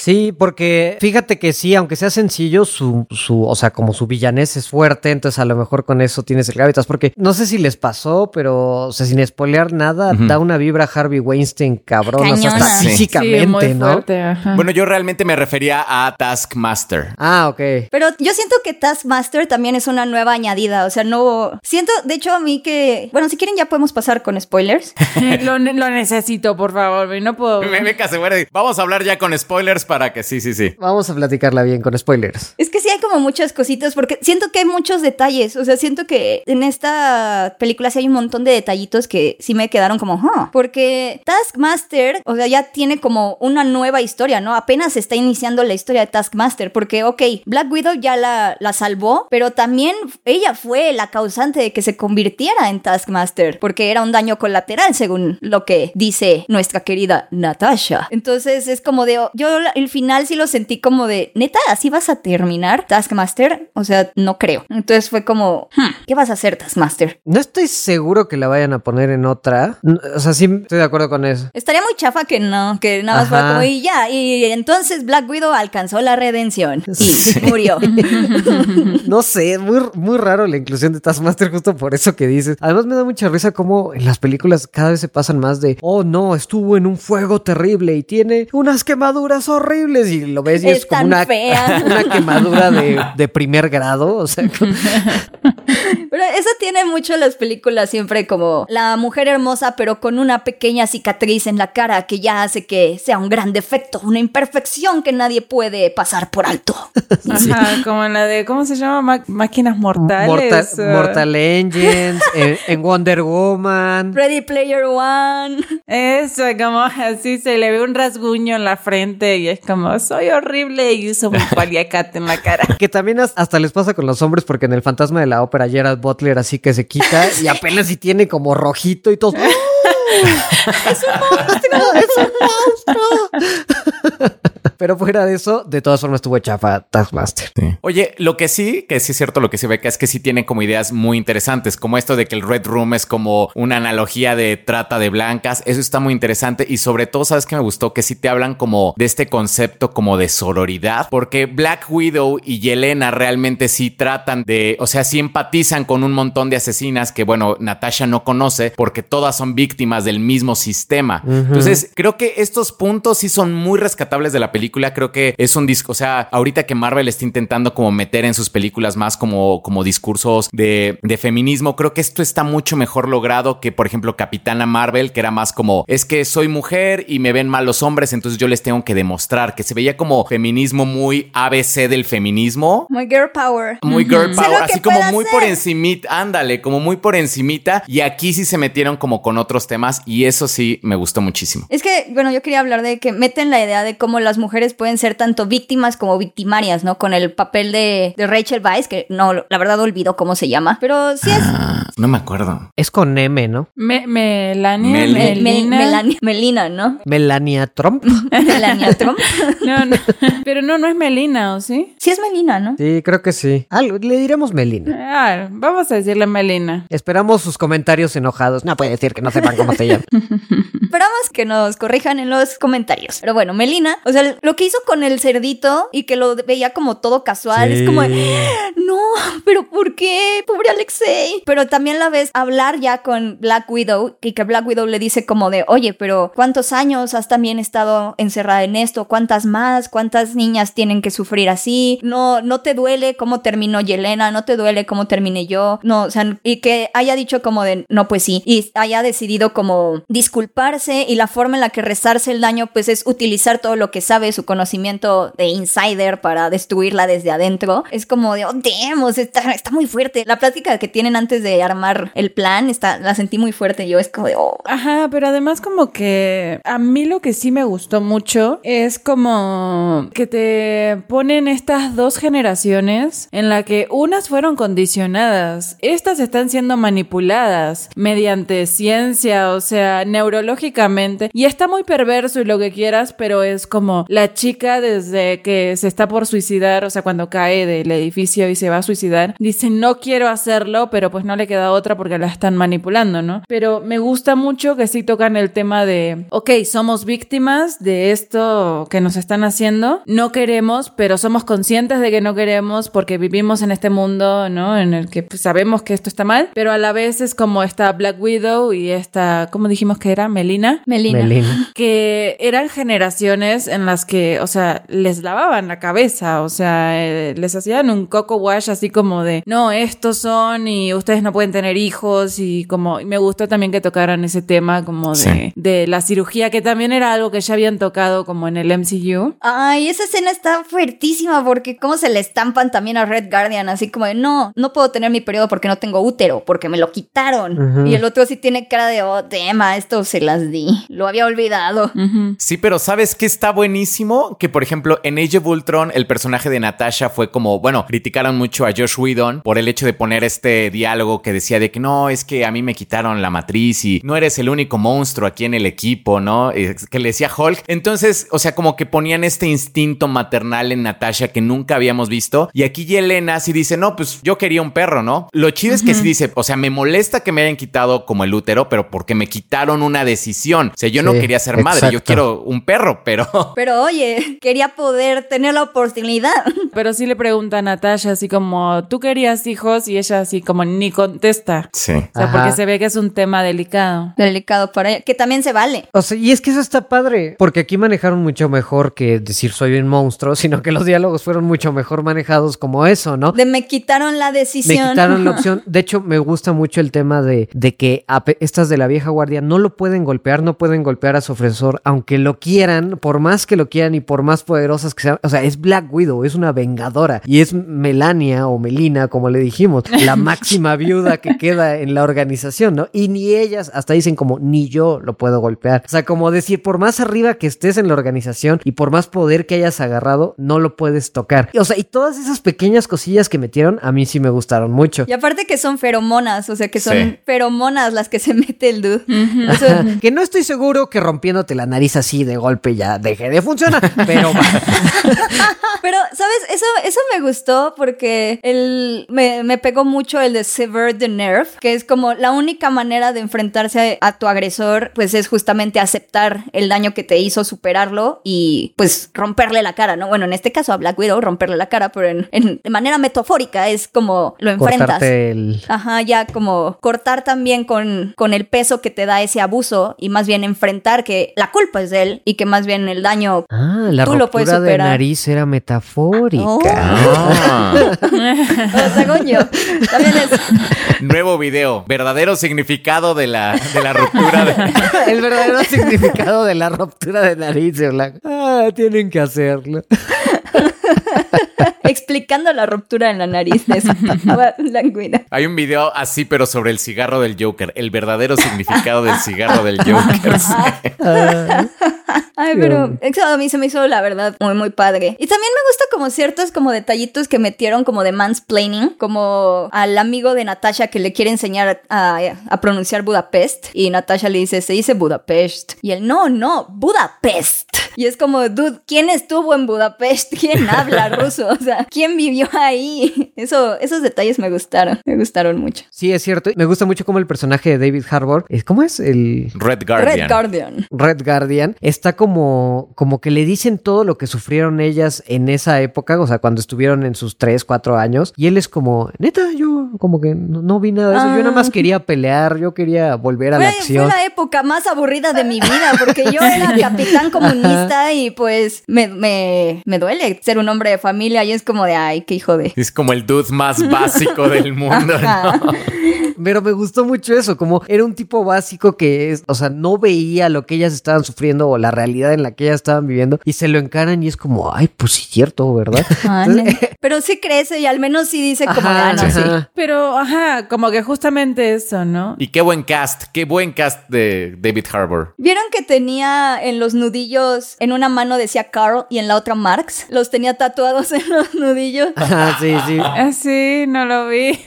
Speaker 3: Sí, porque fíjate que sí, aunque sea sencillo, su, su, o sea, como su villanés es fuerte, entonces a lo mejor con eso tienes el gravitas, porque no sé si les pasó, pero, o sea, sin spoilear nada, da una vibra Harvey Weinstein cabrón, o sea, hasta.
Speaker 1: Sí.
Speaker 3: físicamente,
Speaker 2: Sí, muy
Speaker 3: ¿no?
Speaker 2: fuerte, ajá.
Speaker 1: Bueno, yo realmente me refería a Taskmaster.
Speaker 3: Ah, ok.
Speaker 4: Pero yo siento que Taskmaster también es una nueva añadida. O sea, no. Siento, de hecho, a mí que. Bueno, si quieren, ya podemos pasar con spoilers.
Speaker 2: lo, ne- lo necesito, por favor. No puedo.
Speaker 1: Me, me muere. Vamos a hablar ya con spoilers para que sí, sí, sí.
Speaker 3: Vamos a platicarla bien con spoilers.
Speaker 4: Es que sí hay como muchas cositas, porque siento que hay muchos detalles. O sea, siento que en esta película sí hay un montón de detallitos que sí me quedaron como, huh. Porque Taskmaster, o sea, ya tiene como una nueva historia, ¿no? Apenas está iniciando la historia de Taskmaster, porque, ok, Black Widow ya la, la salvó, pero también ella fue la causante de que se convirtiera en Taskmaster, porque era un daño colateral, según lo que dice nuestra querida Natasha. Entonces es como de, yo la- el final sí lo sentí como de, neta, así vas a terminar Taskmaster, o sea, no creo. Entonces fue como, hmm, ¿qué vas a hacer Taskmaster?
Speaker 3: No estoy seguro que la vayan a poner en otra. O sea, sí estoy de acuerdo con eso.
Speaker 4: Estaría muy chafa que no, que nada más fuera
Speaker 3: Ajá.
Speaker 4: como y ya, y entonces Black Widow alcanzó la redención y murió.
Speaker 3: No sé, muy, muy raro la inclusión de Taskmaster justo por eso que dices. Además me da mucha risa cómo en las películas cada vez se pasan más de, oh no, estuvo en un fuego terrible y tiene unas quemaduras horribles y lo ves y es,
Speaker 4: Es
Speaker 3: como una, una quemadura de, de primer grado. O sea,
Speaker 4: Pero eso tiene mucho las películas siempre como la mujer hermosa pero con una pequeña cicatriz en la cara que ya hace que sea un gran defecto, una imperfección que nadie puede pasar por alto.
Speaker 2: Ajá, como en la de, ¿cómo se llama? Ma- máquinas mortales.
Speaker 3: Mortal,
Speaker 2: eh.
Speaker 3: Mortal Engines, en, en Wonder Woman.
Speaker 4: Ready Player One.
Speaker 2: Eso, como así se le ve un rasguño en la frente y es como, soy horrible y uso un paliacate en la cara.
Speaker 3: Que también has- hasta les pasa con los hombres porque en el fantasma de la ópera Gerard Butler así que se quita y apenas si tiene como rojito y todo. ¡Es un monstruo! ¡Es un monstruo! Pero fuera de eso, de todas formas estuvo chafa Taskmaster.
Speaker 1: Oye, lo que sí, que sí es cierto lo que se ve que es que sí tiene como ideas muy interesantes, como esto de que el Red Room es como una analogía de trata de blancas, eso está muy interesante y sobre todo, ¿sabes que me gustó? Que sí te hablan como de este concepto como de sororidad, porque Black Widow y Yelena realmente sí tratan de, o sea, sí empatizan con un montón de asesinas que, bueno, Natasha no conoce porque todas son víctimas del mismo sistema. Entonces, creo que estos puntos sí son muy rescatables de la película. Creo que es un disco, o sea, ahorita que Marvel está intentando como meter en sus películas más como, como discursos de, de feminismo, creo que esto está mucho mejor logrado que, por ejemplo, Capitana Marvel, que era más como, es que soy mujer y me ven mal los hombres, entonces yo les tengo que demostrar que se veía como feminismo muy ABC del feminismo.
Speaker 4: Muy girl power.
Speaker 1: Muy girl power, así como muy por encimita, ándale, como muy por encimita. Y aquí sí se metieron como con otros temas y eso sí me gustó muchísimo.
Speaker 4: Es que, bueno, yo quería hablar de que meten la idea de cómo las mujeres pueden ser tanto víctimas como victimarias, ¿no? Con el papel de, Rachel Weisz, que no, la verdad olvidó cómo se llama, pero sí es
Speaker 1: Ah, no me acuerdo.
Speaker 3: Es con M, ¿no?
Speaker 2: Me- Melania,
Speaker 1: Mel-
Speaker 4: Mel-
Speaker 2: Melina.
Speaker 4: Melania- Melina, ¿no?
Speaker 3: Melania Trump.
Speaker 4: Melania Trump.
Speaker 2: No, no. Pero no, no es Melina, ¿o sí?
Speaker 4: Sí es Melina, ¿no?
Speaker 3: Sí, creo que sí. Ah, le diremos Melina.
Speaker 2: Ah, vamos a decirle Melina.
Speaker 3: Esperamos sus comentarios enojados. No puede decir que no sepan cómo se llama.
Speaker 4: Esperamos que nos corrijan en los comentarios. Pero bueno, Melina, o sea, lo que hizo con el cerdito y que lo veía como todo casual, es como, no, pero ¿por qué? Pobre Alexei. Pero también la ves hablar ya con Black Widow y que Black Widow le dice como de, oye, pero ¿cuántos años has también estado encerrada en esto? ¿Cuántas más? ¿Cuántas niñas tienen que sufrir así? No, no te duele cómo terminó Yelena, no te duele cómo terminé yo. No, o sea, y que haya dicho como de, no, pues sí, y haya decidido como disculparse y la forma en la que rezarse el daño pues es utilizar todo lo que sabe, su conocimiento de insider para destruirla desde adentro. Es como de, oh, damn, está, está muy fuerte. La plática que tienen antes de armar el plan, está, la sentí muy fuerte. Yo es como de, oh.
Speaker 2: Ajá, pero además como que a mí lo que sí me gustó mucho es como que te ponen estas dos generaciones en la que unas fueron condicionadas, estas están siendo manipuladas mediante ciencia, o sea, neurológicamente, y está muy perverso y lo que quieras, pero es como la chica desde que se está por suicidar, o sea, cuando cae del edificio y se va a suicidar, dice no quiero hacerlo, pero pues no le queda otra porque la están manipulando, ¿no? Pero me gusta mucho que sí tocan el tema de, ok, somos víctimas de esto que nos están haciendo, no queremos, pero somos conscientes de que no queremos porque vivimos en este mundo, ¿no? En el que pues, sabemos que esto está mal, pero a la vez es como esta Black Widow y esta, ¿cómo dijimos que era? Melina
Speaker 4: Melina.
Speaker 3: Melina.
Speaker 2: que eran generaciones en las que, o sea, les lavaban la cabeza, o sea, eh, les hacían un coco wash así como de, no, estos son y ustedes no pueden tener hijos y como, y me gustó también que tocaran ese tema como de,
Speaker 1: Sí.
Speaker 2: de la cirugía, que también era algo que ya habían tocado como en el MCU.
Speaker 4: Ay, esa escena está fuertísima porque cómo se le estampan también a Red Guardian, así como de, no, no puedo tener mi periodo porque no tengo útero, porque me lo quitaron. Y el otro sí tiene cara de, oh, tema, esto se las di. Lo había olvidado.
Speaker 1: Sí, pero ¿sabes qué está buenísimo? Que, por ejemplo, en Age of Ultron, el personaje de Natasha fue como, bueno, criticaron mucho a Josh Whedon por el hecho de poner este diálogo que decía de que no, es que a mí me quitaron la matriz y no eres el único monstruo aquí en el equipo, ¿no? Que le decía Hulk. Entonces, o sea, como que ponían este instinto maternal en Natasha que nunca habíamos visto. Y aquí Yelena sí dice, no, pues yo quería un perro, ¿no? Lo chido es que sí dice, o sea, me molesta que me hayan quitado como el útero, pero porque me quitaron una decisión. O sea, yo no quería ser madre, yo quiero un perro, pero...
Speaker 4: Pero oye, quería poder tener la oportunidad.
Speaker 2: Pero sí le pregunta a Natasha así como, ¿tú querías hijos? Y ella así como ni contesta.
Speaker 1: Sí.
Speaker 2: O sea,
Speaker 3: Ajá.
Speaker 2: porque se ve que es un tema delicado.
Speaker 4: Delicado para ella, que también se vale.
Speaker 3: O sea, y es que eso está padre, porque aquí manejaron mucho mejor que decir soy un monstruo, sino que los diálogos fueron mucho mejor manejados como eso, ¿no?
Speaker 4: De me quitaron la
Speaker 3: Me
Speaker 4: decisión.
Speaker 3: quitaron la opción. De hecho, me gusta mucho el tema de, de que estas de la vieja guardia no lo pueden golpear, no pueden golpear a su ofensor, aunque lo quieran, por más que lo quieran y por más poderosas que sean. O sea, es Black Widow, es una vengadora. Y es Melania o Melina, como le dijimos, la máxima viuda la que queda en la organización, ¿no? Y ni ellas hasta dicen como, ni yo lo puedo golpear. O sea, como decir, por más arriba que estés en la organización y por más poder que hayas agarrado, no lo puedes tocar. O sea, y todas esas pequeñas cosillas que metieron, a mí sí me gustaron mucho.
Speaker 4: Y aparte que son feromonas, o sea, que son
Speaker 1: Sí.
Speaker 4: feromonas las que se mete el dude. Eso-
Speaker 3: que no estoy seguro que rompiéndote la nariz así de golpe ya deje de funcionar, pero va.
Speaker 4: Pero, ¿sabes? Eso, eso me gustó porque el, me, me pegó mucho el de Sever the Nerve, que es como la única manera de enfrentarse a, a tu agresor, pues es justamente aceptar el daño que te hizo, superarlo y pues romperle la cara, ¿no? Bueno, en este caso a Black Widow, romperle la cara, pero en, en- de manera metafórica es como lo enfrentas.
Speaker 3: Cortarte el...
Speaker 4: Ajá, ya como cortar también con, con el peso que te da ese abuso y más bien enfrentar que la culpa es de él y que más bien el daño
Speaker 3: Ah, la
Speaker 4: Tú lo puedes
Speaker 3: ruptura de
Speaker 4: superar.
Speaker 3: nariz era metafórica.
Speaker 4: Oh.
Speaker 1: Ah.
Speaker 4: O sea, coño, también es.
Speaker 1: Nuevo video. Verdadero significado de la, de la ruptura de.
Speaker 3: El verdadero significado de la ruptura de nariz, de Black. Ah, tienen que hacerlo.
Speaker 4: explicando la ruptura en la nariz de Widow.
Speaker 1: Hay un video así, pero sobre el cigarro del Joker. El verdadero significado del cigarro del Joker.
Speaker 4: Ay, pero eso a mí se me hizo la verdad muy muy padre. Y también me gusta como ciertos como detallitos que metieron como de mansplaining, como al amigo de Natasha que le quiere enseñar a, a pronunciar Budapest y Natasha le dice, se dice Budapest. Y él, no, no, Budapest. Y es como, dude, ¿quién estuvo en Budapest? ¿Quién habla ruso? O sea, ¿quién vivió ahí? Eso, esos detalles me gustaron, me gustaron mucho.
Speaker 3: Sí, es cierto. Me gusta mucho como el personaje de David Harbour. es- ¿Cómo es? El
Speaker 1: Red Guardian.
Speaker 4: Red Guardian.
Speaker 3: Red Guardian. Está como, como que le dicen todo lo que sufrieron ellas en esa época, o sea, cuando estuvieron en sus 3, 4 años. Y él es como, neta, yo como que no, no vi nada de eso. Yo nada más
Speaker 4: Ah.
Speaker 3: quería pelear, yo quería volver a la
Speaker 4: Fue, fue
Speaker 3: acción.
Speaker 4: la época más aburrida de mi vida porque yo era capitán comunista y pues me, me, me duele ser un hombre de familia y es como de, ay, qué hijo de...
Speaker 1: Es como el dude más básico del mundo. ¿no?
Speaker 3: Pero me gustó mucho eso, como era un tipo básico que es, o sea, no veía lo que ellas estaban sufriendo o la realidad en la que ellas estaban viviendo y se lo encaran y es como, ay, pues sí, cierto, ¿verdad?
Speaker 4: Ah,
Speaker 3: Entonces.
Speaker 4: Pero sí crece y al menos sí dice como
Speaker 3: ajá,
Speaker 4: ah, no, sí.
Speaker 2: Pero, ajá, como que justamente eso, ¿no?
Speaker 1: Y qué buen cast, qué buen cast de David Harbour.
Speaker 4: ¿Vieron que tenía en los nudillos, en una mano decía Carl y en la otra Marx? Los tenía tatuados en los nudillos.
Speaker 3: Ajá, sí, sí.
Speaker 2: Ah, sí, no lo vi.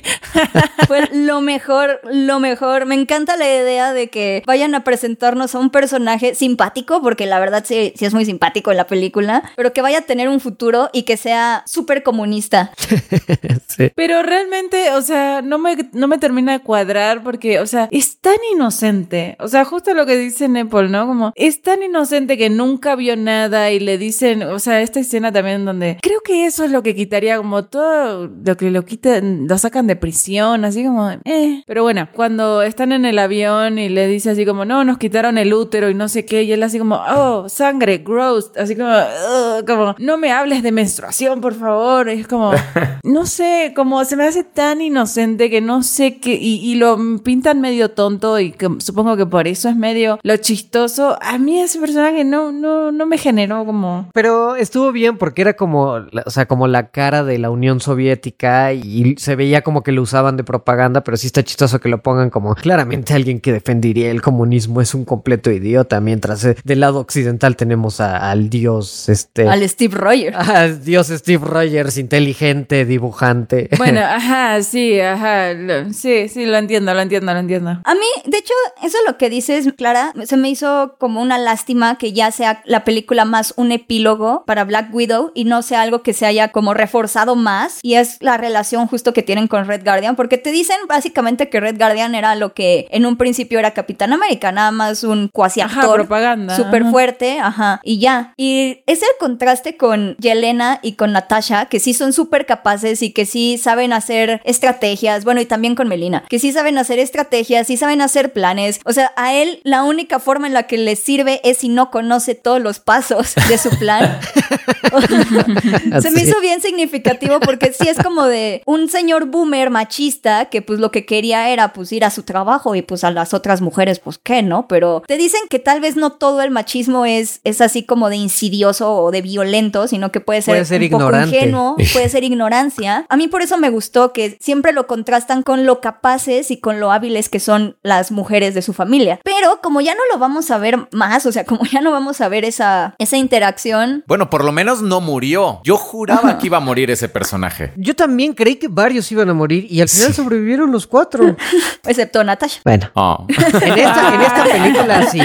Speaker 4: Fue lo mejor, lo mejor. Me encanta la idea de que vayan a presentarnos a un personaje simpático, porque la verdad sí, sí es muy simpático en la película, pero que vaya a tener un futuro y que sea súper comunista.
Speaker 3: sí.
Speaker 2: Pero realmente, o sea, no me, no me termina de cuadrar porque, o sea, es tan inocente. O sea, justo lo que dice Nepal, ¿no? Como, es tan inocente que nunca vio nada y le dicen, o sea, esta escena también donde creo que eso es lo que quitaría como todo lo que lo quitan, lo sacan de prisión, así como, eh. Pero bueno, cuando están en el avión y le dice así como, no, nos quitaron el útero y no sé qué, y él así como, oh, sangre, gross, así como, como, no me hables de menstruación, por favor. Y es como, no sé, como se me hace tan inocente que no sé qué, y, y lo pintan medio tonto y que supongo que por eso es medio lo chistoso. A mí ese personaje no, no, no me generó como...
Speaker 3: Pero estuvo bien porque era como, o sea, como la cara de la Unión Soviética y se veía como que lo usaban de propaganda, pero sí está chistoso que lo pongan como claramente alguien que defendería el comunismo es un completo idiota, mientras eh, del lado occidental tenemos a- al dios, este...
Speaker 4: Al Steve Rogers.
Speaker 3: al dios Steve Rogers, inteligente, dibujante.
Speaker 2: Bueno, ajá, sí, ajá, lo- sí, sí, lo entiendo, lo entiendo, lo entiendo.
Speaker 4: A mí, de hecho, eso lo que dices, Clara, se me hizo como una lástima que ya sea la película más un epílogo para Black Widow y no sea algo que se haya como reforzado más. Y es la relación justo que tienen con Red Guardian, porque te dicen básicamente que Red Guardian era lo que en un principio era Capitán América, nada más un cuasi
Speaker 2: Ajá,
Speaker 4: actor.
Speaker 2: propaganda,
Speaker 4: Súper
Speaker 2: ajá.
Speaker 4: fuerte, ajá, y ya. Y es el contraste con Yelena y con Natasha, que sí son súper capaces y que sí saben hacer estrategias, bueno, y también con Melina, que sí saben hacer estrategias, sí saben hacer planes. O sea, a él la única forma en la que le sirve es si no conoce todos los pasos de su plan. Se me hizo bien significativo porque sí es como de un señor boomer machista que pues lo que quería era pues ir a su trabajo y pues a las otras mujeres pues qué, ¿no? Pero te dicen que tal vez no todo el machismo es, es así como de insidioso o de violento, sino que puede ser,
Speaker 3: Puede ser
Speaker 4: un poco
Speaker 3: ignorante.
Speaker 4: ingenuo, puede ser ignorancia. A mí por eso me gustó que siempre lo contrastan con lo capaces y con lo hábiles que son las mujeres de su familia. Pero como ya no lo vamos a ver más, o sea, como ya no vamos a ver esa, esa interacción,
Speaker 1: Bueno, por lo menos no murió. Yo juraba que iba a morir ese personaje.
Speaker 3: Yo también creí que varios iban a morir y al final sobrevivieron los cuatro.
Speaker 4: excepto Natasha.
Speaker 3: Bueno,
Speaker 1: Oh.
Speaker 3: en esta, en esta película sí.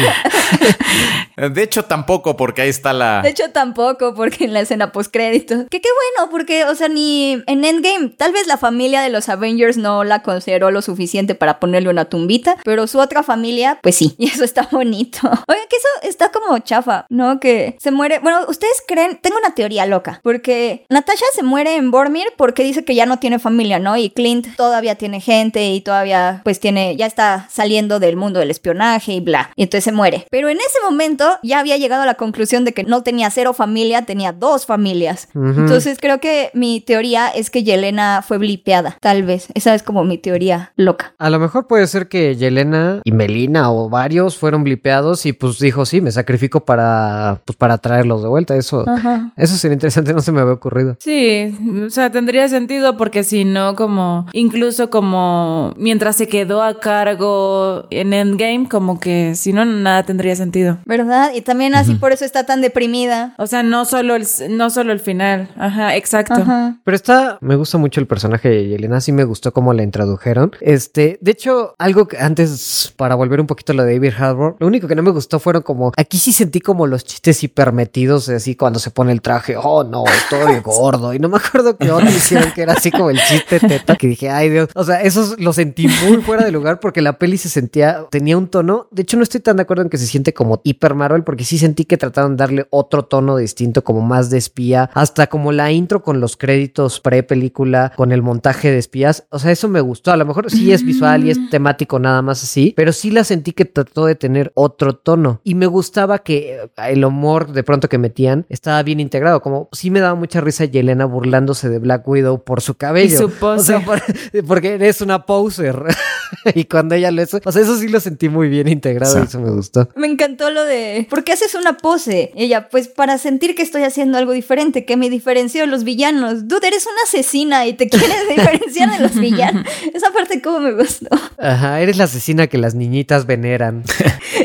Speaker 1: De hecho, tampoco, porque ahí está la.
Speaker 4: De hecho, tampoco, porque en la escena postcrédito. Que qué bueno, porque, o sea, ni en Endgame, tal vez la familia de los Avengers no la consideró lo suficiente para ponerle una tumbita, pero su otra familia, pues sí, y eso está bonito. Oigan, que eso está como chafa, ¿no? Que se muere. Bueno, ustedes creen, tengo una teoría loca, porque Natasha se muere en Bormir porque dice que ya no tiene familia, ¿no? Y Clint todavía tiene gente y todavía, pues tiene, ya está saliendo del mundo del espionaje y bla. Y entonces se muere. Pero en ese momento ya había llegado a la conclusión de que no tenía cero familia, tenía dos familias. Entonces creo que mi teoría es que Yelena fue blipeada, tal vez. Esa es como mi teoría loca.
Speaker 3: A lo mejor puede ser que Yelena y Melina o varios fueron blipeados y pues dijo, sí, me sacrifico para, pues, para traerlos de vuelta. Eso,
Speaker 4: Ajá.
Speaker 3: eso sería interesante, no se me había ocurrido.
Speaker 2: Sí, o sea, tendría sentido porque si no, como, incluso como mientras se quedó a cargo en Endgame, como que si no, nada tendría sentido.
Speaker 4: ¿Verdad? Y también así por eso está tan deprimida.
Speaker 2: O sea, no solo el, no solo el final. Ajá, exacto.
Speaker 4: Ajá.
Speaker 3: Pero está, me gusta mucho el personaje de Yelena, sí me gustó cómo la introdujeron. Este, de hecho, algo que antes, para volver un poquito a lo de David Harbour, lo único que no me gustó fueron como, aquí sí sentí como los chistes hipermetidos, así cuando se pone el traje, oh no, estoy gordo. Y no me acuerdo que otro hicieron que era así como el chiste teta, que dije, ay Dios, o sea, eso lo sentí muy fuera de lugar porque la peli se sentía, tenía un tono, de hecho no estoy tan de acuerdo en que se siente como hiper Marvel porque sí sentí que trataron de darle otro tono distinto, como más de espía, hasta como la intro con los créditos pre-película, con el montaje de espías, o sea, eso me gustó, a lo mejor sí es visual y es temático nada más así, pero sí la sentí que trató de tener otro tono. Y me gustaba que eh, el humor de pronto que metían estaba bien integrado, como sí me daba mucha risa Yelena burlándose de Black Widow por su cabello.
Speaker 2: Y su pose.
Speaker 3: O sea, por- porque eres una poser. y cuando ella lo hizo, o sea, eso sí lo sentí muy bien integrado
Speaker 1: Sí.
Speaker 3: y eso me gustó.
Speaker 4: Me encantó lo de, ¿por qué haces una pose? Y ella, pues para sentir que estoy haciendo algo diferente, que me diferencio de los villanos. Dude, eres una asesina y te quieres diferenciar de los villanos. Esa parte como me gustó.
Speaker 3: Ajá, eres la asesina que las niñitas veneran.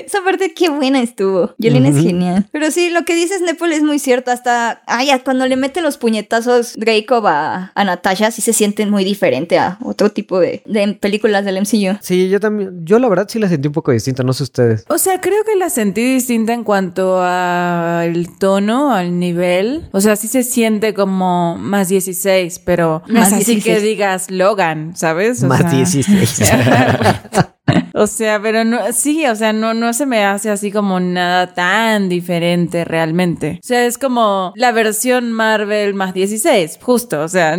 Speaker 4: Esa parte qué buena estuvo. Yelena es genial. Pero sí, lo que dices, Nepal, es muy cierto. Hasta, ay, cuando le mete los puñetazos Dracov a, a Natasha, sí se sienten muy diferente a otro tipo de, de películas del MCU.
Speaker 3: Sí, yo también, yo la verdad sí la sentí un poco distinta, no sé ustedes.
Speaker 2: O sea, creo que la sentí distinta en cuanto al tono, al nivel. O sea, sí se siente como más 16, pero no
Speaker 4: Más
Speaker 2: es así
Speaker 4: 16.
Speaker 2: que digas Logan, ¿sabes? O
Speaker 3: Más
Speaker 2: sea,
Speaker 3: 16.
Speaker 2: O sea, pero no, sí, o sea, no, no se me hace así como nada tan diferente realmente. O sea, es como la versión Marvel más 16, justo, o sea,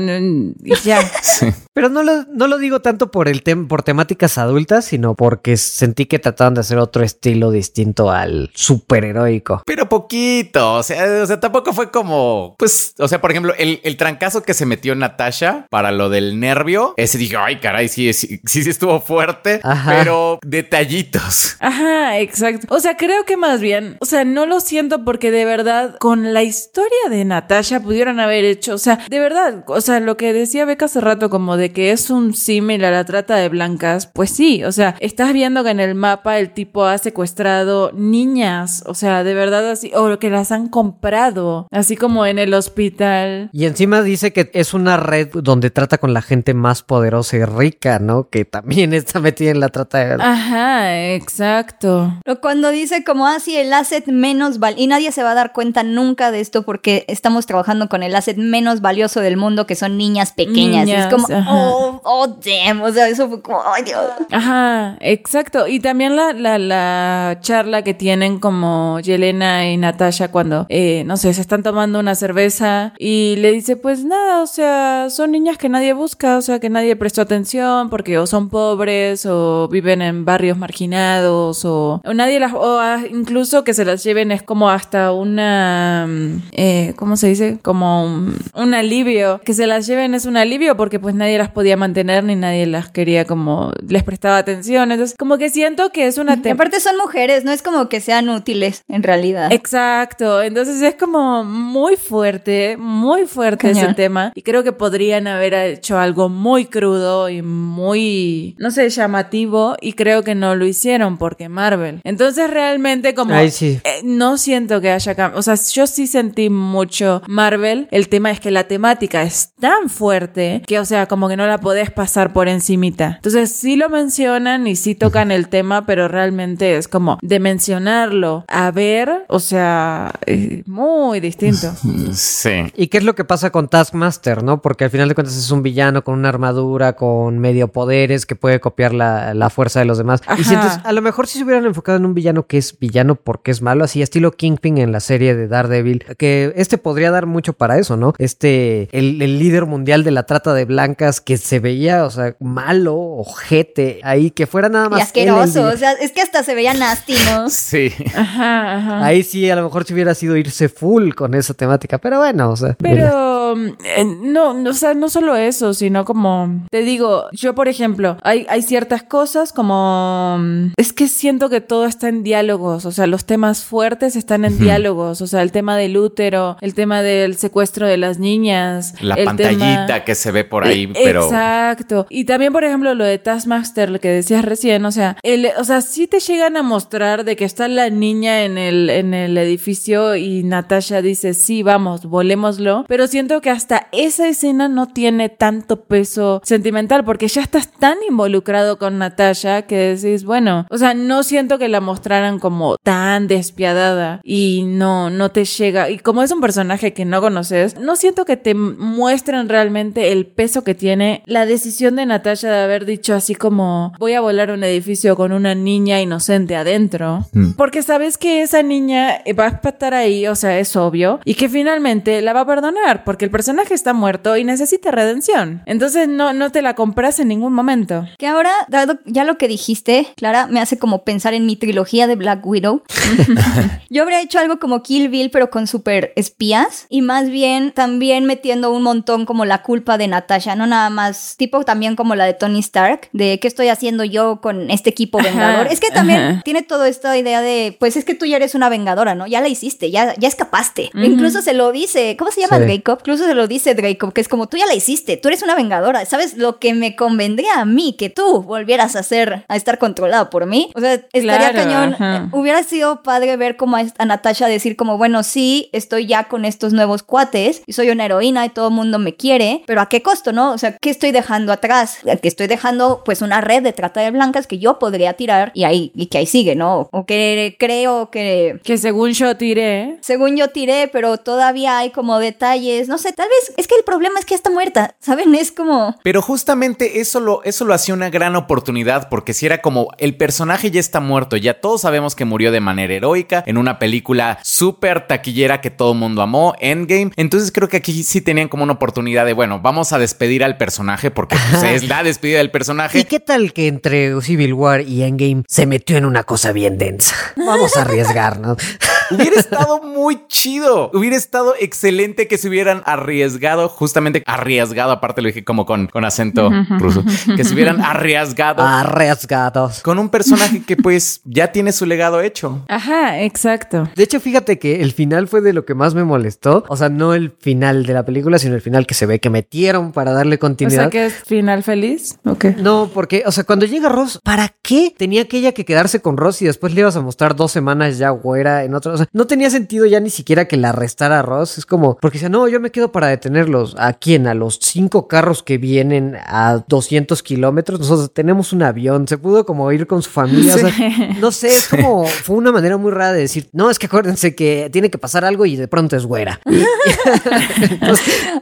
Speaker 2: ya.
Speaker 1: Sí.
Speaker 3: Pero no lo, no lo digo tanto por el tem por temáticas adultas, sino porque sentí que trataban de hacer otro estilo distinto al superheroico.
Speaker 1: Pero poquito, o sea, o sea, tampoco fue como, pues, o sea, por ejemplo, el, el trancazo que se metió Natasha para lo del nervio, ese dije, ay, caray, sí, sí, sí, sí estuvo fuerte,
Speaker 3: Ajá.
Speaker 1: pero detallitos.
Speaker 2: Ajá, exacto. O sea, creo que más bien, o sea, no lo siento porque de verdad con la historia de Natasha pudieron haber hecho, o sea, de verdad, o sea, lo que decía Beca hace rato como de que es un símil a la trata de blancas, pues sí, o sea, estás viendo que en el mapa el tipo ha secuestrado niñas, o sea, de verdad así, o que las han comprado, así como en el hospital.
Speaker 3: Y encima dice que es una red donde trata con la gente más poderosa y rica, ¿no? Que también está metida en la trata
Speaker 2: Ajá, exacto.
Speaker 4: O cuando dice como así el asset menos val y nadie se va a dar cuenta nunca de esto porque estamos trabajando con el asset menos valioso del mundo que son niñas pequeñas.
Speaker 2: Niñas,
Speaker 4: es como,
Speaker 2: ajá.
Speaker 4: oh, oh, damn. O sea, eso fue como, ay Dios.
Speaker 2: Ajá, exacto. Y también la, la, la charla que tienen como Yelena y Natasha cuando, eh, no sé, se están tomando una cerveza y le dice, pues nada, o sea, son niñas que nadie busca, o sea, que nadie prestó atención porque o son pobres o viven en barrios marginados o, o nadie las, o a- incluso que se las lleven es como hasta una, mm, eh, ¿cómo se dice? Como un, un alivio. Que se las lleven es un alivio porque pues nadie las podía mantener ni nadie las quería como, les prestaba atención. Entonces, como que siento que es una
Speaker 4: aparte son mujeres, no es como que sean útiles en realidad.
Speaker 2: Exacto, entonces es como muy fuerte, muy fuerte
Speaker 4: Cañón.
Speaker 2: ese tema y creo que podrían haber hecho algo muy crudo y muy, no sé, llamativo y creo que no lo hicieron porque Marvel. Entonces realmente como
Speaker 3: Ay, sí.
Speaker 2: eh, no siento que haya cambiado, o sea, yo sí sentí mucho Marvel, el tema es que la temática es tan fuerte que o sea, como que no la podés pasar por encimita. Entonces sí lo mencionan y sí tocan el tema, pero realmente es como de mencionarlo a ver, o sea, eh, muy distinto.
Speaker 1: Sí.
Speaker 3: ¿Y qué es lo que pasa con Taskmaster, no? Porque al final de cuentas es un villano con una armadura, con medio poderes, que puede copiar la, la fuerza de los demás. Y sientes, a lo mejor si se hubieran enfocado en un villano que es villano porque es malo, así estilo Kingpin en la serie de Daredevil, que este podría dar mucho para eso, ¿no? Este, el, el líder mundial de la trata de blancas que se veía, o sea, malo, ojete, ahí, que fuera nada más.
Speaker 4: Y
Speaker 3: él el
Speaker 4: asqueroso, o sea, es que hasta se veía nasty, ¿no?
Speaker 1: Sí.
Speaker 2: Ajá, ajá.
Speaker 3: Ahí sí, a lo mejor si hubiera sido irse full con esa temática, pero bueno, o sea.
Speaker 2: Pero mm, eh, no, no, o sea, no solo eso, sino como te digo, yo por ejemplo, hay, hay ciertas cosas como mm, es que siento que todo está en diálogos, o sea, los temas fuertes están en diálogos, o sea, el tema del útero, el tema del secuestro de las niñas,
Speaker 1: La
Speaker 2: el
Speaker 1: pantallita
Speaker 2: tema-
Speaker 1: que se ve por ahí,
Speaker 2: Eh,
Speaker 1: pero.
Speaker 2: Exacto. Y también, por ejemplo, lo de Taskmaster, lo que decías recién, o sea, el, o sea, sí te llegan a mostrar de que está la niña en el, en el edificio y Natasha dice, sí, vamos, volémoslo. Pero siento que hasta esa escena no tiene tanto peso sentimental porque ya estás tan involucrado con Natasha que decís, bueno, o sea, no siento que la mostraran como tan despiadada y no, no te llega. Y como es un personaje que no conoces, no siento que te muestren realmente el peso que tiene la decisión de Natasha de haber dicho así como voy a volar un edificio con una niña inocente adentro.
Speaker 1: Mm.
Speaker 2: Porque sabes que esa niña va a estar ahí, o sea, es obvio, y que finalmente la va a perdonar porque el personaje está muerto y necesita redención. Entonces no, no te la compras en ningún momento.
Speaker 4: Que ahora, dado ya lo que dijiste, Clara, me hace como pensar en mi trilogía de Black Widow. Yo habría hecho algo como Kill Bill, pero con super espías. Y más bien también metiendo un montón como la culpa de Natasha, no nada más, tipo también como la de Tony Stark, de qué estoy haciendo yo con este equipo
Speaker 2: Ajá,
Speaker 4: vengador. es que también
Speaker 2: ajá.
Speaker 4: tiene toda esta idea de, pues es que tú ya eres una vengadora, ¿no? Ya la hiciste, ya, ya escapaste. Incluso se lo dice, ¿cómo se llama
Speaker 3: Sí.
Speaker 4: Jacob? Incluso se lo dice Dracob, que es como tú ya la hiciste, tú eres una vengadora, ¿sabes? Lo que me convendría a mí que tú volvieras a a estar controlado por mí. O sea, estaría
Speaker 2: Claro,
Speaker 4: cañón.
Speaker 2: ajá.
Speaker 4: Eh, Hubiera sido padre ver como a, a Natasha decir como, bueno, sí, estoy ya con estos nuevos cuates y soy una heroína y todo el mundo me quiere, pero ¿a qué costo, no? O sea, ¿qué estoy dejando atrás? Que estoy dejando pues una red de trata de blancas que yo podría tirar y ahí, y que ahí sigue, ¿no? O que creo que
Speaker 2: Que según yo tiré,
Speaker 4: según yo tiré, pero todavía hay como detalles, no sé, tal vez es que el problema es que ya está muerta, ¿saben? Es como...
Speaker 1: Pero justamente eso lo, eso lo hacía una gran oportunidad, porque si era como el personaje ya está muerto, ya todos sabemos que murió de manera heroica en una película súper taquillera que todo el mundo amó, Endgame. Entonces creo que aquí sí tenían como una oportunidad de, bueno, vamos a despedir al personaje, porque pues, es la despedida del
Speaker 3: ¿Y
Speaker 1: personaje.
Speaker 3: qué tal que entre Civil War y Endgame se metió en una cosa bien densa? Vamos a arriesgarnos.
Speaker 1: Hubiera estado muy chido. Hubiera estado excelente que se hubieran arriesgado, justamente arriesgado, aparte lo dije como con, con acento ruso, que se hubieran arriesgado
Speaker 3: Arriesgados.
Speaker 1: con un personaje que pues ya tiene su legado hecho.
Speaker 2: Ajá, exacto.
Speaker 3: De hecho, fíjate que el final fue de lo que más me molestó. O sea, no el final de la película, sino el final que se ve que metieron para darle
Speaker 2: O
Speaker 3: continuidad.
Speaker 2: sea que es final feliz. Ok.
Speaker 3: No, porque, o sea, cuando llega Ross, ¿para qué tenía que ella que quedarse con Ross y después le ibas a mostrar dos semanas ya güera en otro? Sea, no tenía sentido ya ni siquiera que la arrestara a Ross. Es como, porque dice, no, yo me quedo para detenerlos. ¿A quién? A los cinco carros que vienen a 200 kilómetros. Nosotros tenemos un avión. Se pudo como ir con su familia. O sea, no sé, es como, fue una manera muy rara de decir, no, es que acuérdense que tiene que pasar algo y de pronto es güera.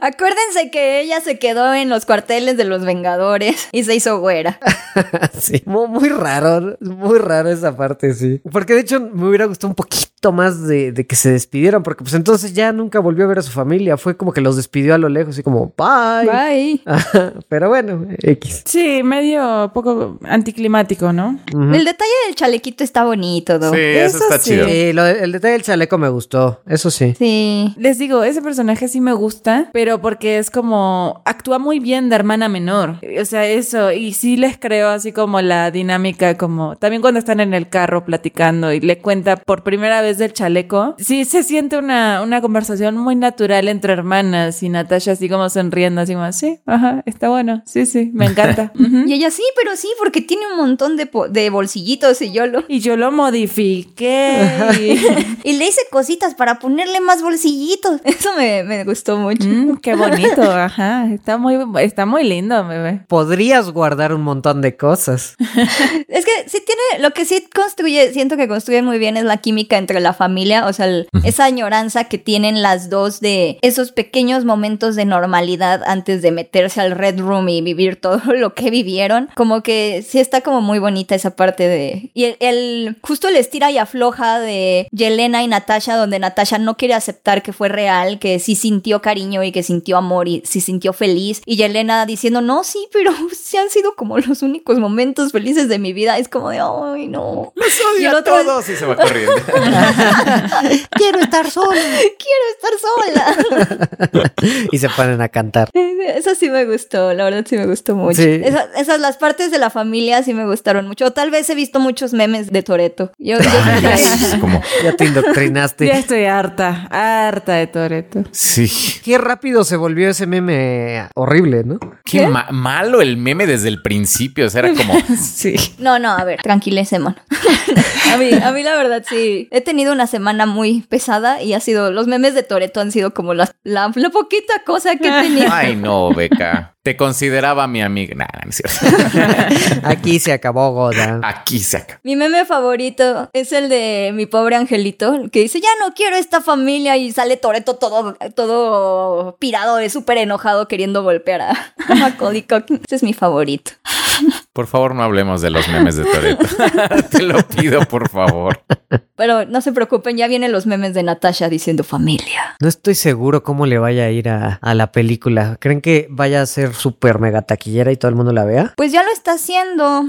Speaker 4: Acuérdense que ella se quedó en los cuarteles de los Vengadores y se hizo güera.
Speaker 3: Sí, mu- muy raro, muy raro esa parte, sí. Porque de hecho me hubiera gustado un poquito poquito más de, de que se despidieron, porque pues entonces ya nunca volvió a ver a su familia. Fue como que los despidió a lo lejos, así como, bye.
Speaker 4: Bye.
Speaker 3: Ajá, Pero bueno, X.
Speaker 2: Sí, medio poco anticlimático, ¿no?
Speaker 4: El detalle del chalequito está bonito, ¿no?
Speaker 1: Sí, eso,
Speaker 2: Eso
Speaker 1: está
Speaker 2: sí.
Speaker 1: chido.
Speaker 3: Sí, lo- el detalle del chaleco me gustó, eso sí.
Speaker 4: Sí.
Speaker 2: Les digo, ese personaje sí me gusta, pero porque es como actúa muy bien de hermana menor. O sea, eso, y sí les creo así como la dinámica, como también cuando están en el carro platicando y le cuenta por primera vez del chaleco, sí se siente una, una conversación muy natural entre hermanas y Natasha así como sonriendo, así como, sí, ajá, está bueno, sí, sí, me encanta.
Speaker 4: Y ella sí, pero sí, porque tiene un montón de, de bolsillitos y yo lo...
Speaker 2: Y yo lo modifiqué. y-
Speaker 4: Y le hice cositas para ponerle más bolsillitos. Eso me, me gustó mucho.
Speaker 2: Mm, qué bonito, ajá. Está muy, está muy lindo, bebé.
Speaker 3: Podrías guardar un montón de cosas.
Speaker 4: Es que sí tiene, lo que sí construye, siento que construye muy bien es la química entre la familia, o sea, el- esa añoranza que tienen las dos de esos pequeños momentos de normalidad antes de meterse al Red Room y vivir todo lo que vivieron. Como que sí está como muy bonita esa parte de... Y el, el- justo el estira y afloja de Yelena y Natasha, donde Natasha no quiere aceptar que fue real, que sí sintió cariño y que sintió amor y sí sintió feliz. Y Yelena diciendo, no, sí, pero sí han sido como los únicos momentos felices de mi vida. Es como de, ay, no.
Speaker 1: Los odio a todos y se va corriendo.
Speaker 3: Quiero estar sola.
Speaker 4: Quiero estar sola.
Speaker 3: y se ponen a cantar.
Speaker 4: Eso sí me gustó, la verdad sí me gustó mucho.
Speaker 3: Sí.
Speaker 4: Esa- esas, las partes de la familia sí me gustaron mucho. O tal vez he visto muchos memes de Toreto. Yo, yo
Speaker 1: Es como,
Speaker 3: Ya te indoctrinaste.
Speaker 2: Ya estoy harta, harta de Toreto.
Speaker 1: sí.
Speaker 3: Qué rápido se volvió ese meme horrible, ¿no?
Speaker 1: Qué, ma- malo el meme desde el principio. O sea, era como,
Speaker 2: Sí.
Speaker 4: No, no, a ver, tranquilémonos. a, mí, a mí la verdad sí, he tenido una semana muy pesada y ha sido, los memes de Toreto han sido como la, la, la poquita cosa que he tenido.
Speaker 1: ay no, Beca. Te consideraba mi amiga. Nah, no es cierto.
Speaker 3: Aquí se acabó Goda.
Speaker 1: Aquí se acaba.
Speaker 4: Mi meme favorito es el de mi pobre angelito, el que dice, ya no quiero esta familia y sale Toreto todo, todo pirado, es súper enojado queriendo golpear a, a Macaulay. Ese es mi favorito.
Speaker 1: Por favor, no hablemos de los memes de Toreto. Te lo pido, por favor.
Speaker 4: Pero no se preocupen, ya vienen los memes de Natasha diciendo familia.
Speaker 3: No estoy seguro cómo le vaya a ir a, a la película. ¿Creen que vaya a ser súper mega taquillera y todo el mundo la vea?
Speaker 4: Pues ya lo está haciendo.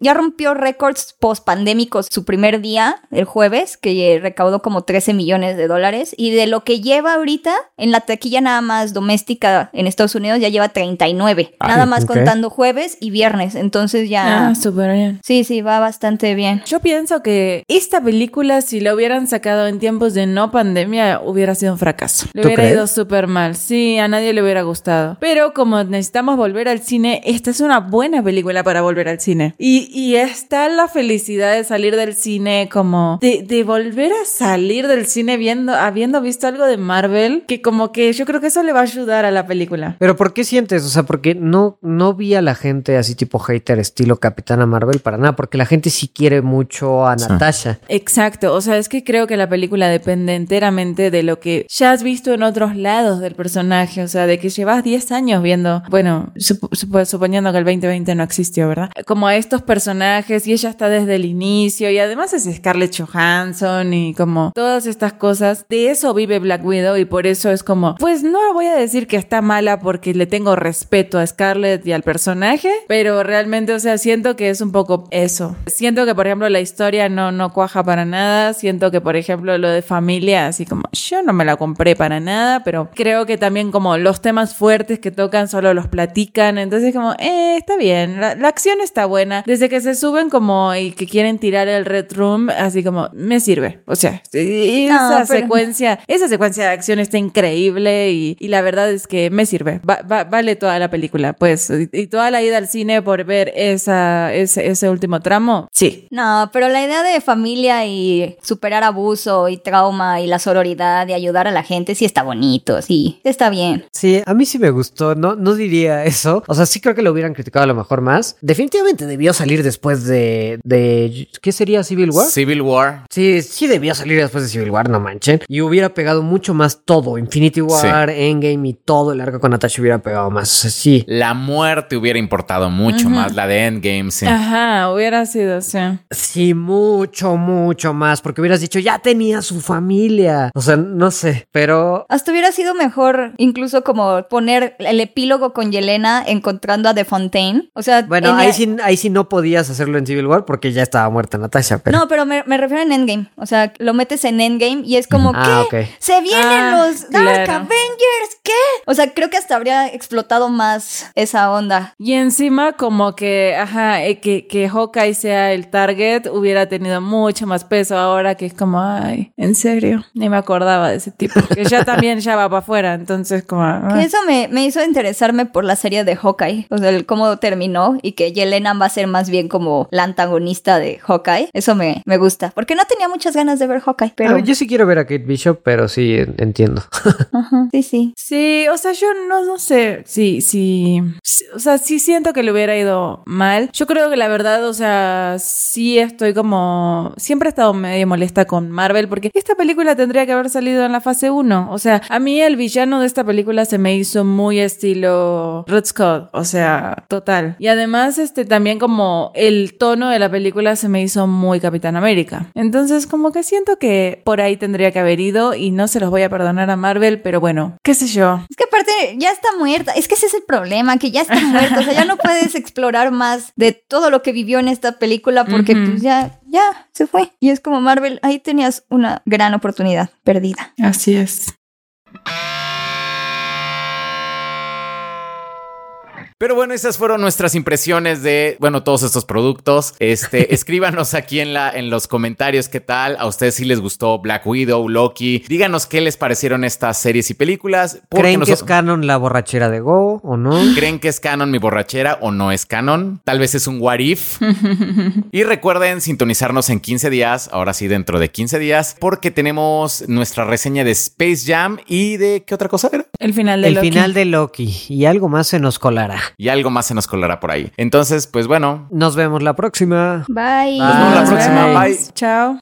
Speaker 4: Ya rompió récords post-pandémicos su primer día, el jueves, que recaudó como 13 millones de dólares. Y de lo que lleva ahorita, en la taquilla nada más doméstica en Estados Unidos, ya lleva 39.
Speaker 1: Ah,
Speaker 4: nada más contando jueves y viernes. Entonces ya...
Speaker 2: Ah, súper bien.
Speaker 4: Sí, sí, va bastante bien.
Speaker 2: Yo pienso que esta película, si la hubieran sacado en tiempos de no pandemia, hubiera sido un fracaso. Le
Speaker 3: ¿Tú
Speaker 2: hubiera
Speaker 3: crees?
Speaker 2: ido súper mal. Sí, a nadie le hubiera gustado. Pero como necesitamos volver al cine, esta es una buena película para volver al cine. Y, y está la felicidad de salir del cine, como de, de volver a salir del cine viendo, habiendo visto algo de Marvel, que como que yo creo que eso le va a ayudar a la película.
Speaker 3: Pero ¿por qué sientes? O sea, porque no, no vi a la gente así tipo hater estilo Capitana Marvel para nada, porque la gente sí quiere mucho a
Speaker 1: Sí.
Speaker 3: Natasha.
Speaker 2: Exacto, o sea, es que creo que la película depende enteramente de lo que ya has visto en otros lados del personaje, o sea, de que llevas 10 años viendo, bueno, sup- sup- suponiendo que el 2020 no existió, ¿verdad? Como a estos personajes y ella está desde el inicio y además es Scarlett Johansson y como todas estas cosas, de eso vive Black Widow y por eso es como, pues no voy a decir que está mala porque le tengo respeto a Scarlett y al personaje, pero realmente, o sea, siento que es un poco eso. Siento que, por ejemplo, la historia no, no cuaja para nada. Siento que, por ejemplo, lo de familia, así como yo no me la compré para nada, pero creo que también como los temas fuertes que tocan solo los platican. Entonces, como, eh, está bien. La, la acción está buena. Desde que se suben como y que quieren tirar el Red Room, así como, me sirve. O sea,
Speaker 4: No,
Speaker 2: esa
Speaker 4: pero-
Speaker 2: secuencia, esa secuencia de acción está increíble y, y la verdad es que me sirve. Va- va- vale toda la película, pues. Y, y toda la ida al cine por ver esa, ese, ese último tramo, sí.
Speaker 4: No, pero la idea de familia y superar abuso y trauma y la sororidad y ayudar a la gente sí está bonito, sí, está bien.
Speaker 3: Sí, a mí sí me gustó, no, no diría eso. O sea, sí creo que lo hubieran criticado a lo mejor más. Definitivamente debió salir después de, de ¿qué sería Civil War?
Speaker 1: Civil War.
Speaker 3: Sí, sí debió salir después de Civil War, no manchen. Y hubiera pegado mucho más todo. Infinity War, Endgame y todo el arco con Natasha hubiera pegado más. O sea, sí.
Speaker 1: La muerte hubiera importado mucho más más la de Endgame, sí.
Speaker 2: Ajá, hubiera sido, sí.
Speaker 3: Sí, mucho, mucho más, porque hubieras dicho, ya tenía su familia. O sea, no sé, pero
Speaker 4: Hasta hubiera sido mejor incluso como poner el epílogo con Yelena encontrando a The Fontaine. O sea,
Speaker 3: bueno,
Speaker 4: en
Speaker 3: ahí
Speaker 4: el-
Speaker 3: sí, ahí sí no podías hacerlo en Civil War porque ya estaba muerta Natasha. Pero...
Speaker 4: No, pero me, me refiero en Endgame. O sea, lo metes en Endgame y es como,
Speaker 3: Ah,
Speaker 4: ¿qué?
Speaker 3: ok.
Speaker 4: Se vienen
Speaker 2: Ah,
Speaker 4: los Dark
Speaker 2: claro.
Speaker 4: Avengers, ¿qué? O sea, creo que hasta habría explotado más esa onda.
Speaker 2: Y encima como que, ajá, eh, que, que Hawkeye sea el target hubiera tenido mucho más peso ahora que es como, ay, en serio, ni me acordaba de ese tipo. Que ya también ya va para afuera, entonces como... ah.
Speaker 4: Que eso me, me hizo interesarme por la serie de Hawkeye. O sea, el cómo terminó y que Yelena va a ser más bien como la antagonista de Hawkeye. Eso me, me gusta. Porque no tenía muchas ganas de ver Hawkeye, pero...
Speaker 3: ver, yo sí quiero ver a Kate Bishop, pero sí en- entiendo.
Speaker 4: Ajá, sí, sí.
Speaker 2: Sí, o sea, yo no, no sé si, si- o sea, sí siento que le hubiera ido mal. Yo creo que la verdad, o sea, sí estoy como, siempre he estado medio molesta con Marvel porque esta película tendría que haber salido en la fase 1. O sea, a mí el villano de esta película se me hizo muy estilo Red Scott, o sea, total. Y además, este, también como el tono de la película se me hizo muy Capitán América. Entonces, como que siento que por ahí tendría que haber ido y no se los voy a perdonar a Marvel, pero bueno, qué sé yo.
Speaker 4: Es que aparte ya está muerta. Es que ese es el problema, que ya está muerta. O sea, ya no puedes explorar más de todo lo que vivió en esta película porque pues ya, ya se fue. Y es como Marvel, ahí tenías una gran oportunidad perdida.
Speaker 2: Así es.
Speaker 1: Pero bueno, esas fueron nuestras impresiones de, bueno, todos estos productos. Este, escríbanos aquí en la, en los comentarios qué tal. A ustedes si les gustó Black Widow, Loki. Díganos qué les parecieron estas series y películas.
Speaker 3: ¿Creen que es canon la borrachera de Go o no?
Speaker 1: ¿Creen que es canon mi borrachera o no es canon? Tal vez es un what if. y recuerden sintonizarnos en 15 días, ahora sí dentro de 15 días, porque tenemos nuestra reseña de Space Jam y de qué otra cosa era.
Speaker 2: El final de
Speaker 3: El
Speaker 2: Loki.
Speaker 3: final de Loki y algo más se nos colará.
Speaker 1: Y algo más se nos colará por ahí. Entonces, pues bueno,
Speaker 3: Nos vemos la próxima.
Speaker 4: Bye.
Speaker 1: Nos vemos la próxima. Bye.
Speaker 2: Chao.